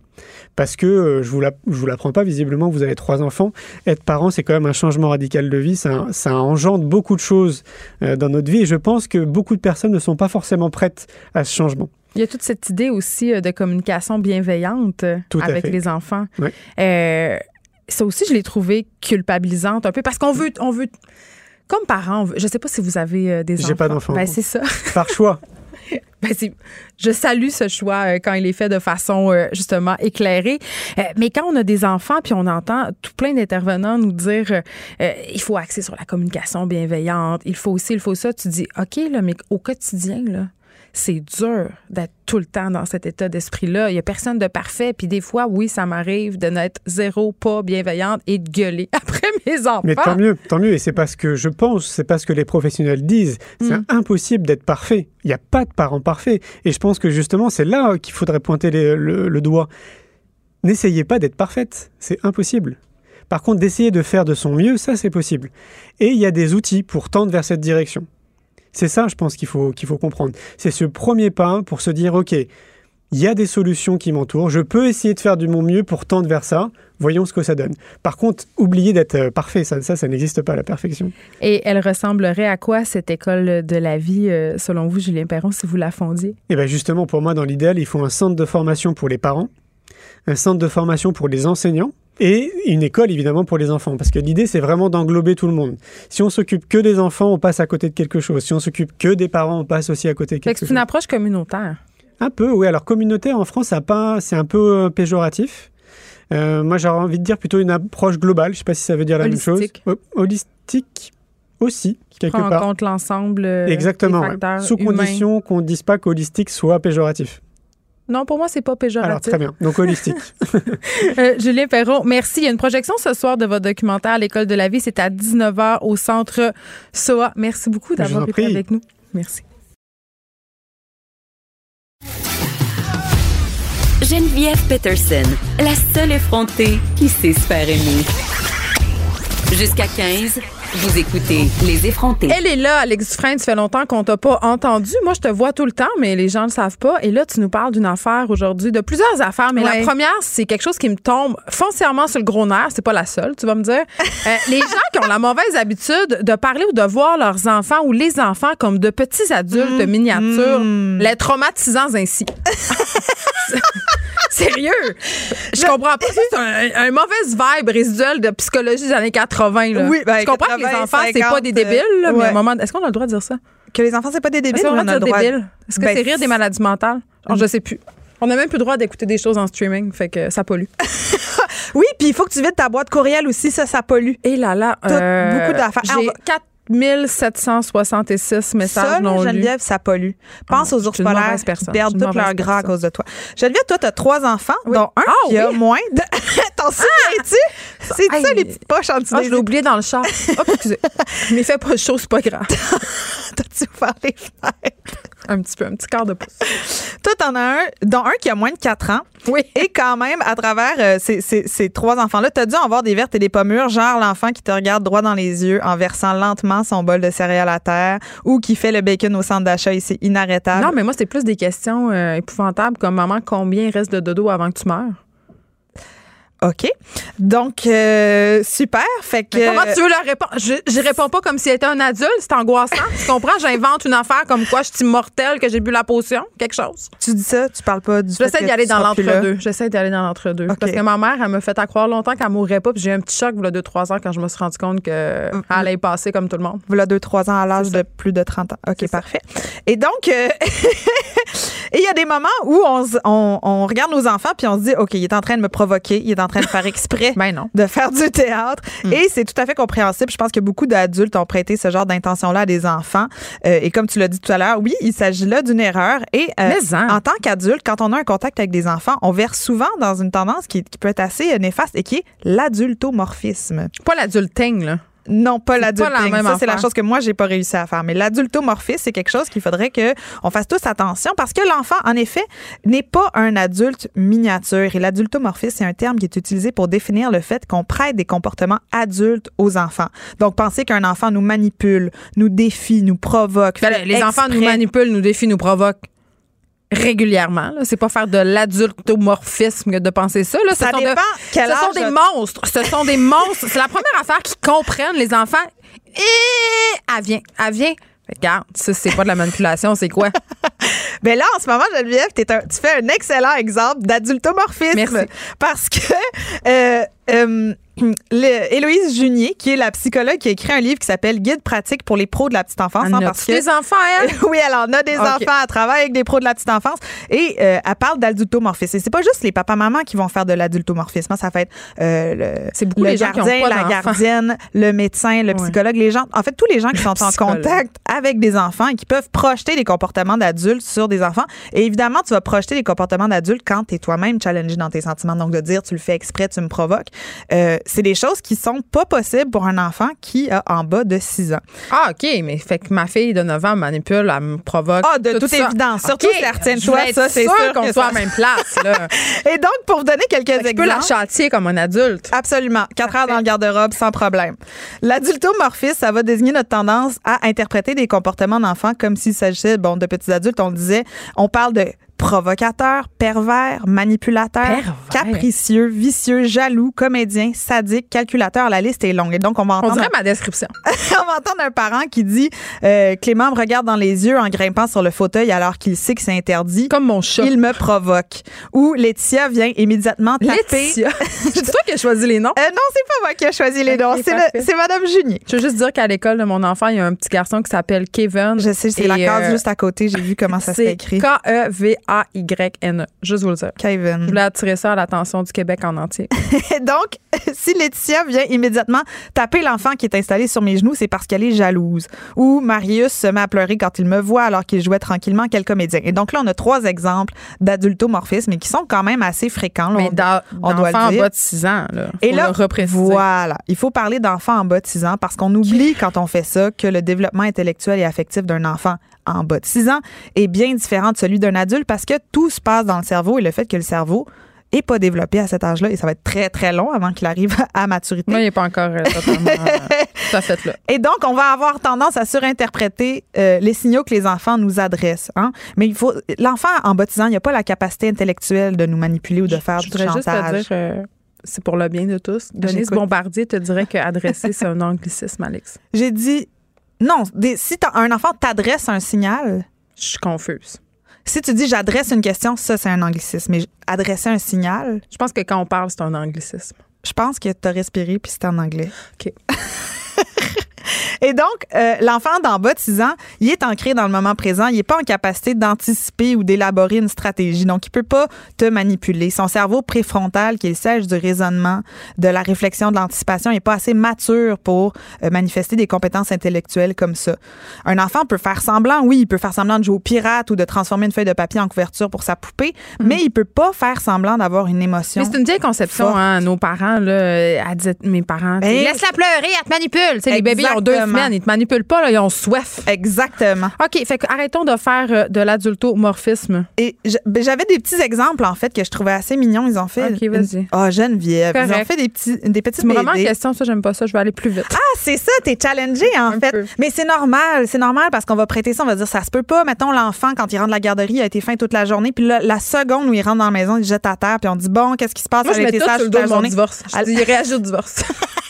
Parce que, euh, je ne vous l'apprends pas, visiblement, vous avez trois enfants. Être parent, c'est quand même un changement radical de vie. Ça, ça engendre beaucoup de choses euh, dans notre vie. Et je pense que beaucoup de personnes ne sont pas forcément prêtes à ce changement. Il y a toute cette idée aussi euh, de communication bienveillante avec les enfants. ça aussi, je l'ai trouvé culpabilisante un peu parce qu'on veut, on veut, comme parent, je ne sais pas si vous avez des enfants. J'ai pas d'enfants. Ben, c'est ça. Par choix. Ben, je salue ce choix euh, quand il est fait de façon euh, justement éclairée. Euh, mais quand on a des enfants puis on entend tout plein d'intervenants nous dire il faut axer sur la communication bienveillante, il faut aussi, il faut ça, tu dis OK là, mais au quotidien là, c'est dur d'être tout le temps dans cet état d'esprit-là. Il n'y a personne de parfait. Puis des fois, oui, ça m'arrive de n'être zéro pas bienveillante et de gueuler après mes enfants. Mais tant mieux, tant mieux. Et c'est parce que je pense, c'est parce que les professionnels disent. C'est mm. impossible d'être parfait. Il n'y a pas de parents parfaits. Et je pense que justement, c'est là qu'il faudrait pointer le doigt. N'essayez pas d'être parfaite. C'est impossible. Par contre, d'essayer de faire de son mieux, ça, c'est possible. Et il y a des outils pour tendre vers cette direction. C'est ça, je pense, qu'il faut, qu'il faut comprendre. C'est ce premier pas pour se dire, OK, il y a des solutions qui m'entourent, je peux essayer de faire du mon mieux pour tendre vers ça, voyons ce que ça donne. Par contre, oublier d'être euh, parfait, ça, ça, ça n'existe pas, la perfection. Et elle ressemblerait à quoi, cette école de la vie, euh, selon vous, Julien Perron, si vous la fondiez? Eh bien, justement, pour moi, dans l'idéal, il faut un centre de formation pour les parents, un centre de formation pour les enseignants et une école évidemment pour les enfants parce que l'idée c'est vraiment d'englober tout le monde. Si on s'occupe que des enfants, on passe à côté de quelque chose. Si on s'occupe que des parents, on passe aussi à côté de quelque chose. C'est une approche communautaire. Un peu, oui. Alors communautaire en France, ça pas, c'est un peu euh, péjoratif. Euh, moi, j'aurais envie de dire plutôt une approche globale. Je sais pas si ça veut dire la même chose. Holistique aussi, quelque Prend part. en compte l'ensemble. euh, Exactement. des ouais. facteurs Sous humains. condition qu'on ne dise pas qu'holistique soit péjoratif. Non, pour moi, c'est pas péjoratif. Alors très bien. Donc holistique. Euh, Julien Perrault, merci. Il y a une projection ce soir de votre documentaire à l'École de la vie. C'est à 19h au centre SOA. Merci beaucoup d'avoir été prie. avec nous. Merci. Geneviève Peterson, la seule effrontée qui sait se faire aimer. Jusqu'à 15, vous écoutez Les effrontés. Elle est là, Alex Dufresne. Ça fait longtemps qu'on t'a pas entendu. Moi, je te vois tout le temps, mais les gens ne le savent pas. Et là, tu nous parles d'une affaire aujourd'hui, de plusieurs affaires. Mais Ouais. la première, c'est quelque chose qui me tombe foncièrement sur le gros nerf. C'est pas la seule, tu vas me dire. Euh, les gens qui ont la mauvaise habitude de parler ou de voir leurs enfants ou les enfants comme de petits adultes miniatures, les traumatisants ainsi. Sérieux? Je comprends pas. C'est un, un mauvaise vibe résiduelle de psychologie des années 80. Là. Oui, ben, je comprends? Que les 80, enfants, c'est pas 50, des débiles, là, mais à un moment, est-ce qu'on a le droit de dire ça? Que les enfants, c'est pas des débiles. Est-ce qu'on a le droit de dire débile? Est-ce que Ben, c'est rire des maladies mentales? Alors, je sais plus. On n'a même plus le droit d'écouter des choses en streaming, fait que ça pollue. Oui, puis il faut que tu vides ta boîte courriel aussi, ça, ça pollue. Et là là, T'as beaucoup d'affaires. Ah, J'ai va- 4766 messages Ça, non lus. Geneviève, ça pollue. Pense Ah, aux ours polaires qui perdent tout leur gras à cause de toi. Geneviève, toi, t'as trois enfants, Oui. dont un Ah, qui a moins de... T'en souviens-tu? C'est Hey. ça, les petites poches en dessous Ah, je l'ai oublié dans le char. Hop, excusez. Mais fais pas chaud, c'est pas grave. T'as-tu ouvert les fenêtres? Un petit peu, un petit quart de pouce. Toi, t'en as un, dont un qui a moins de 4 ans. Oui. Et quand même, à travers euh, ces, ces- ces trois enfants-là, t'as dû en voir des vertes et des pommures, genre l'enfant qui te regarde droit dans les yeux en versant lentement son bol de céréales à terre ou qui fait le bacon au centre d'achat et c'est inarrêtable. Non, mais moi, c'est plus des questions euh, épouvantables comme maman, combien il reste de dodo avant que tu meurs? OK. Donc, euh, super. Fait que. Mais comment tu veux leur répondre? Je, je réponds pas comme si elle était un adulte, c'est angoissant. tu comprends? J'invente une affaire comme quoi je suis immortelle, que j'ai bu la potion, quelque chose. Tu dis ça, tu parles pas du fait J'essaie d'y aller dans l'entre-deux. J'essaie d'y aller dans l'entre-deux. Parce que ma mère, elle me fait à croire longtemps qu'elle mourrait pas, puis j'ai eu un petit choc, deux, trois ans, quand je me suis rendu compte qu'elle allait y passer comme tout le monde. Voilà, deux, trois ans à l'âge de plus de 30 ans. OK, ça. parfait. Et donc, euh, il y a des moments où on, on regarde nos enfants puis on se dit, OK, il est en train de me provoquer, il est en train de faire exprès Ben non. de faire du théâtre. Et c'est tout à fait compréhensible. Je pense que beaucoup d'adultes ont prêté ce genre d'intention-là à des enfants. Euh, et comme tu l'as dit tout à l'heure, oui, il s'agit là d'une erreur. Et euh, Mais en. en tant qu'adulte, quand on a un contact avec des enfants, on verse souvent dans une tendance qui, qui peut être assez néfaste et qui est l'adultomorphisme. Pas l'adulting, là. Non, pas l'adulting. Ça, c'est la chose que moi, j'ai pas réussi à faire. Mais l'adultomorphisme, c'est quelque chose qu'il faudrait que on fasse tous attention parce que l'enfant, en effet, n'est pas un adulte miniature. Et l'adultomorphisme, c'est un terme qui est utilisé pour définir le fait qu'on prête des comportements adultes aux enfants. Donc, penser qu'un enfant nous manipule, nous défie, nous provoque. Ben, les enfants nous manipulent, nous défient, nous provoquent régulièrement. C'est pas faire de l'adultomorphisme que de penser ça. Là. Ce Ça de- dépend quel Ce sont des de- monstres. Ce sont des monstres. C'est la première affaire qu'ils comprennent, les enfants. Et elle vient. Elle vient. Regarde, ça, c'est pas de la manipulation, c'est quoi? Ben là, en ce moment, Geneviève, un- tu fais un excellent exemple d'adultomorphisme. Merci. Parce que euh, euh, le- Héloïse Junier, qui est la psychologue qui a écrit un livre qui s'appelle Guide pratique pour les pros de la petite enfance. Elle hein, en parce a-tu que des enfants, elle? oui, elle en a des enfants. Elle travaille avec des pros de la petite enfance. Et euh, elle parle d'adultomorphisme. Et c'est pas juste les papas-mamans qui vont faire de l'adultomorphisme. hein. Ça fait être euh, le, C'est beaucoup le les gens qui ont gardien, pas la gardienne, le médecin, le Ouais. psychologue, les gens. En fait, tous les gens qui sont en contact avec des enfants et qui peuvent projeter des comportements d'adultes sur des enfants. Et évidemment, tu vas projeter des comportements d'adultes quand tu es toi-même challengé dans tes sentiments. Donc, de dire, tu le fais exprès, tu me provoques. Euh, c'est des choses qui sont pas possibles pour un enfant qui a en bas de 6 ans. Ah, OK, mais fait que ma fille de 9 ans manipule, elle me provoque. Ah, de tout toute ça. évidence. Surtout OK, si elle retient toi, ça, c'est sûr qu'on soit à la même place, là. Et donc, pour vous donner quelques Tu peux la exemples. châtier comme un adulte. Absolument. Quatre heures dans le garde-robe, sans problème. L'adultomorphisme, ça va désigner notre tendance à interpréter des comportements d'enfants comme s'il s'agissait, bon, de petits adultes. On le disait, on parle de provocateur, pervers, manipulateur, capricieux, vicieux, jaloux, comédien, sadique, calculateur. La liste est longue. Et donc, on va entendre. On dirait ma description. on va entendre un parent qui dit euh, Clément me regarde dans les yeux en grimpant sur le fauteuil alors qu'il sait que c'est interdit. Comme mon chat. Il me provoque. Ou Laetitia vient immédiatement taper. C'est toi qui as choisi les noms? Euh, non, c'est pas moi qui ai choisi les noms. C'est Madame Junier. Je veux juste dire qu'à l'école de mon enfant, il y a un petit garçon qui s'appelle Kevin. Je sais, c'est la case euh, juste à côté. J'ai vu comment ça s'est écrit. K-E-V-A-Y-N-E. Juste vous le dire. Kevin. Je voulais attirer ça à l'attention du Québec en entier. Donc, si Laetitia vient immédiatement taper l'enfant qui est installé sur mes genoux, c'est parce qu'elle est jalouse. Ou Marius se met à pleurer quand il me voit alors qu'il jouait tranquillement quel comédien. Et donc là, on a trois exemples d'adultomorphisme et qui sont quand même assez fréquents. Mais on, doit en bas de 6 ans. Là. et là, voilà. Il faut parler d'enfants en bas de 6 ans parce qu'on oublie quand on fait ça que le développement intellectuel et affectif d'un enfant en bas de 6 ans est bien différent de celui d'un adulte parce que tout se passe dans le cerveau et le fait que le cerveau est pas développé à cet âge-là et ça va être très très long avant qu'il arrive à maturité. Moi, il n'est pas encore euh, totalement euh, fait là. Et donc on va avoir tendance à surinterpréter euh, les signaux que les enfants nous adressent. Hein? Mais il faut l'enfant en baptisant, il n'a pas la capacité intellectuelle de nous manipuler ou de faire du chantage. Juste te dire, c'est pour le bien de tous. Denise Bombardier te dirait que adresser c'est un anglicisme, Alex. J'ai dit non. si un enfant t'adresse un signal, je suis confuse. Si tu dis j'adresse une question, ça, c'est un anglicisme. Mais adresser un signal. Je pense que quand on parle, c'est un anglicisme. Je pense que tu as respiré puis c'était en anglais. OK. Et donc, euh, l'enfant d'en bas de 6 ans, il est ancré dans le moment présent. Il n'est pas en capacité d'anticiper ou d'élaborer une stratégie. Donc, il peut pas te manipuler. Son cerveau préfrontal, qui est le siège du raisonnement, de la réflexion, de l'anticipation, n'est pas assez mature pour euh, manifester des compétences intellectuelles comme ça. Un enfant peut faire semblant, oui, il peut faire semblant de jouer au pirate ou de transformer une feuille de papier en couverture pour sa poupée, mhm. mais il peut pas faire semblant d'avoir une émotion. Mais c'est une vieille conception, hein, nos parents, là, à dire, mes parents, ben, laisse-la pleurer, elle te manipule. les bébés ont deux semaines, ils te manipulent pas, là, ils ont soif. Exactement. OK, fait que arrêtons de faire euh, de l'adultomorphisme. Et ben, j'avais des petits exemples, en fait, que je trouvais assez mignons. Ils ont fait. OK, vas-y. Ah, oh, Geneviève. Ils ont fait des petits, des petits C'est vraiment question, ça, j'aime pas ça. Je vais aller plus vite. Ah, c'est ça, t'es challengé, en fait. Mais c'est normal, c'est normal parce qu'on va prêter ça, on va dire, ça se peut pas. Mettons, l'enfant, quand il rentre de la garderie, il a été faim toute la journée, puis la seconde où il rentre dans la maison, il jette à terre, puis on dit, bon, qu'est-ce qui se passe? Moi, je mets dos de mon divorce. il réagit au divorce.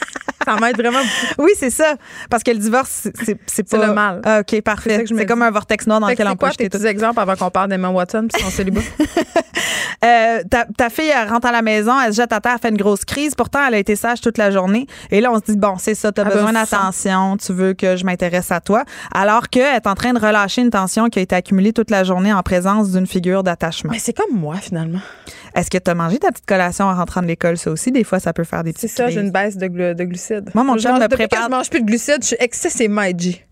ça m'aide vraiment Oui, c'est ça. Parce que le divorce, c'est pas. le mal. Ah, OK, parfait. C'est comme un vortex noir dans lequel on peut jeter tout. exemples avant qu'on parle d'Emma Watson puis son célibat? euh, ta, ta, fille, elle rentre à la maison, elle se jette à terre, elle fait une grosse crise. Pourtant, elle a été sage toute la journée. Et là, on se dit, bon, c'est ça, tu as besoin d'attention, tu veux que je m'intéresse à toi. Alors qu'elle est en train de relâcher une tension qui a été accumulée toute la journée en présence d'une figure d'attachement. Mais c'est comme moi, finalement. Est-ce que tu as mangé ta petite collation en rentrant de l'école? Ça aussi, des fois, ça peut faire des petites C'est ça, j'ai une baisse de, de glucides. Moi, mon chum me prépare. je mange plus de glucides, je suis excessivement edgy.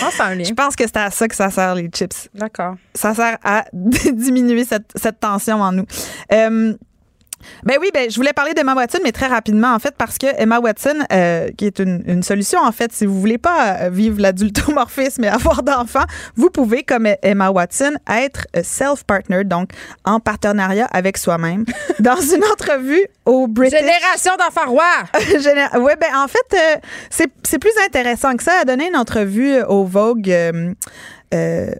Je pense que c'est à ça que ça sert, les chips. D'accord. Ça sert à diminuer cette, cette tension en nous. Euh, ben oui, ben je voulais parler d'Emma Watson, mais très rapidement en fait parce que Emma Watson, euh, qui est une, une, solution en fait, si vous voulez pas euh, vivre l'adultomorphisme et avoir d'enfants, vous pouvez comme Emma Watson être euh, self-partnered, donc en partenariat avec soi-même. Dans une entrevue au British Génération d'enfants rois. oui, ben en fait c'est plus intéressant que ça. Elle a donné une entrevue au Vogue.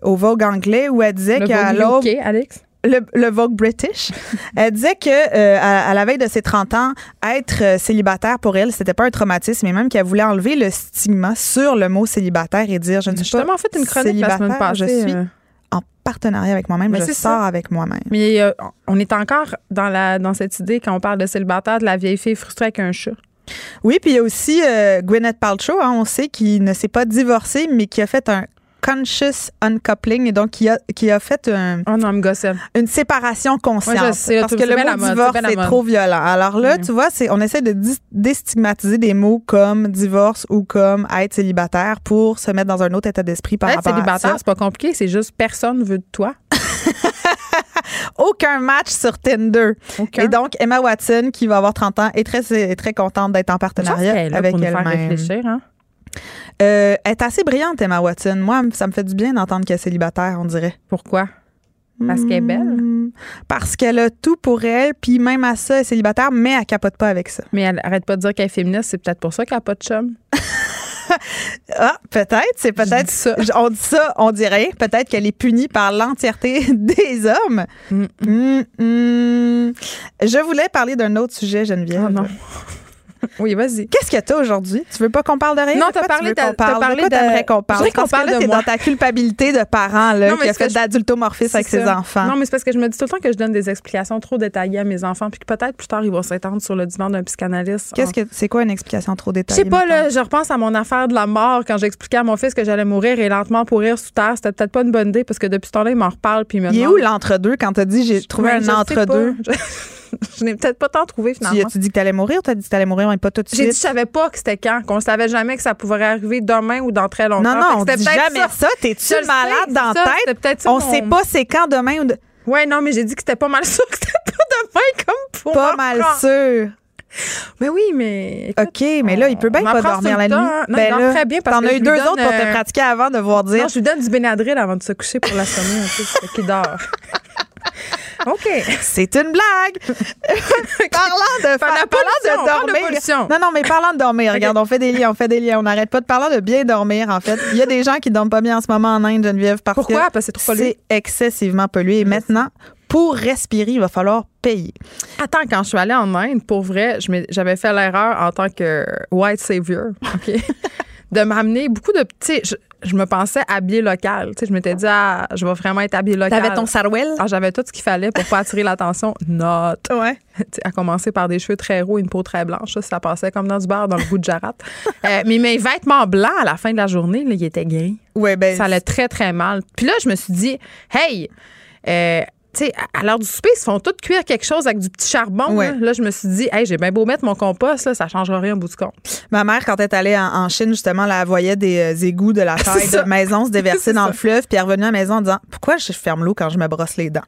au Vogue anglais où elle disait qu'à l'aube. Alex? Le, Vogue British. elle disait que euh, à, la veille de ses 30 ans, être euh, célibataire pour elle, c'était pas un traumatisme, mais même qu'elle voulait enlever le stigma sur le mot célibataire et dire je ne suis pas fait une chronique célibataire, la je suis euh. en partenariat avec moi-même, je sors avec moi-même. Mais on est encore dans la dans cette idée quand on parle de célibataire de la vieille fille frustrée avec un chat. Oui, puis il y a aussi Gwyneth Paltrow, hein, on sait, qui ne s'est pas divorcée, mais qui a fait un conscious uncoupling et donc qui a, qui a fait un, oh non, une séparation consciente. parce que le mot divorce est, trop violent. Alors là, tu vois, c'est on essaie de déstigmatiser des mots comme divorce ou comme être célibataire pour se mettre dans un autre état d'esprit par être rapport célibataire, c'est pas compliqué, c'est juste personne veut de toi. Aucun match sur Tinder. Et donc, Emma Watson, qui va avoir 30 ans, est très, très contente d'être en partenariat avec elle-même. Hein? Euh, elle est assez brillante, Emma Watson. Moi, ça me fait du bien d'entendre qu'elle est célibataire, on dirait. Pourquoi? Parce qu'elle est belle? Hmm. Parce qu'elle a tout pour elle, puis même à ça, elle est célibataire, mais elle capote pas avec ça. Mais elle arrête pas de dire qu'elle est féministe, c'est peut-être pour ça qu'elle n'a pas de chum. ah, peut-être. C'est peut-être ça. On dit ça, on dirait. Peut-être qu'elle est punie par l'entièreté des hommes. Mm. Mm, mm. Je voulais parler d'un autre sujet, Geneviève. Oh non. Oui, vas-y. Qu'est-ce que t'as aujourd'hui? Tu veux pas qu'on parle de rien? Non, t'as parlé, de parlé de t'aimerais qu'on parle? Je qu'on parle de dans ta culpabilité de parent là, qui a fait d'adultomorphisme avec ses enfants. Non, mais c'est parce que je me dis tout le temps que je donne des explications trop détaillées à mes enfants, puis que peut-être plus tard, ils vont s'étendre sur le divan d'un psychanalyste. Qu'est-ce que c'est quoi une explication trop détaillée? Je sais pas, là, je repense à mon affaire de la mort quand j'expliquais à mon fils que j'allais mourir et lentement pourrir sous terre. C'était peut-être pas une bonne idée parce que depuis ce temps-là, il m'en reparle. Puis il, il est où l'entre-deux quand t'as dit j'ai trouvé un entre-deux? je n'ai peut-être pas tant trouvé finalement. Tu, tu dis que tu allais mourir? Ou tu as dit que tu allais mourir, mais pas tout de suite? J'ai dit je savais pas que c'était quand, qu'on savait jamais que ça pouvait arriver demain ou dans très longtemps. Non, non, on dit jamais ça. T'es-tu malade dans la tête? on sait pas c'est quand demain ou. De... Ouais, non, mais j'ai dit que c'était pas mal sûr que c'était pas demain comme pour Pas mal sûr. Mais oui, mais. OK, mais là, il peut bien pas dormir la nuit. Hein. Non, ben il là, très bien parce T'en as eu deux autres pour te pratiquer avant de voir dire. Non, je lui donne du Benadryl avant de se coucher pour l'assommer un peu, qu'il dort. OK. C'est une blague. parlant de, parlant de dormir. non, non, mais parlant de dormir, regarde, on fait des liens, on fait des liens. On n'arrête pas de parler de bien dormir, en fait. Il y a des gens qui dorment pas bien en ce moment en Inde, Geneviève, parce Pourquoi? que parce que c'est trop pollué. C'est excessivement pollué. Et maintenant, pour respirer, il va falloir payer. Attends, quand je suis allée en Inde, pour vrai, j'avais fait l'erreur en tant que white savior, OK? de m'amener beaucoup de petits je me pensais habillée locale. Tu sais, je m'étais dit, ah, je vais vraiment être habillée locale. T'avais ton sarouel? Ah, j'avais tout ce qu'il fallait pour pas attirer l'attention. Note. Ouais. à commencer par des cheveux très roux et une peau très blanche. Ça, ça passait comme dans du beurre dans le goût de Jarat. euh, mais mes vêtements blancs, à la fin de la journée, là, ils étaient gris. Ouais, ben. Ça allait très, très mal. Puis là, je me suis dit, hey, euh, sais, à l'heure du souper, ils se font tout cuire quelque chose avec du petit charbon. Là. je me suis dit, hey, j'ai bien beau mettre mon compost, là, ça changera rien au bout du compte. Ma mère, quand elle est allée en, Chine, justement, elle voyait des euh, égouts de la taille de maison se déverser dans le fleuve, puis elle est revenue à la maison en disant, pourquoi je ferme l'eau quand je me brosse les dents?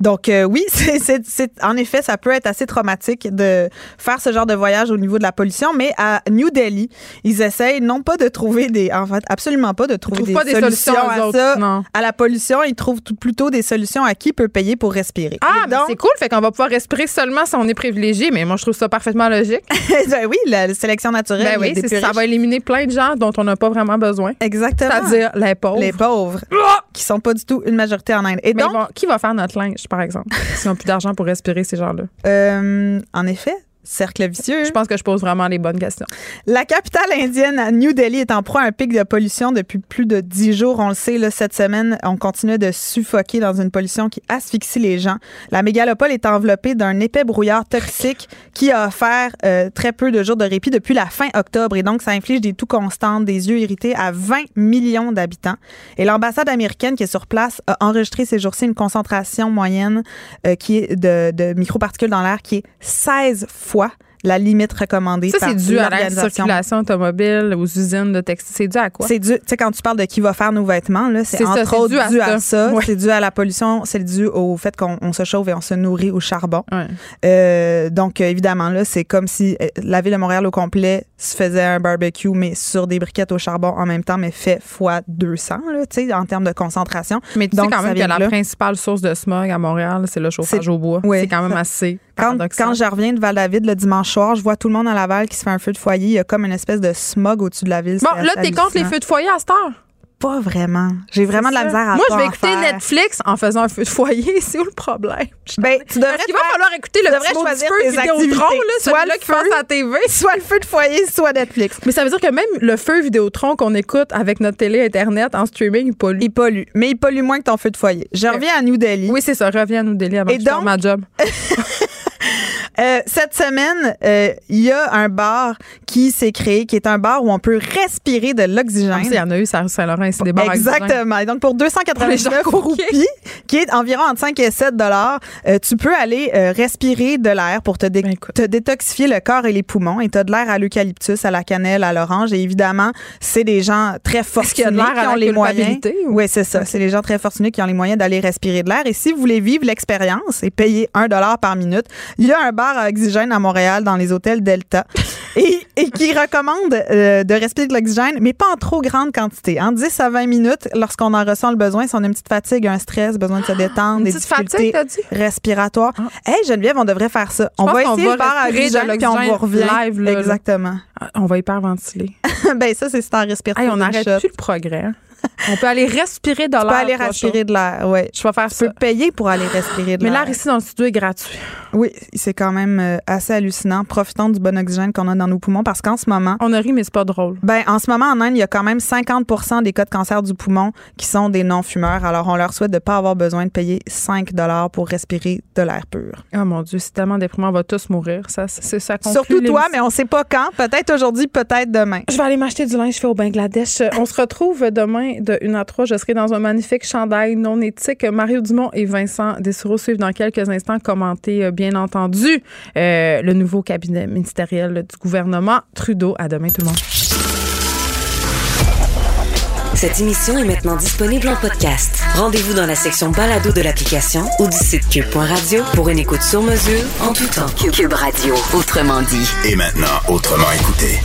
Donc, euh, oui, c'est, en effet, ça peut être assez traumatique de faire ce genre de voyage au niveau de la pollution, mais à New Delhi, ils essayent non pas de trouver des, en fait, absolument pas de trouver des, solutions, à ça, à la pollution, ils trouvent plutôt des solutions à qui peut payer pour respirer. Ah, ben, c'est cool. Fait qu'on va pouvoir respirer seulement si on est privilégié. Mais moi, je trouve ça parfaitement logique. ben oui, la sélection naturelle. Ben oui, ça va éliminer plein de gens dont on n'a pas vraiment besoin. Exactement. C'est-à-dire les pauvres. Les pauvres. qui sont pas du tout une majorité en Inde. Et donc, qui va faire notre linge, par exemple, s'ils n'ont plus d'argent pour respirer, ces gens-là? Euh, en effet, cercle vicieux. Je pense que je pose vraiment les bonnes questions. La capitale indienne, New Delhi, est en proie à un pic de pollution depuis plus de dix jours. On le sait, là, cette semaine, on continue de suffoquer dans une pollution qui asphyxie les gens. La mégalopole est enveloppée d'un épais brouillard toxique qui a offert euh, très peu de jours de répit depuis la fin octobre. Et donc, ça inflige des toux constantes, des yeux irrités à 20 millions d'habitants. Et l'ambassade américaine qui est sur place a enregistré ces jours-ci une concentration moyenne euh, qui est de, de microparticules dans l'air qui est 16 fois foi la limite recommandée ça, c'est dû à la circulation automobile, aux usines de textile. C'est dû à quoi? C'est dû, tu sais, quand tu parles de qui va faire nos vêtements, là, c'est entre autres dû à ça. C'est dû à la pollution, c'est dû au fait qu'on se chauffe et on se nourrit au charbon. Euh, donc, évidemment, là, c'est comme si euh, la ville de Montréal au complet se faisait un barbecue, mais sur des briquettes au charbon en même temps, mais fait fois 200, là, tu sais, en termes de concentration. Mais tu sais quand même que la principale source de smog à Montréal, c'est le chauffage au bois. C'est quand même assez quand, quand, je reviens de Val-David le dimanche soir, je vois tout le monde à Laval qui se fait un feu de foyer. Il y a comme une espèce de smog au-dessus de la ville. Bon, là, t'es contre les feux de foyer à cette heure? Pas vraiment. J'ai vraiment de la misère à Moi, je vais écouter Netflix en faisant un feu de foyer. C'est où le problème? Ben, tu devrais Il va falloir écouter le petit choisir feu Vidéotron, là, soit le feu, à TV. Soit le feu de foyer, soit Netflix. Mais ça veut dire que même le feu Vidéotron qu'on écoute avec notre télé Internet en streaming, il pollue. Il pollue. Mais il pollue moins que ton feu de foyer. Je reviens à New Delhi. Oui, c'est ça. Reviens à New Delhi avant Et que ma job. Euh, cette semaine, euh, il y a un bar qui s'est créé, qui est un bar où on peut respirer de l'oxygène. Ah, il y en a eu, Saint-Laurent, c'est des bars Exactement. Et donc, pour 299 roupies, qui est environ entre 5 et 7 dollars, euh, tu peux aller respirer de l'air pour te, ben, te, détoxifier le corps et les poumons. Et tu as de l'air à l'eucalyptus, à la cannelle, à l'orange. Et évidemment, c'est des gens très fortunés qui, ont les moyens. Oui, c'est ça. C'est les gens très fortunés qui ont les moyens d'aller respirer de l'air. Et si vous voulez vivre l'expérience et payer 1 dollar par minute, il y a un bar à oxygène à Montréal dans les hôtels Delta. et, et qui recommande euh, de respirer de l'oxygène, mais pas en trop grande quantité. En 10 à 20 minutes, lorsqu'on en ressent le besoin, si on a une petite fatigue, un stress, besoin de se détendre, Une des petite difficultés fatigue, t'as dit? respiratoires. Ah. Hey, Geneviève, on devrait faire ça. On va essayer va le bar à oxygène, puis on vous revient. live, là. Exactement. Ah, On va hyperventiler. ben ça, c'est si t'en respires Hey, on n'arrête plus le progrès. On peut aller respirer de l'air. Tu peux aller respirer chaud. de l'air, ouais. Je vais faire Tu ça. peux payer pour aller respirer de Mais l'air. l'air ici dans le studio est gratuit. Oui, c'est quand même euh, assez hallucinant. Profitons du bon oxygène qu'on a dans nos poumons parce qu'en ce moment, On a ri, mais c'est pas drôle. ben, en ce moment, en Inde, il y a quand même 50% des cas de cancer du poumon qui sont des non-fumeurs. Alors, on leur souhaite de ne pas avoir besoin de payer 5 pour respirer de l'air pur. Oh mon Dieu, c'est tellement déprimant. On va tous mourir. Ça, c'est ça. conclut Surtout toi, mais on sait pas quand. Peut-être aujourd'hui, peut-être demain. Je vais aller m'acheter du linge fait au Bangladesh. On se retrouve demain de 1 à 3. Je serai dans un magnifique chandail non éthique. Mario Dumont et Vincent Dessureau suivent dans quelques instants commenter, euh, bien entendu, euh, le nouveau cabinet ministériel du gouvernement Trudeau. À demain, tout le monde. Cette émission est maintenant disponible en podcast. Rendez-vous dans la section balado de l'application ou du site cube.radio pour une écoute sur mesure en tout temps. Cube Radio, autrement dit. Et maintenant, autrement écouté.